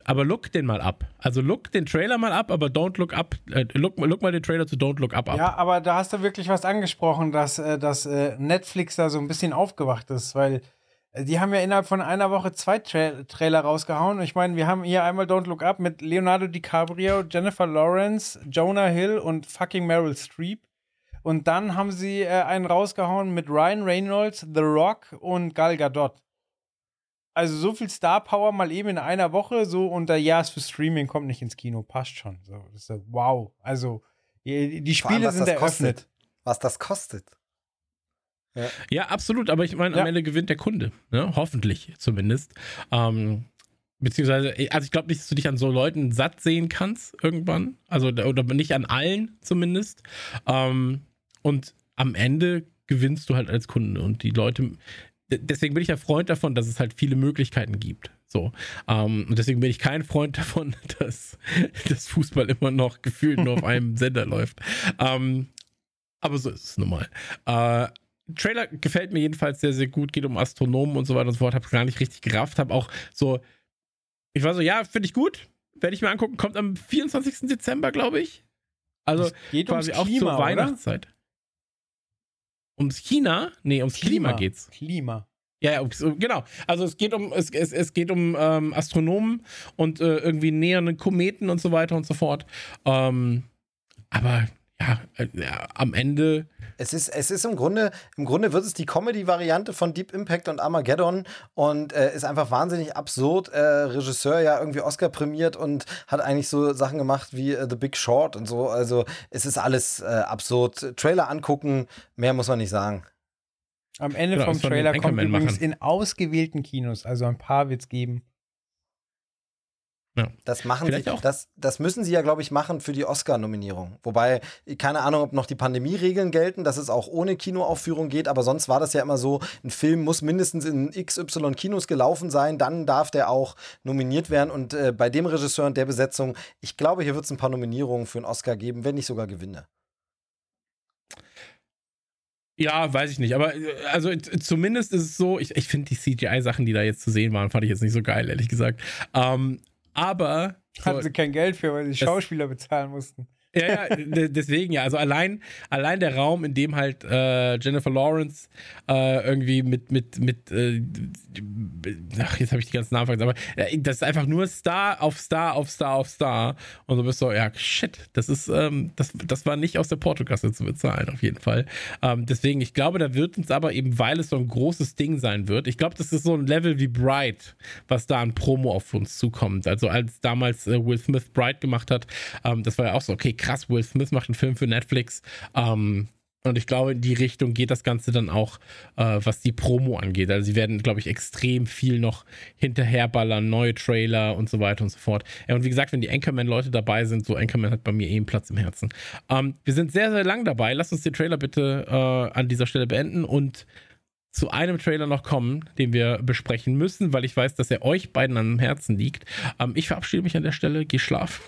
aber look den mal ab. Also look den Trailer mal ab, aber don't look up. Äh, look, look mal den Trailer zu Don't Look Up ab. Ja, aber da hast du wirklich was angesprochen, dass, äh, dass äh, Netflix da so ein bisschen aufgewacht ist, weil äh, die haben ja innerhalb von einer Woche zwei Tra Trailer rausgehauen. Ich meine, wir haben hier einmal Don't Look Up mit Leonardo DiCaprio, Jennifer Lawrence, Jonah Hill und fucking Meryl Streep. Und dann haben sie äh, einen rausgehauen mit Ryan Reynolds, The Rock und Gal Gadot. Also so viel Star Power mal eben in einer Woche, so unter Ja, ist für Streaming, kommt nicht ins Kino, passt schon. So, ist, wow. Also die Spiele allem, sind eröffnet. Kostet. Was das kostet. Ja, ja absolut, aber ich meine, am ja. Ende gewinnt der Kunde, ne? hoffentlich zumindest. Ähm, beziehungsweise, also ich glaube nicht, dass du dich an so Leuten satt sehen kannst irgendwann, also oder nicht an allen zumindest. Ähm, und am Ende gewinnst du halt als Kunde und die Leute, deswegen bin ich ja Freund davon, dass es halt viele Möglichkeiten gibt. So. Ähm, und deswegen bin ich kein Freund davon, dass das Fußball immer noch gefühlt nur auf einem Sender läuft. Ähm, aber so ist es nun mal. Äh, Trailer gefällt mir jedenfalls sehr, sehr gut, geht um Astronomen und so weiter und so fort. Hab's gar nicht richtig gerafft, hab auch so, ich war so, ja, finde ich gut, werde ich mir angucken, kommt am 24. Dezember, glaube ich. Also geht quasi auch Klima, zur Weihnachtszeit. Ums China? Nee, ums Klima, Klima geht's. Klima. Ja, ja, genau. Also es geht um es, es, es geht um ähm, Astronomen und äh, irgendwie näheren Kometen und so weiter und so fort. Ähm, aber ja, äh, ja, am Ende. Es ist, es ist im Grunde, im Grunde wird es die Comedy-Variante von Deep Impact und Armageddon und äh, ist einfach wahnsinnig absurd. Äh, Regisseur ja irgendwie Oscar prämiert und hat eigentlich so Sachen gemacht wie äh, The Big Short und so. Also es ist alles äh, absurd. Trailer angucken, mehr muss man nicht sagen. Am Ende genau, vom Trailer kommt übrigens machen. in ausgewählten Kinos, also ein paar wird es geben. Ja. Das machen Vielleicht sie, auch. Das, das müssen sie ja, glaube ich, machen für die Oscar-Nominierung. Wobei, keine Ahnung, ob noch die Pandemie-Regeln gelten, dass es auch ohne Kinoaufführung geht, aber sonst war das ja immer so, ein Film muss mindestens in XY Kinos gelaufen sein, dann darf der auch nominiert werden. Und äh, bei dem Regisseur und der Besetzung, ich glaube, hier wird es ein paar Nominierungen für einen Oscar geben, wenn nicht sogar Gewinne. Ja, weiß ich nicht. Aber äh, also zumindest ist es so, ich, ich finde die CGI-Sachen, die da jetzt zu sehen waren, fand ich jetzt nicht so geil, ehrlich gesagt. Ähm, aber. Hatten sie kein Geld für, weil sie Schauspieler bezahlen mussten. Ja, ja, deswegen ja. Also allein, allein der Raum, in dem halt äh, Jennifer Lawrence äh, irgendwie mit, mit, mit, äh, ach, jetzt habe ich die ganzen Namen vergessen, aber äh, das ist einfach nur Star auf Star auf Star auf Star. Und du bist so, ja, shit, das ist, ähm, das, das war nicht aus der Portokasse zu bezahlen, auf jeden Fall. Ähm, deswegen, ich glaube, da wird uns aber eben, weil es so ein großes Ding sein wird, ich glaube, das ist so ein Level wie Bright, was da an Promo auf uns zukommt. Also als damals äh, Will Smith Bright gemacht hat, ähm, das war ja auch so, okay, krass, Will Smith macht einen Film für Netflix. Ähm, und ich glaube, in die Richtung geht das Ganze dann auch, äh, was die Promo angeht. Also sie werden, glaube ich, extrem viel noch hinterherballern, neue Trailer und so weiter und so fort. Ja, und wie gesagt, wenn die Anchorman-Leute dabei sind, so Anchorman hat bei mir eh einen Platz im Herzen. Ähm, wir sind sehr, sehr lang dabei. Lasst uns den Trailer bitte äh, an dieser Stelle beenden und zu einem Trailer noch kommen, den wir besprechen müssen, weil ich weiß, dass er euch beiden am Herzen liegt. Ähm, ich verabschiede mich an der Stelle. Geh schlafen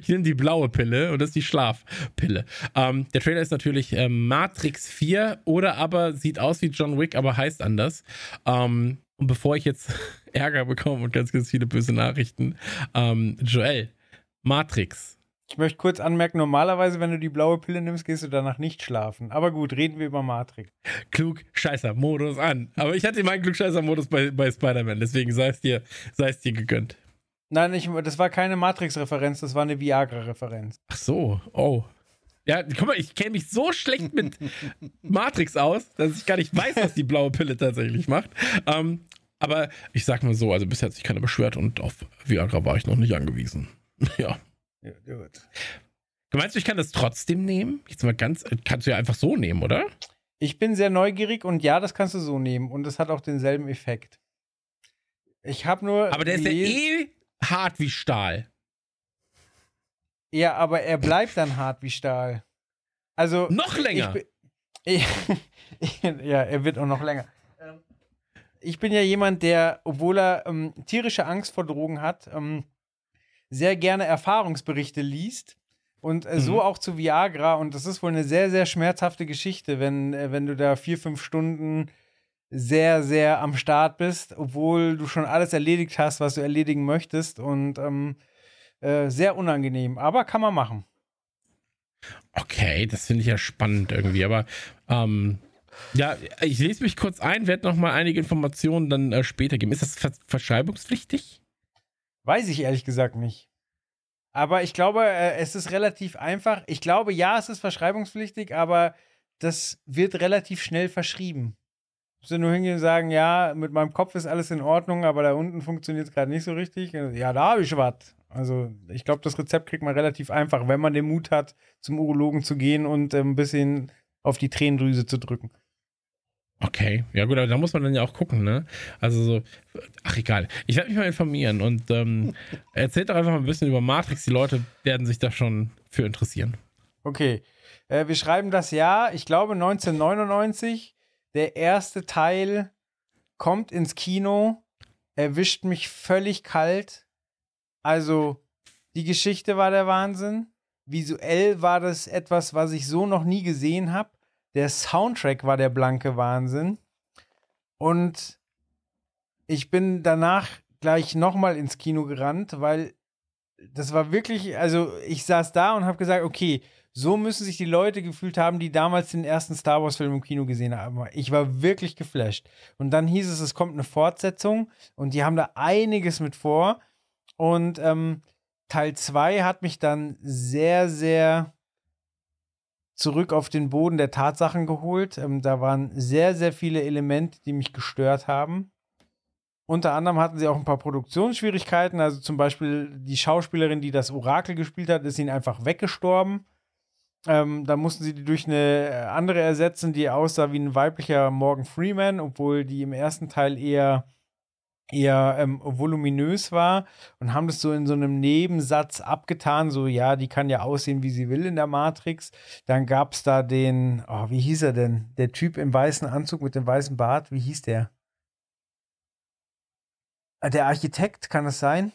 ich nehme die blaue Pille und das ist die Schlafpille. Ähm, der Trailer ist natürlich äh, Matrix 4 oder aber sieht aus wie John Wick, aber heißt anders. Ähm, und bevor ich jetzt Ärger bekomme und ganz, ganz viele böse Nachrichten, ähm, Joel, Matrix. Ich möchte kurz anmerken, normalerweise, wenn du die blaue Pille nimmst, gehst du danach nicht schlafen. Aber gut, reden wir über Matrix. Klug-Scheißer-Modus an. Aber ich hatte meinen Klug-Scheißer-Modus bei, bei Spider-Man, deswegen sei es dir, sei es dir gegönnt. Nein, ich, das war keine Matrix-Referenz, das war eine Viagra-Referenz. Ach so, oh. Ja, guck mal, ich kenne mich so schlecht mit Matrix aus, dass ich gar nicht weiß, was die blaue Pille tatsächlich macht. Ähm, aber ich sag mal so, also bisher hat sich keiner beschwert und auf Viagra war ich noch nicht angewiesen. ja. Ja, gut. Du meinst, ich kann das trotzdem nehmen? Jetzt mal ganz, kannst du ja einfach so nehmen, oder? Ich bin sehr neugierig und ja, das kannst du so nehmen und es hat auch denselben Effekt. Ich habe nur. Aber der ist ja eh hart wie Stahl. Ja, aber er bleibt dann hart wie Stahl. Also. Noch länger. Ich, ich, ja, er wird auch noch länger. Ich bin ja jemand, der, obwohl er ähm, tierische Angst vor Drogen hat, ähm, sehr gerne Erfahrungsberichte liest. Und äh, mhm. so auch zu Viagra. Und das ist wohl eine sehr, sehr schmerzhafte Geschichte, wenn, äh, wenn du da vier, fünf Stunden sehr, sehr am Start bist, obwohl du schon alles erledigt hast, was du erledigen möchtest. Und ähm, äh, sehr unangenehm, aber kann man machen. Okay, das finde ich ja spannend irgendwie. Aber ähm, ja, ich lese mich kurz ein, werde nochmal einige Informationen dann äh, später geben. Ist das ver verschreibungspflichtig? Weiß ich ehrlich gesagt nicht. Aber ich glaube, äh, es ist relativ einfach. Ich glaube, ja, es ist verschreibungspflichtig, aber das wird relativ schnell verschrieben. Sie nur hingehen und sagen, ja, mit meinem Kopf ist alles in Ordnung, aber da unten funktioniert es gerade nicht so richtig. Ja, da habe ich was. Also ich glaube, das Rezept kriegt man relativ einfach, wenn man den Mut hat, zum Urologen zu gehen und äh, ein bisschen auf die Tränendrüse zu drücken. Okay, ja gut, aber da muss man dann ja auch gucken, ne? Also so, ach egal. Ich werde mich mal informieren und ähm, erzählt doch einfach mal ein bisschen über Matrix. Die Leute werden sich da schon für interessieren. Okay, äh, wir schreiben das Jahr, ich glaube 1999. Der erste Teil kommt ins Kino, erwischt mich völlig kalt. Also, die Geschichte war der Wahnsinn. Visuell war das etwas, was ich so noch nie gesehen habe. Der Soundtrack war der blanke Wahnsinn. Und ich bin danach gleich nochmal ins Kino gerannt, weil das war wirklich, also ich saß da und habe gesagt, okay, so müssen sich die Leute gefühlt haben, die damals den ersten Star Wars-Film im Kino gesehen haben. Ich war wirklich geflasht. Und dann hieß es, es kommt eine Fortsetzung und die haben da einiges mit vor. Und ähm, Teil 2 hat mich dann sehr, sehr zurück auf den Boden der Tatsachen geholt. Ähm, da waren sehr, sehr viele Elemente, die mich gestört haben. Unter anderem hatten sie auch ein paar Produktionsschwierigkeiten. Also zum Beispiel die Schauspielerin, die das Orakel gespielt hat, ist ihnen einfach weggestorben. Ähm, da mussten sie die durch eine andere ersetzen, die aussah wie ein weiblicher Morgan Freeman, obwohl die im ersten Teil eher eher ähm, voluminös war und haben das so in so einem Nebensatz abgetan, so ja, die kann ja aussehen, wie sie will in der Matrix. Dann gab es da den, oh, wie hieß er denn? Der Typ im weißen Anzug mit dem weißen Bart, wie hieß der? Äh, der Architekt, kann es sein?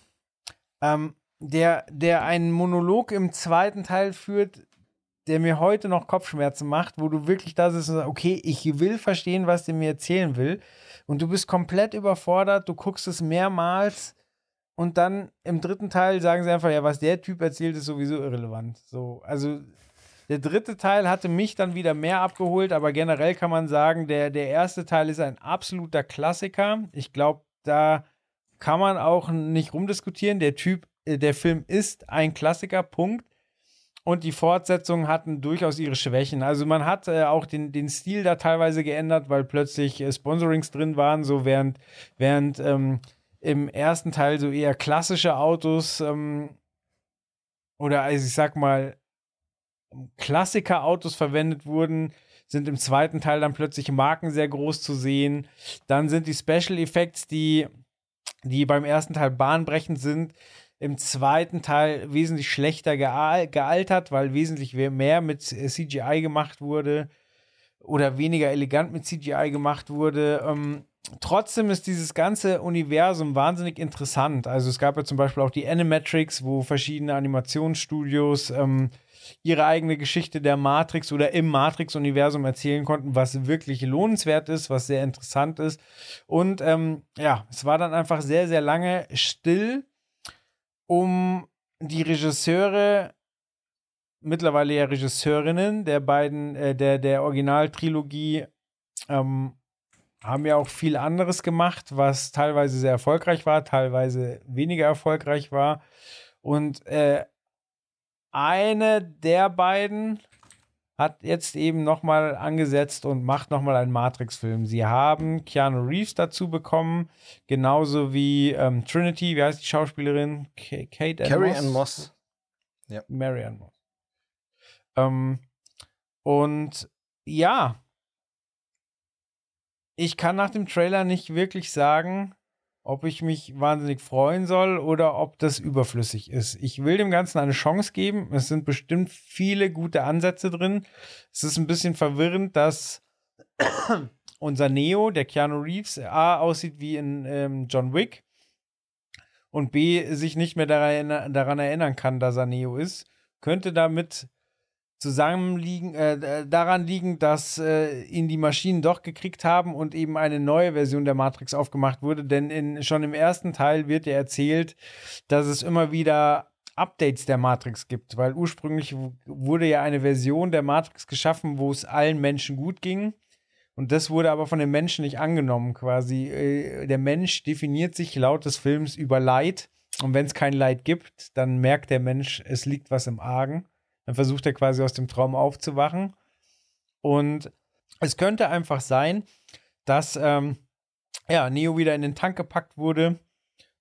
Ähm, der, der einen Monolog im zweiten Teil führt, der mir heute noch Kopfschmerzen macht, wo du wirklich da sitzt und sagst, okay, ich will verstehen, was der mir erzählen will und du bist komplett überfordert, du guckst es mehrmals und dann im dritten Teil sagen sie einfach, ja, was der Typ erzählt, ist sowieso irrelevant. So, also der dritte Teil hatte mich dann wieder mehr abgeholt, aber generell kann man sagen, der, der erste Teil ist ein absoluter Klassiker. Ich glaube, da kann man auch nicht rumdiskutieren. Der Typ, äh, der Film ist ein Klassiker, Punkt. Und die Fortsetzungen hatten durchaus ihre Schwächen. Also man hat äh, auch den, den Stil da teilweise geändert, weil plötzlich äh, Sponsorings drin waren, so während, während ähm, im ersten Teil so eher klassische Autos ähm, oder also ich sag mal Klassiker-Autos verwendet wurden, sind im zweiten Teil dann plötzlich Marken sehr groß zu sehen. Dann sind die Special Effects, die, die beim ersten Teil bahnbrechend sind, im zweiten Teil wesentlich schlechter gealtert, weil wesentlich mehr mit CGI gemacht wurde oder weniger elegant mit CGI gemacht wurde. Ähm, trotzdem ist dieses ganze Universum wahnsinnig interessant. Also es gab ja zum Beispiel auch die Animatrix, wo verschiedene Animationsstudios ähm, ihre eigene Geschichte der Matrix oder im Matrix-Universum erzählen konnten, was wirklich lohnenswert ist, was sehr interessant ist. Und ähm, ja, es war dann einfach sehr, sehr lange still um die Regisseure mittlerweile ja Regisseurinnen der beiden, äh, der, der Originaltrilogie, ähm, haben ja auch viel anderes gemacht, was teilweise sehr erfolgreich war, teilweise weniger erfolgreich war. Und äh, eine der beiden hat jetzt eben nochmal angesetzt und macht nochmal einen Matrix-Film. Sie haben Keanu Reeves dazu bekommen, genauso wie ähm, Trinity, wie heißt die Schauspielerin? K Kate Ann Carrie Ann Moss. Ja. Mary Ann Moss. Ähm, und ja, ich kann nach dem Trailer nicht wirklich sagen, ob ich mich wahnsinnig freuen soll oder ob das überflüssig ist. Ich will dem Ganzen eine Chance geben. Es sind bestimmt viele gute Ansätze drin. Es ist ein bisschen verwirrend, dass unser Neo, der Keanu Reeves, A aussieht wie in ähm, John Wick und B sich nicht mehr daran, daran erinnern kann, dass er Neo ist. Könnte damit zusammenliegen, äh, daran liegen, dass äh, ihn die Maschinen doch gekriegt haben und eben eine neue Version der Matrix aufgemacht wurde. Denn in, schon im ersten Teil wird ja erzählt, dass es immer wieder Updates der Matrix gibt, weil ursprünglich wurde ja eine Version der Matrix geschaffen, wo es allen Menschen gut ging. Und das wurde aber von den Menschen nicht angenommen, quasi. Äh, der Mensch definiert sich laut des Films über Leid. Und wenn es kein Leid gibt, dann merkt der Mensch, es liegt was im Argen. Dann versucht er quasi aus dem Traum aufzuwachen. Und es könnte einfach sein, dass ähm, ja, Neo wieder in den Tank gepackt wurde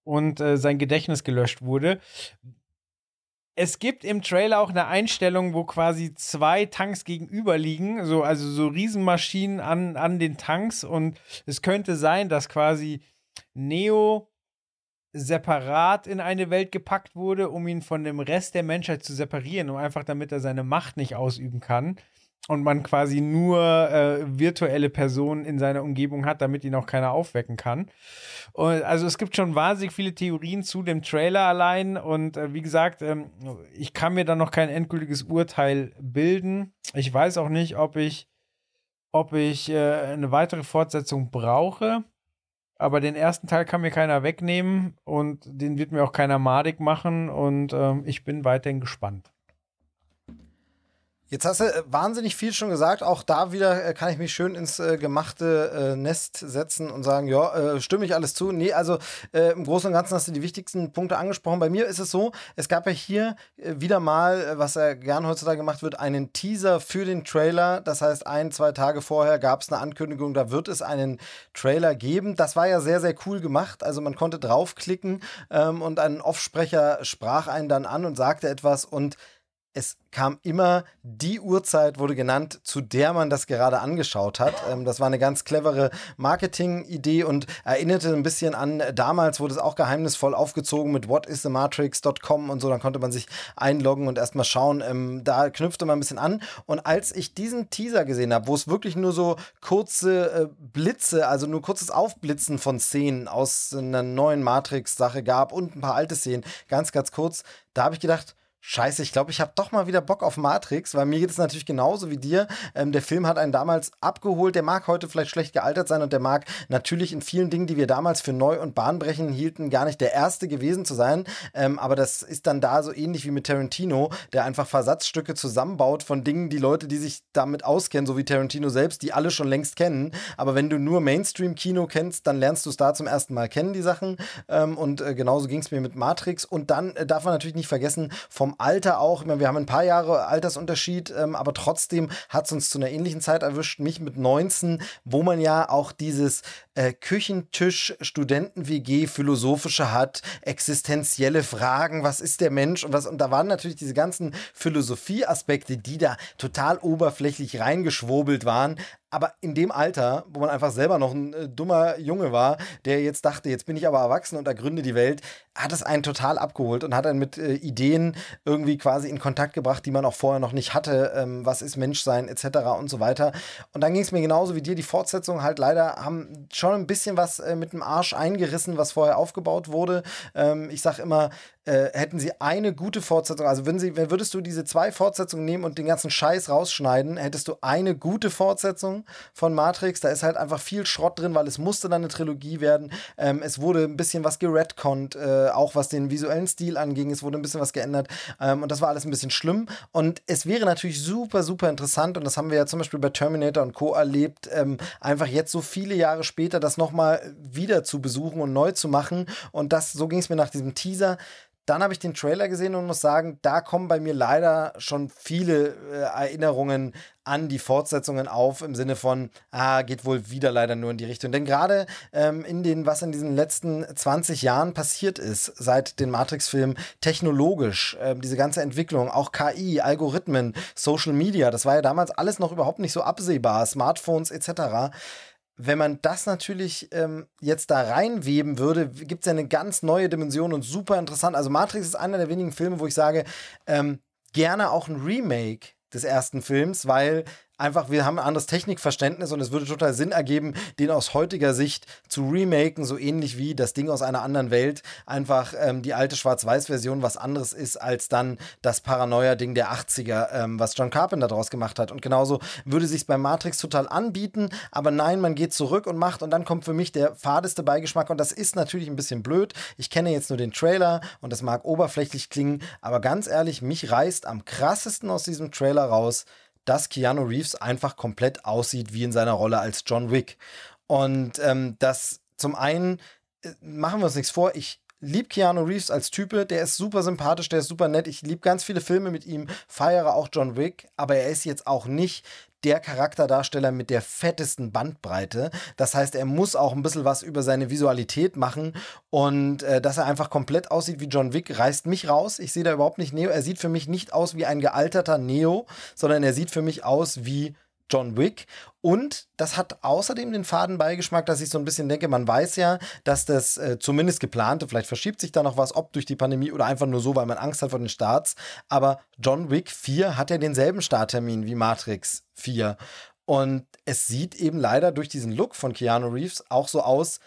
und äh, sein Gedächtnis gelöscht wurde. Es gibt im Trailer auch eine Einstellung, wo quasi zwei Tanks gegenüber liegen, so, also so Riesenmaschinen an, an den Tanks. Und es könnte sein, dass quasi Neo separat in eine Welt gepackt wurde, um ihn von dem Rest der Menschheit zu separieren, um einfach damit er seine Macht nicht ausüben kann und man quasi nur äh, virtuelle Personen in seiner Umgebung hat, damit ihn auch keiner aufwecken kann. Und also es gibt schon wahnsinnig viele Theorien zu dem Trailer allein und äh, wie gesagt, ähm, ich kann mir da noch kein endgültiges Urteil bilden. Ich weiß auch nicht, ob ich ob ich äh, eine weitere Fortsetzung brauche aber den ersten Teil kann mir keiner wegnehmen und den wird mir auch keiner madig machen und ähm, ich bin weiterhin gespannt. Jetzt hast du äh, wahnsinnig viel schon gesagt. Auch da wieder äh, kann ich mich schön ins äh, gemachte äh, Nest setzen und sagen, ja, äh, stimme ich alles zu. Nee, also äh, im Großen und Ganzen hast du die wichtigsten Punkte angesprochen. Bei mir ist es so, es gab ja hier wieder mal, was ja gern heutzutage gemacht wird, einen Teaser für den Trailer. Das heißt, ein, zwei Tage vorher gab es eine Ankündigung, da wird es einen Trailer geben. Das war ja sehr, sehr cool gemacht. Also man konnte draufklicken ähm, und ein Offsprecher sprach einen dann an und sagte etwas und es kam immer die Uhrzeit, wurde genannt, zu der man das gerade angeschaut hat. Ähm, das war eine ganz clevere Marketing-Idee und erinnerte ein bisschen an damals, wurde es auch geheimnisvoll aufgezogen mit whatisthematrix.com und so. Dann konnte man sich einloggen und erstmal schauen. Ähm, da knüpfte man ein bisschen an. Und als ich diesen Teaser gesehen habe, wo es wirklich nur so kurze äh, Blitze, also nur kurzes Aufblitzen von Szenen aus einer neuen Matrix-Sache gab und ein paar alte Szenen, ganz, ganz kurz, da habe ich gedacht, Scheiße, ich glaube, ich habe doch mal wieder Bock auf Matrix, weil mir geht es natürlich genauso wie dir. Ähm, der Film hat einen damals abgeholt. Der mag heute vielleicht schlecht gealtert sein und der mag natürlich in vielen Dingen, die wir damals für neu und bahnbrechend hielten, gar nicht der erste gewesen zu sein. Ähm, aber das ist dann da so ähnlich wie mit Tarantino, der einfach Versatzstücke zusammenbaut von Dingen, die Leute, die sich damit auskennen, so wie Tarantino selbst, die alle schon längst kennen. Aber wenn du nur Mainstream-Kino kennst, dann lernst du es da zum ersten Mal kennen, die Sachen. Ähm, und äh, genauso ging es mir mit Matrix. Und dann äh, darf man natürlich nicht vergessen, vom Alter auch. Ich meine, wir haben ein paar Jahre Altersunterschied, ähm, aber trotzdem hat es uns zu einer ähnlichen Zeit erwischt, mich mit 19, wo man ja auch dieses äh, Küchentisch, Studenten-WG, philosophische hat, existenzielle Fragen, was ist der Mensch und was, und da waren natürlich diese ganzen Philosophie-Aspekte, die da total oberflächlich reingeschwurbelt waren, aber in dem Alter, wo man einfach selber noch ein äh, dummer Junge war, der jetzt dachte, jetzt bin ich aber erwachsen und ergründe die Welt, hat es einen total abgeholt und hat einen mit äh, Ideen irgendwie quasi in Kontakt gebracht, die man auch vorher noch nicht hatte. Ähm, was ist Menschsein etc. und so weiter. Und dann ging es mir genauso wie dir. Die Fortsetzungen halt leider haben schon ein bisschen was äh, mit dem Arsch eingerissen, was vorher aufgebaut wurde. Ähm, ich sag immer, äh, hätten sie eine gute Fortsetzung, also würden sie, würdest du diese zwei Fortsetzungen nehmen und den ganzen Scheiß rausschneiden, hättest du eine gute Fortsetzung von Matrix. Da ist halt einfach viel Schrott drin, weil es musste dann eine Trilogie werden. Ähm, es wurde ein bisschen was geredconnt, äh, auch was den visuellen Stil anging. Es wurde ein bisschen was geändert. Ähm, und das war alles ein bisschen schlimm. Und es wäre natürlich super, super interessant, und das haben wir ja zum Beispiel bei Terminator und Co. erlebt, ähm, einfach jetzt so viele Jahre später das nochmal wieder zu besuchen und neu zu machen. Und das, so ging es mir nach diesem Teaser. Dann habe ich den Trailer gesehen und muss sagen, da kommen bei mir leider schon viele äh, Erinnerungen an die Fortsetzungen auf, im Sinne von, ah, geht wohl wieder leider nur in die Richtung. Denn gerade ähm, in den, was in diesen letzten 20 Jahren passiert ist, seit den Matrix-Filmen, technologisch, äh, diese ganze Entwicklung, auch KI, Algorithmen, Social Media, das war ja damals alles noch überhaupt nicht so absehbar, Smartphones etc wenn man das natürlich ähm, jetzt da reinweben würde, gibt es ja eine ganz neue Dimension und super interessant. Also Matrix ist einer der wenigen Filme, wo ich sage, ähm, gerne auch ein Remake des ersten Films, weil einfach, wir haben ein anderes Technikverständnis und es würde total Sinn ergeben, den aus heutiger Sicht zu remaken, so ähnlich wie das Ding aus einer anderen Welt, einfach ähm, die alte Schwarz-Weiß-Version was anderes ist als dann das Paranoia-Ding der 80er, ähm, was John Carpenter daraus gemacht hat. Und genauso würde sich bei Matrix total anbieten, aber nein, man geht zurück und macht und dann kommt für mich der fadeste Beigeschmack und das ist natürlich ein bisschen blöd. Ich kenne jetzt nur den Trailer und das mag oberflächlich klingen, aber ganz ehrlich, mich reißt am krassesten aus diesem Trailer raus, dass Keanu Reeves einfach komplett aussieht wie in seiner Rolle als John Wick. Und ähm, das zum einen, äh, machen wir uns nichts vor, ich liebe Keanu Reeves als Type, der ist super sympathisch, der ist super nett. Ich liebe ganz viele Filme mit ihm, feiere auch John Wick, aber er ist jetzt auch nicht der Charakterdarsteller mit der fettesten Bandbreite. Das heißt, er muss auch ein bisschen was über seine Visualität machen und äh, dass er einfach komplett aussieht wie John Wick, reißt mich raus. Ich sehe da überhaupt nicht Neo. Er sieht für mich nicht aus wie ein gealterter Neo, sondern er sieht für mich aus wie John Wick. Und das hat außerdem den faden Beigeschmack, dass ich so ein bisschen denke, man weiß ja, dass das äh, zumindest geplante, vielleicht verschiebt sich da noch was, ob durch die Pandemie oder einfach nur so, weil man Angst hat vor den Starts. Aber John Wick 4 hat ja denselben Starttermin wie Matrix 4. Und es sieht eben leider durch diesen Look von Keanu Reeves auch so aus,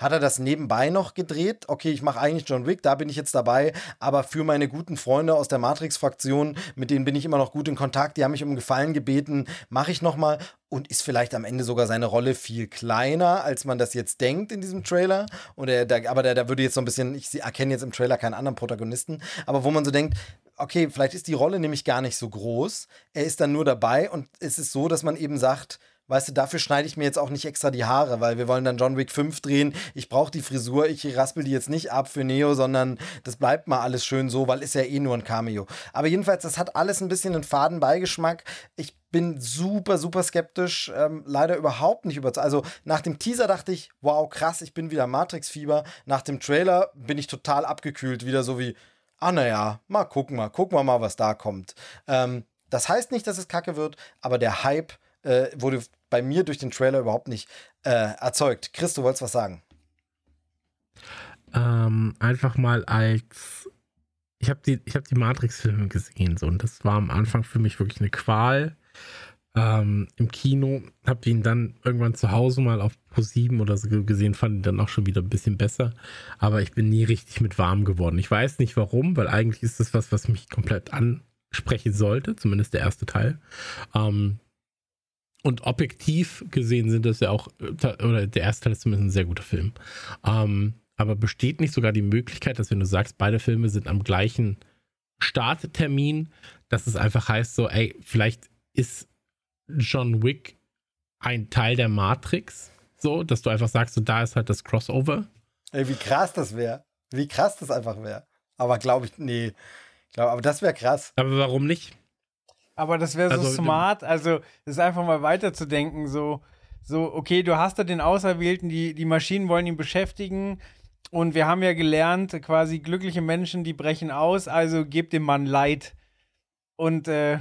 hat er das nebenbei noch gedreht. Okay, ich mache eigentlich John Wick, da bin ich jetzt dabei, aber für meine guten Freunde aus der Matrix-Fraktion, mit denen bin ich immer noch gut in Kontakt, die haben mich um Gefallen gebeten, mache ich nochmal und ist vielleicht am Ende sogar seine Rolle viel kleiner, als man das jetzt denkt in diesem Trailer. Und er, da, aber da, da würde jetzt so ein bisschen, ich erkenne jetzt im Trailer keinen anderen Protagonisten, aber wo man so denkt, okay, vielleicht ist die Rolle nämlich gar nicht so groß. Er ist dann nur dabei und es ist so, dass man eben sagt, weißt du, dafür schneide ich mir jetzt auch nicht extra die Haare, weil wir wollen dann John Wick 5 drehen. Ich brauche die Frisur, ich raspel die jetzt nicht ab für Neo, sondern das bleibt mal alles schön so, weil ist ja eh nur ein Cameo. Aber jedenfalls, das hat alles ein bisschen einen faden Beigeschmack. Ich bin super, super skeptisch, ähm, leider überhaupt nicht überzeugt. Also nach dem Teaser dachte ich, wow, krass, ich bin wieder Matrix-Fieber. Nach dem Trailer bin ich total abgekühlt, wieder so wie, ah naja, mal gucken mal, gucken wir mal, was da kommt. Ähm, das heißt nicht, dass es kacke wird, aber der Hype äh, wurde bei mir durch den Trailer überhaupt nicht äh, erzeugt. Chris, du wolltest was sagen? Ähm, einfach mal als ich habe die, hab die Matrix-Filme gesehen so und das war am Anfang für mich wirklich eine Qual. Ähm, Im Kino habe ihn dann irgendwann zu Hause mal auf Pro 7 oder so gesehen, fand ihn dann auch schon wieder ein bisschen besser. Aber ich bin nie richtig mit warm geworden. Ich weiß nicht warum, weil eigentlich ist das was, was mich komplett ansprechen sollte, zumindest der erste Teil. Ähm, und objektiv gesehen sind das ja auch, oder der erste Teil ist zumindest ein sehr guter Film. Ähm, aber besteht nicht sogar die Möglichkeit, dass wenn du sagst, beide Filme sind am gleichen Starttermin, dass es einfach heißt, so, ey, vielleicht ist John Wick ein Teil der Matrix, so, dass du einfach sagst, so, da ist halt das Crossover. Ey, wie krass das wäre. Wie krass das einfach wäre. Aber glaube ich, nee. Glaub, aber das wäre krass. Aber warum nicht? Aber das wäre so also, smart, also das ist einfach mal weiterzudenken, so, so, okay, du hast da den Auserwählten, die, die Maschinen wollen ihn beschäftigen und wir haben ja gelernt, quasi glückliche Menschen, die brechen aus, also gebt dem Mann Leid. Und äh,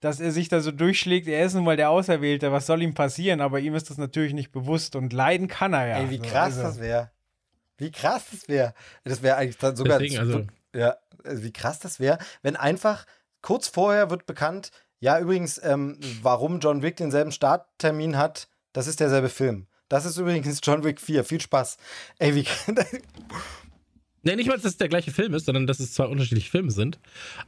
dass er sich da so durchschlägt, er ist nun mal der Auserwählte, was soll ihm passieren? Aber ihm ist das natürlich nicht bewusst und leiden kann er ja. Ey, wie krass also. das wäre. Wie krass das wäre. Das wäre eigentlich sogar. Deswegen, also, ja, wie krass das wäre, wenn einfach kurz vorher wird bekannt, ja, übrigens, ähm, warum John Wick denselben Starttermin hat, das ist derselbe Film. Das ist übrigens John Wick 4. Viel Spaß. Ey, wie. Nee, nicht mal, dass es der gleiche Film ist, sondern dass es zwei unterschiedliche Filme sind,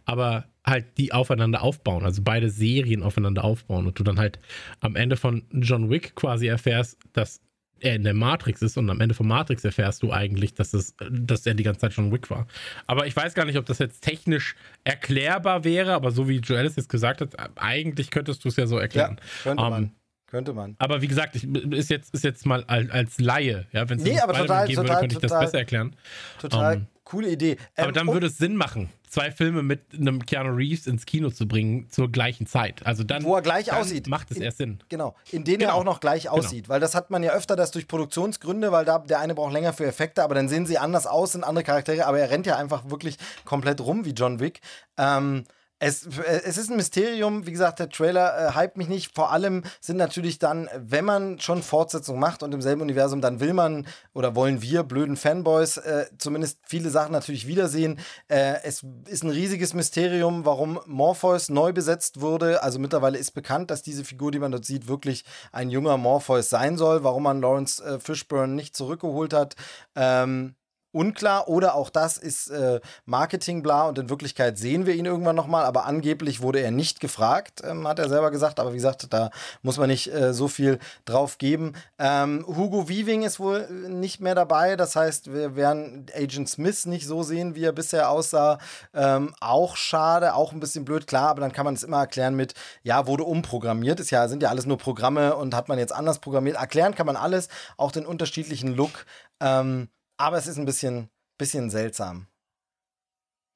aber halt die aufeinander aufbauen, also beide Serien aufeinander aufbauen und du dann halt am Ende von John Wick quasi erfährst, dass er in der Matrix ist und am Ende von Matrix erfährst du eigentlich, dass, es, dass er die ganze Zeit John Wick war. Aber ich weiß gar nicht, ob das jetzt technisch erklärbar wäre, aber so wie Joel es jetzt gesagt hat, eigentlich könntest du es ja so erklären. Ja, könnte um, man. Ähm, könnte man. Aber wie gesagt, ich, ist, jetzt, ist jetzt mal als, als Laie, ja, wenn es nee, aber total, geben total, würde, könnte ich total, das besser erklären. Total um, coole Idee. Ähm, aber dann würde es Sinn machen, zwei Filme mit einem Keanu Reeves ins Kino zu bringen zur gleichen Zeit. Also dann, wo er gleich aussieht, macht es in, erst Sinn. Genau, in denen genau. er auch noch gleich genau. aussieht, genau. weil das hat man ja öfter, das durch Produktionsgründe, weil da der eine braucht länger für Effekte, aber dann sehen sie anders aus, sind andere Charaktere, aber er rennt ja einfach wirklich komplett rum wie John Wick. Ähm, es, es ist ein Mysterium, wie gesagt, der Trailer äh, hypt mich nicht. Vor allem sind natürlich dann, wenn man schon Fortsetzung macht und im selben Universum, dann will man oder wollen wir blöden Fanboys äh, zumindest viele Sachen natürlich wiedersehen. Äh, es ist ein riesiges Mysterium, warum Morpheus neu besetzt wurde. Also mittlerweile ist bekannt, dass diese Figur, die man dort sieht, wirklich ein junger Morpheus sein soll. Warum man Lawrence äh, Fishburne nicht zurückgeholt hat. Ähm, unklar oder auch das ist äh, Marketing bla und in Wirklichkeit sehen wir ihn irgendwann nochmal, aber angeblich wurde er nicht gefragt, ähm, hat er selber gesagt, aber wie gesagt, da muss man nicht äh, so viel drauf geben. Ähm, Hugo Weaving ist wohl nicht mehr dabei, das heißt, wir werden Agent Smith nicht so sehen, wie er bisher aussah. Ähm, auch schade, auch ein bisschen blöd, klar, aber dann kann man es immer erklären mit, ja, wurde umprogrammiert, ist ja, sind ja alles nur Programme und hat man jetzt anders programmiert. Erklären kann man alles, auch den unterschiedlichen Look. Ähm, aber es ist ein bisschen, bisschen seltsam.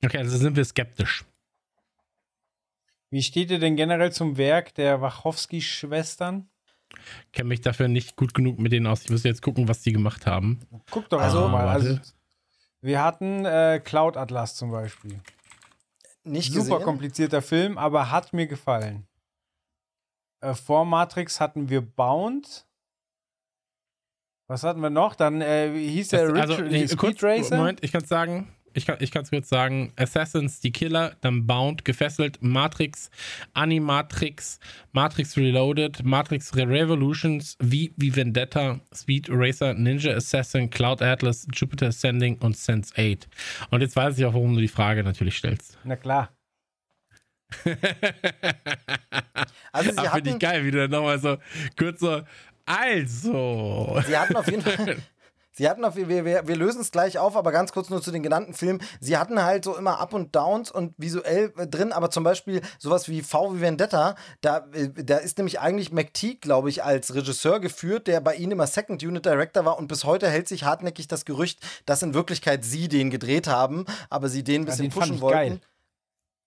Okay, also sind wir skeptisch. Wie steht ihr denn generell zum Werk der Wachowski-Schwestern? Kenne mich dafür nicht gut genug mit denen aus. Ich muss jetzt gucken, was die gemacht haben. Guck doch also, mal. Also, wir hatten äh, Cloud Atlas zum Beispiel. Nicht Super gesehen? komplizierter Film, aber hat mir gefallen. Äh, vor Matrix hatten wir Bound. Was hatten wir noch? Dann äh, hieß der Rich also, Speed kurz, Racer. Moment, ich kann es sagen. Ich kann es kurz sagen. Assassins, die Killer, dann Bound, gefesselt, Matrix, Animatrix, Matrix Reloaded, Matrix Revolutions, V wie Vendetta, Speed Racer, Ninja Assassin, Cloud Atlas, Jupiter Ascending und Sense 8. Und jetzt weiß ich auch, warum du die Frage natürlich stellst. Na klar. also sie Finde ich geil, wie du dann nochmal so kurz so, also. Sie hatten auf jeden Fall. Sie hatten auf, wir, wir, wir lösen es gleich auf, aber ganz kurz nur zu den genannten Filmen. Sie hatten halt so immer Up und Downs und visuell äh, drin, aber zum Beispiel sowas wie V wie Vendetta, da, äh, da ist nämlich eigentlich McTeague, glaube ich, als Regisseur geführt, der bei ihnen immer Second Unit Director war und bis heute hält sich hartnäckig das Gerücht, dass in Wirklichkeit sie den gedreht haben, aber sie den ein bisschen ja, pushen wollten. Geil.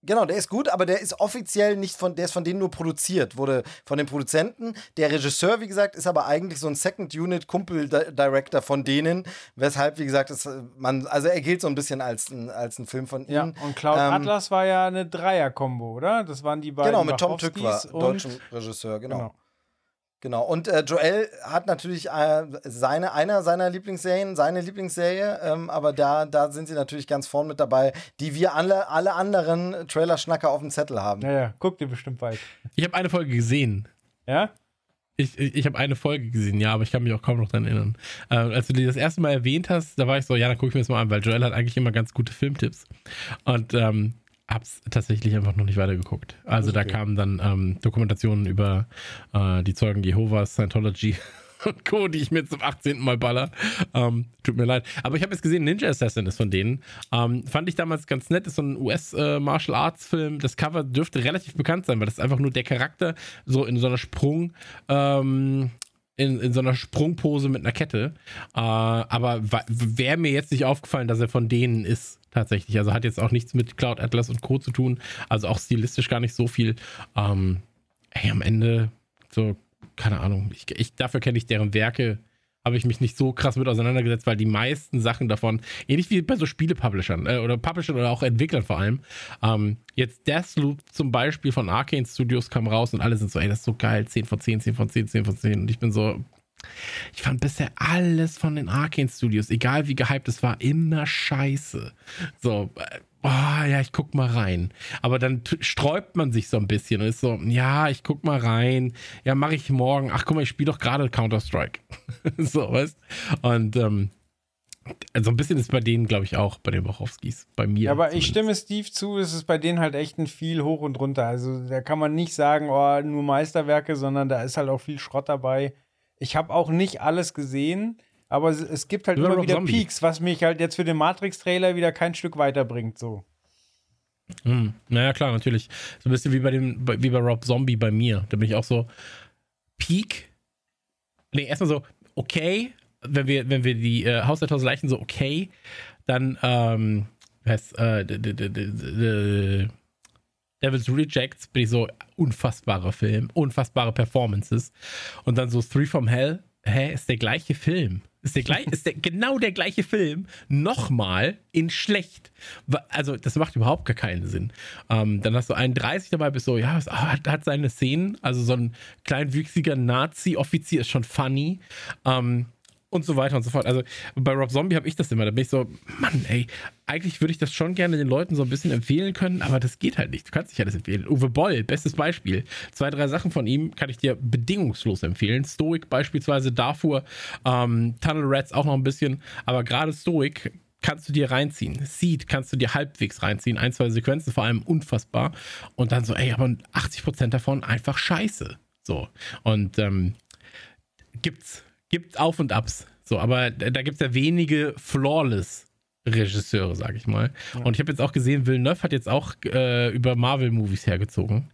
Genau, der ist gut, aber der ist offiziell nicht von, der ist von denen nur produziert, wurde von den Produzenten. Der Regisseur, wie gesagt, ist aber eigentlich so ein Second Unit Kumpel Director von denen, weshalb, wie gesagt, ist, man, also er gilt so ein bisschen als ein, als ein Film von ja, ihm. Und Cloud ähm, Atlas war ja eine Dreier-Kombo, oder? Das waren die beiden. Genau, mit Tom Tück war deutschen Regisseur, genau. genau. Genau. Und äh, Joel hat natürlich äh, seine, einer seiner Lieblingsserien, seine Lieblingsserie, ähm, aber da, da sind sie natürlich ganz vorn mit dabei, die wir alle, alle anderen Trailer-Schnacker auf dem Zettel haben. Ja, ja, guck dir bestimmt bald. Ich habe eine Folge gesehen. Ja? Ich, ich, ich habe eine Folge gesehen, ja, aber ich kann mich auch kaum noch daran erinnern. Äh, als du die das erste Mal erwähnt hast, da war ich so, ja, dann gucke ich mir das mal an, weil Joel hat eigentlich immer ganz gute Filmtipps. Und ähm, hab's tatsächlich einfach noch nicht weitergeguckt. Also okay. da kamen dann ähm, Dokumentationen über äh, die Zeugen Jehovas, Scientology und Co., die ich mir zum 18. Mal baller. Ähm, tut mir leid. Aber ich habe jetzt gesehen, Ninja Assassin ist von denen. Ähm, fand ich damals ganz nett. Ist so ein US-Martial äh, Arts Film. Das Cover dürfte relativ bekannt sein, weil das ist einfach nur der Charakter so in so einer Sprung. Ähm, in, in so einer Sprungpose mit einer Kette. Äh, aber wäre mir jetzt nicht aufgefallen, dass er von denen ist tatsächlich. Also hat jetzt auch nichts mit Cloud Atlas und Co. zu tun. Also auch stilistisch gar nicht so viel. Ähm, ey, am Ende, so, keine Ahnung. Ich, ich, dafür kenne ich deren Werke, habe ich mich nicht so krass mit auseinandergesetzt, weil die meisten Sachen davon, ähnlich wie bei so Spiele-Publishern äh, oder Publishern oder auch Entwicklern vor allem, ähm, jetzt Deathloop zum Beispiel von Arcane Studios kam raus und alle sind so, ey, das ist so geil, 10 von 10, 10 von 10, 10 von 10 und ich bin so, ich fand bisher alles von den Arkane Studios, egal wie gehypt es war, immer scheiße. So, oh, ja, ich guck mal rein. Aber dann sträubt man sich so ein bisschen und ist so, ja, ich guck mal rein. Ja, mache ich morgen. Ach, guck mal, ich spiele doch gerade Counter-Strike. so, weißt Und ähm, Also ein bisschen ist bei denen, glaube ich, auch, bei den Wachowskis. Bei mir. Ja, aber zumindest. ich stimme Steve zu, es ist bei denen halt echt ein viel hoch und runter. Also da kann man nicht sagen, oh, nur Meisterwerke, sondern da ist halt auch viel Schrott dabei. Ich habe auch nicht alles gesehen, aber es, es gibt halt immer wieder Zombie. Peaks, was mich halt jetzt für den Matrix-Trailer wieder kein Stück weiterbringt. So. Hm. Naja, klar, natürlich. So ein bisschen wie bei dem, wie bei Rob Zombie bei mir. Da bin ich auch so Peak. Nee, erstmal so, okay, wenn wir, wenn wir die äh, Haus der Tausend Leichen so okay, dann ähm, heißt, äh, Devil's Rejects bin ich so unfassbarer Film, unfassbare Performances und dann so Three from Hell, hä, ist der gleiche Film. Ist, der gleich, ist der, genau der gleiche Film nochmal in schlecht. Also, das macht überhaupt gar keinen Sinn. Ähm, dann hast du einen 30 dabei, bist so, ja, hat, hat seine Szenen. Also, so ein kleinwüchsiger Nazi-Offizier ist schon funny. Ähm, und so weiter und so fort. Also bei Rob Zombie habe ich das immer. Da bin ich so, Mann, ey, eigentlich würde ich das schon gerne den Leuten so ein bisschen empfehlen können, aber das geht halt nicht. Du kannst nicht alles empfehlen. Uwe Boll, bestes Beispiel. Zwei, drei Sachen von ihm kann ich dir bedingungslos empfehlen. Stoic beispielsweise, Darfur, ähm, Tunnel Rats auch noch ein bisschen, aber gerade Stoic kannst du dir reinziehen. Seed kannst du dir halbwegs reinziehen. Ein, zwei Sequenzen vor allem unfassbar. Und dann so, ey, aber 80% davon einfach scheiße. So. Und ähm, gibt's gibt Auf und Abs. So, aber da gibt es ja wenige flawless Regisseure, sag ich mal. Ja. Und ich habe jetzt auch gesehen, Villeneuve hat jetzt auch äh, über Marvel-Movies hergezogen.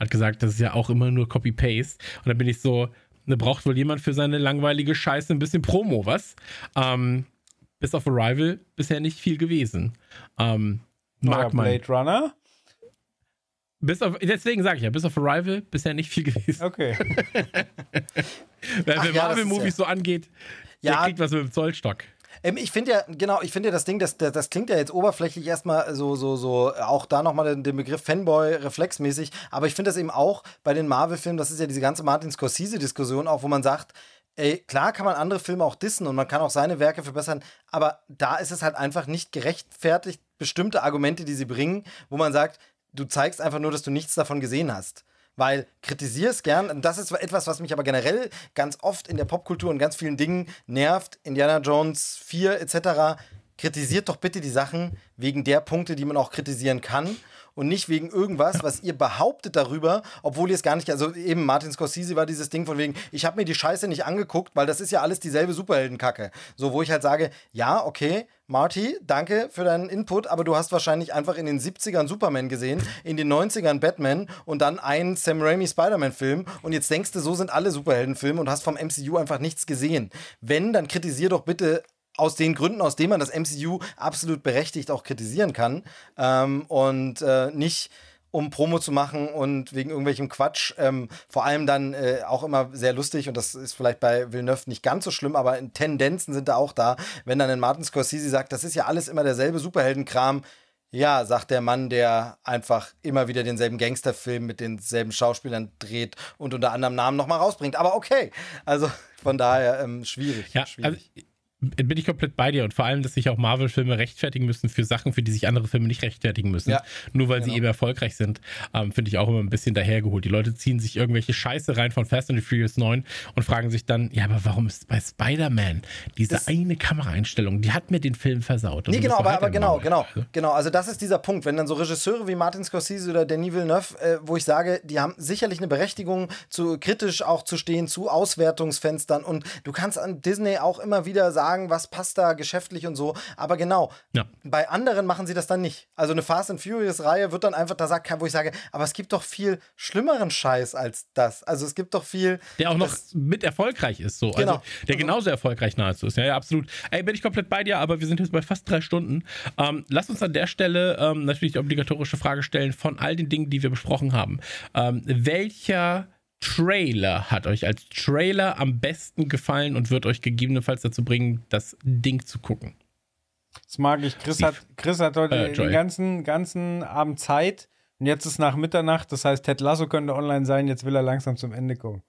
Hat gesagt, das ist ja auch immer nur Copy-Paste. Und da bin ich so, da braucht wohl jemand für seine langweilige Scheiße ein bisschen Promo, was? Ähm, bis auf Arrival bisher nicht viel gewesen. Ähm, mag man. Blade Runner? Bis auf, deswegen sage ich ja, bis auf Arrival bisher nicht viel gewesen. Okay. Wer ja, Marvel-Movies ja. so angeht, der ja, kriegt was mit dem Zollstock. Ähm, ich finde ja, genau, ich finde ja das Ding, das, das, das, klingt ja jetzt oberflächlich erstmal so, so, so, auch da nochmal den, den Begriff Fanboy reflexmäßig, aber ich finde das eben auch bei den Marvel-Filmen, das ist ja diese ganze Martin Scorsese-Diskussion, auch wo man sagt, ey, klar kann man andere Filme auch dissen und man kann auch seine Werke verbessern, aber da ist es halt einfach nicht gerechtfertigt, bestimmte Argumente, die sie bringen, wo man sagt, du zeigst einfach nur, dass du nichts davon gesehen hast. Weil kritisierst gern, und das ist etwas, was mich aber generell ganz oft in der Popkultur und ganz vielen Dingen nervt. Indiana Jones 4 etc. Kritisiert doch bitte die Sachen wegen der Punkte, die man auch kritisieren kann und nicht wegen irgendwas, was ihr behauptet darüber, obwohl ihr es gar nicht, also eben Martin Scorsese war dieses Ding von wegen, ich habe mir die Scheiße nicht angeguckt, weil das ist ja alles dieselbe Superheldenkacke. So, wo ich halt sage, ja, okay, Marty, danke für deinen Input, aber du hast wahrscheinlich einfach in den 70ern Superman gesehen, in den 90ern Batman und dann einen Sam Raimi Spider-Man-Film und jetzt denkst du, so sind alle Superheldenfilme und hast vom MCU einfach nichts gesehen. Wenn, dann kritisier doch bitte aus den Gründen, aus denen man das MCU absolut berechtigt auch kritisieren kann ähm, und äh, nicht um Promo zu machen und wegen irgendwelchem Quatsch. Ähm, vor allem dann äh, auch immer sehr lustig und das ist vielleicht bei Villeneuve nicht ganz so schlimm, aber Tendenzen sind da auch da. Wenn dann ein Martin Scorsese sagt, das ist ja alles immer derselbe Superheldenkram. Ja, sagt der Mann, der einfach immer wieder denselben Gangsterfilm mit denselben Schauspielern dreht und unter anderem Namen nochmal rausbringt. Aber okay, also von daher ähm, schwierig. Ja, schwierig. Also bin ich komplett bei dir und vor allem, dass sich auch Marvel-Filme rechtfertigen müssen für Sachen, für die sich andere Filme nicht rechtfertigen müssen. Ja, nur weil genau. sie eben erfolgreich sind, ähm, finde ich auch immer ein bisschen dahergeholt. Die Leute ziehen sich irgendwelche Scheiße rein von Fast and the Furious 9 und fragen sich dann, ja, aber warum ist bei Spider-Man diese das eine Kameraeinstellung, die hat mir den Film versaut. Nee, genau, aber, aber genau, genau, genau. Also das ist dieser Punkt, wenn dann so Regisseure wie Martin Scorsese oder Denis Villeneuve, äh, wo ich sage, die haben sicherlich eine Berechtigung, zu kritisch auch zu stehen, zu Auswertungsfenstern und du kannst an Disney auch immer wieder sagen, sagen, was passt da geschäftlich und so. Aber genau, ja. bei anderen machen sie das dann nicht. Also eine Fast and Furious-Reihe wird dann einfach da sagt, wo ich sage, aber es gibt doch viel schlimmeren Scheiß als das. Also es gibt doch viel. Der auch noch mit erfolgreich ist, so. Also genau. Also, der genauso erfolgreich nahezu ist. Ja, ja, absolut. Ey, bin ich komplett bei dir, aber wir sind jetzt bei fast drei Stunden. Ähm, lass uns an der Stelle ähm, natürlich die obligatorische Frage stellen von all den Dingen, die wir besprochen haben. Ähm, welcher Trailer hat euch als Trailer am besten gefallen und wird euch gegebenenfalls dazu bringen, das Ding zu gucken? Das mag ich. Chris hat, Chris hat heute äh, den ganzen, ganzen Abend Zeit und jetzt ist nach Mitternacht. Das heißt, Ted Lasso könnte online sein. Jetzt will er langsam zum Ende kommen.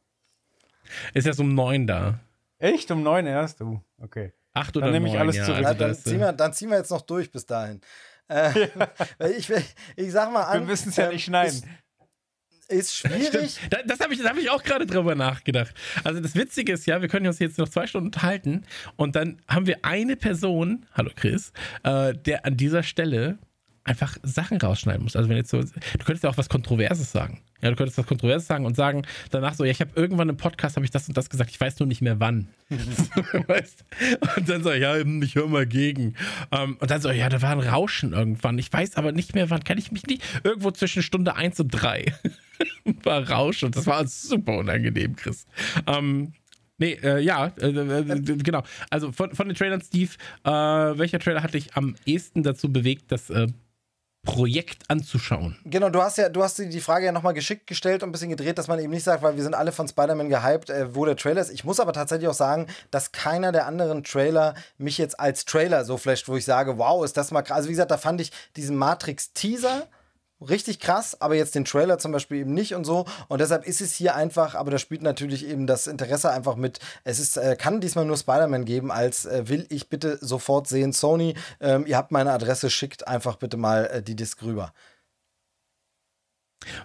Ist erst um neun da. Echt? Um neun erst? Du, okay. Acht oder Dann nehme ich alles ja, zurück. Also dann, ziehen wir, dann ziehen wir jetzt noch durch bis dahin. Äh, ja. ich, ich sag mal an. Wir müssen es ja nicht schneiden. Ist schwierig. Da, das habe ich, hab ich auch gerade drüber nachgedacht. Also das Witzige ist ja, wir können uns jetzt noch zwei Stunden unterhalten und dann haben wir eine Person, hallo Chris, äh, der an dieser Stelle einfach Sachen rausschneiden muss. Also wenn jetzt so, du könntest ja auch was Kontroverses sagen. Ja, du könntest was Kontroverses sagen und sagen danach so, ja, ich habe irgendwann im Podcast habe ich das und das gesagt, ich weiß nur nicht mehr wann. weißt? Und dann so, ja, ich höre mal gegen. Um, ähm, und dann so, ja, da war ein Rauschen irgendwann. Ich weiß aber nicht mehr wann, kann ich mich nicht. Irgendwo zwischen Stunde 1 und 3 war Rauschen. Das war super unangenehm, Chris. Ähm, Nee, äh, ja, äh, äh, genau. Also von, von den Trailern, Steve, äh, welcher Trailer hat dich am ehesten dazu bewegt, das äh, Projekt anzuschauen. Genau, du hast ja, du hast die Frage ja nochmal geschickt gestellt und ein bisschen gedreht, dass man eben nicht sagt, weil wir sind alle von Spider-Man gehypt, äh, wo der Trailer ist. Ich muss aber tatsächlich auch sagen, dass keiner der anderen Trailer mich jetzt als Trailer so flasht, wo ich sage, wow, ist das mal krass. Also wie gesagt, da fand ich diesen Matrix-Teaser richtig krass, aber jetzt den Trailer zum Beispiel eben nicht und so. Und deshalb ist es hier einfach, aber da spielt natürlich eben das Interesse einfach mit. Es ist, äh, kann diesmal nur Spider-Man geben, als äh, will ich bitte sofort sehen. Sony, ähm, ihr habt meine Adresse, schickt einfach bitte mal äh, die Disc rüber.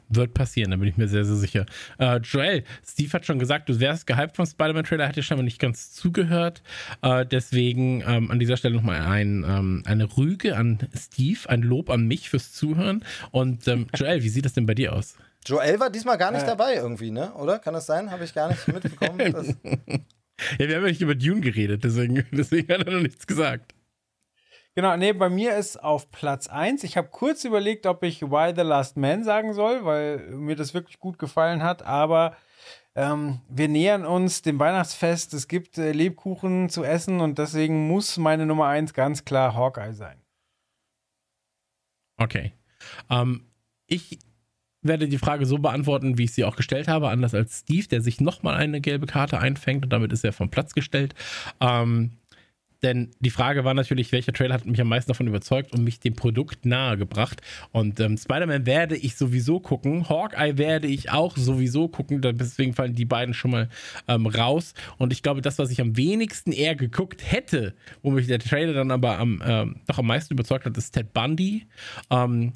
Wird passieren, da bin ich mir sehr, sehr sicher. Äh, Joel, Steve hat schon gesagt, du wärst gehypt vom Spider-Man-Trailer, hat dir scheinbar nicht ganz zugehört. Äh, deswegen ähm, an dieser Stelle nochmal ein, ähm, eine Rüge an Steve, ein Lob an mich fürs Zuhören. Und ähm, Joel, wie sieht das denn bei dir aus? Joel war diesmal gar nicht äh. dabei irgendwie, ne? Oder? Kann das sein? Habe ich gar nicht mitbekommen. ja, wir haben ja nicht über Dune geredet, deswegen, deswegen hat er noch nichts gesagt. Genau, nee, bei mir ist auf Platz 1. Ich habe kurz überlegt, ob ich Why the Last Man sagen soll, weil mir das wirklich gut gefallen hat, aber ähm, wir nähern uns dem Weihnachtsfest. Es gibt äh, Lebkuchen zu essen und deswegen muss meine Nummer 1 ganz klar Hawkeye sein. Okay. Ähm, ich werde die Frage so beantworten, wie ich sie auch gestellt habe, anders als Steve, der sich nochmal eine gelbe Karte einfängt und damit ist er vom Platz gestellt. Ähm, denn die Frage war natürlich, welcher Trailer hat mich am meisten davon überzeugt und mich dem Produkt nahegebracht. Und ähm, Spider-Man werde ich sowieso gucken. Hawkeye werde ich auch sowieso gucken. Deswegen fallen die beiden schon mal ähm, raus. Und ich glaube, das, was ich am wenigsten eher geguckt hätte, wo mich der Trailer dann aber am, ähm, doch am meisten überzeugt hat, ist Ted Bundy. Ähm,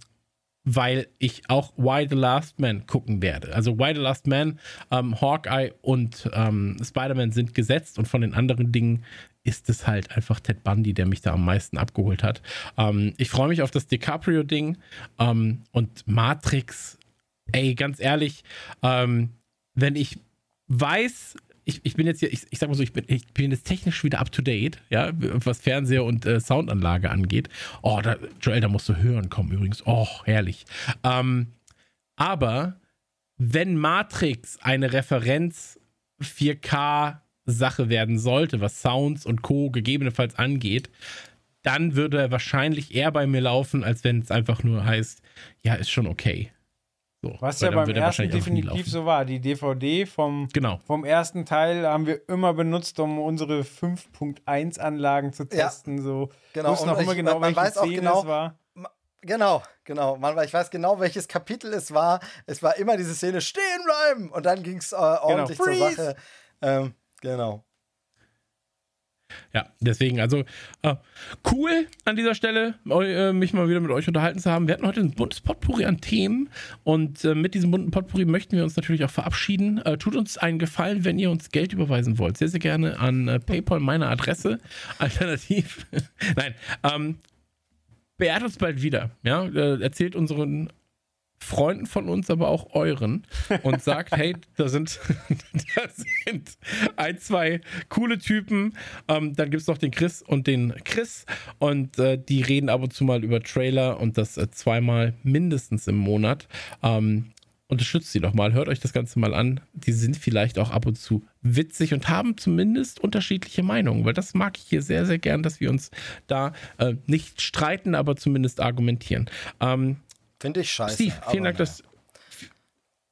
weil ich auch Why the Last Man gucken werde. Also Why the Last Man, ähm, Hawkeye und ähm, Spider-Man sind gesetzt und von den anderen Dingen ist es halt einfach Ted Bundy, der mich da am meisten abgeholt hat. Ähm, ich freue mich auf das DiCaprio-Ding ähm, und Matrix. Ey, ganz ehrlich, ähm, wenn ich weiß, ich, ich bin jetzt hier, ich, ich sag mal so, ich bin, ich bin jetzt technisch wieder up to date, ja, was Fernseher und äh, Soundanlage angeht. Oh, da, Joel, da musst du hören kommen übrigens. Oh, herrlich. Ähm, aber wenn Matrix eine Referenz 4K Sache werden sollte, was Sounds und Co. gegebenenfalls angeht, dann würde er wahrscheinlich eher bei mir laufen, als wenn es einfach nur heißt, ja, ist schon okay. So, was ja beim ersten definitiv so war. Die DVD vom, genau. vom ersten Teil haben wir immer benutzt, um unsere 5.1 Anlagen zu testen. Ja, so. Genau. Und noch immer genau, man, man weiß auch genau, war. Genau, genau. Man, ich weiß genau, welches Kapitel es war. Es war immer diese Szene stehen bleiben und dann ging es äh, ordentlich genau. zur Sache. Ähm, Genau. Ja, deswegen, also äh, cool an dieser Stelle, äh, mich mal wieder mit euch unterhalten zu haben. Wir hatten heute ein buntes Potpourri an Themen und äh, mit diesem bunten Potpourri möchten wir uns natürlich auch verabschieden. Äh, tut uns einen Gefallen, wenn ihr uns Geld überweisen wollt. Sehr, sehr gerne an äh, PayPal meine Adresse. Alternativ. Nein, ähm, beehrt uns bald wieder. Ja, äh, erzählt unseren Freunden von uns, aber auch euren und sagt, hey, da sind, da sind ein, zwei coole Typen. Ähm, dann gibt es noch den Chris und den Chris und äh, die reden ab und zu mal über Trailer und das äh, zweimal mindestens im Monat. Ähm, unterstützt sie doch mal, hört euch das Ganze mal an. Die sind vielleicht auch ab und zu witzig und haben zumindest unterschiedliche Meinungen, weil das mag ich hier sehr, sehr gern, dass wir uns da äh, nicht streiten, aber zumindest argumentieren. Ähm, Finde ich scheiße. Steve, vielen Dank, dass.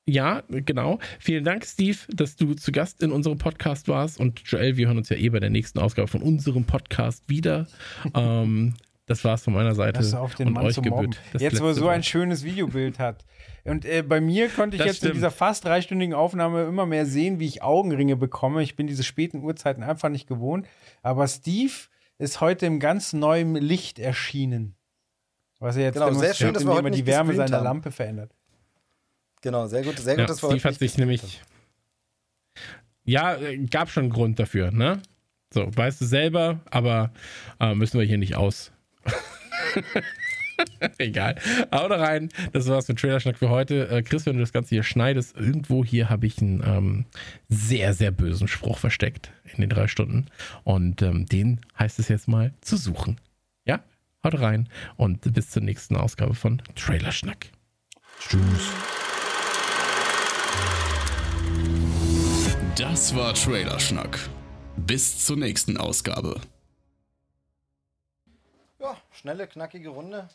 Ja, genau. Vielen Dank, Steve, dass du zu Gast in unserem Podcast warst. Und Joel, wir hören uns ja eh bei der nächsten Ausgabe von unserem Podcast wieder. ähm, das war es von meiner Seite. Das auf den und Mann euch gebührt. Jetzt, wo er so ein schönes Videobild hat. Und äh, bei mir konnte ich das jetzt stimmt. in dieser fast dreistündigen Aufnahme immer mehr sehen, wie ich Augenringe bekomme. Ich bin diese späten Uhrzeiten einfach nicht gewohnt. Aber Steve ist heute im ganz neuen Licht erschienen. Was er jetzt genau, sehr schön, dass wir heute die Wärme seiner haben. Lampe verändert. Genau, sehr gut, sehr gut, ja, dass wir Steve hat sich nämlich. Ja, äh, gab schon einen Grund dafür, ne? So, weißt du selber, aber äh, müssen wir hier nicht aus. Egal. Haut rein. Das war's mit Trailerschnack für heute. Äh, Chris, wenn du das Ganze hier schneidest, irgendwo hier habe ich einen ähm, sehr, sehr bösen Spruch versteckt in den drei Stunden. Und ähm, den heißt es jetzt mal zu suchen. Haut rein und bis zur nächsten Ausgabe von Trailerschnack. Tschüss. Das war Trailerschnack. Bis zur nächsten Ausgabe. Ja, schnelle, knackige Runde.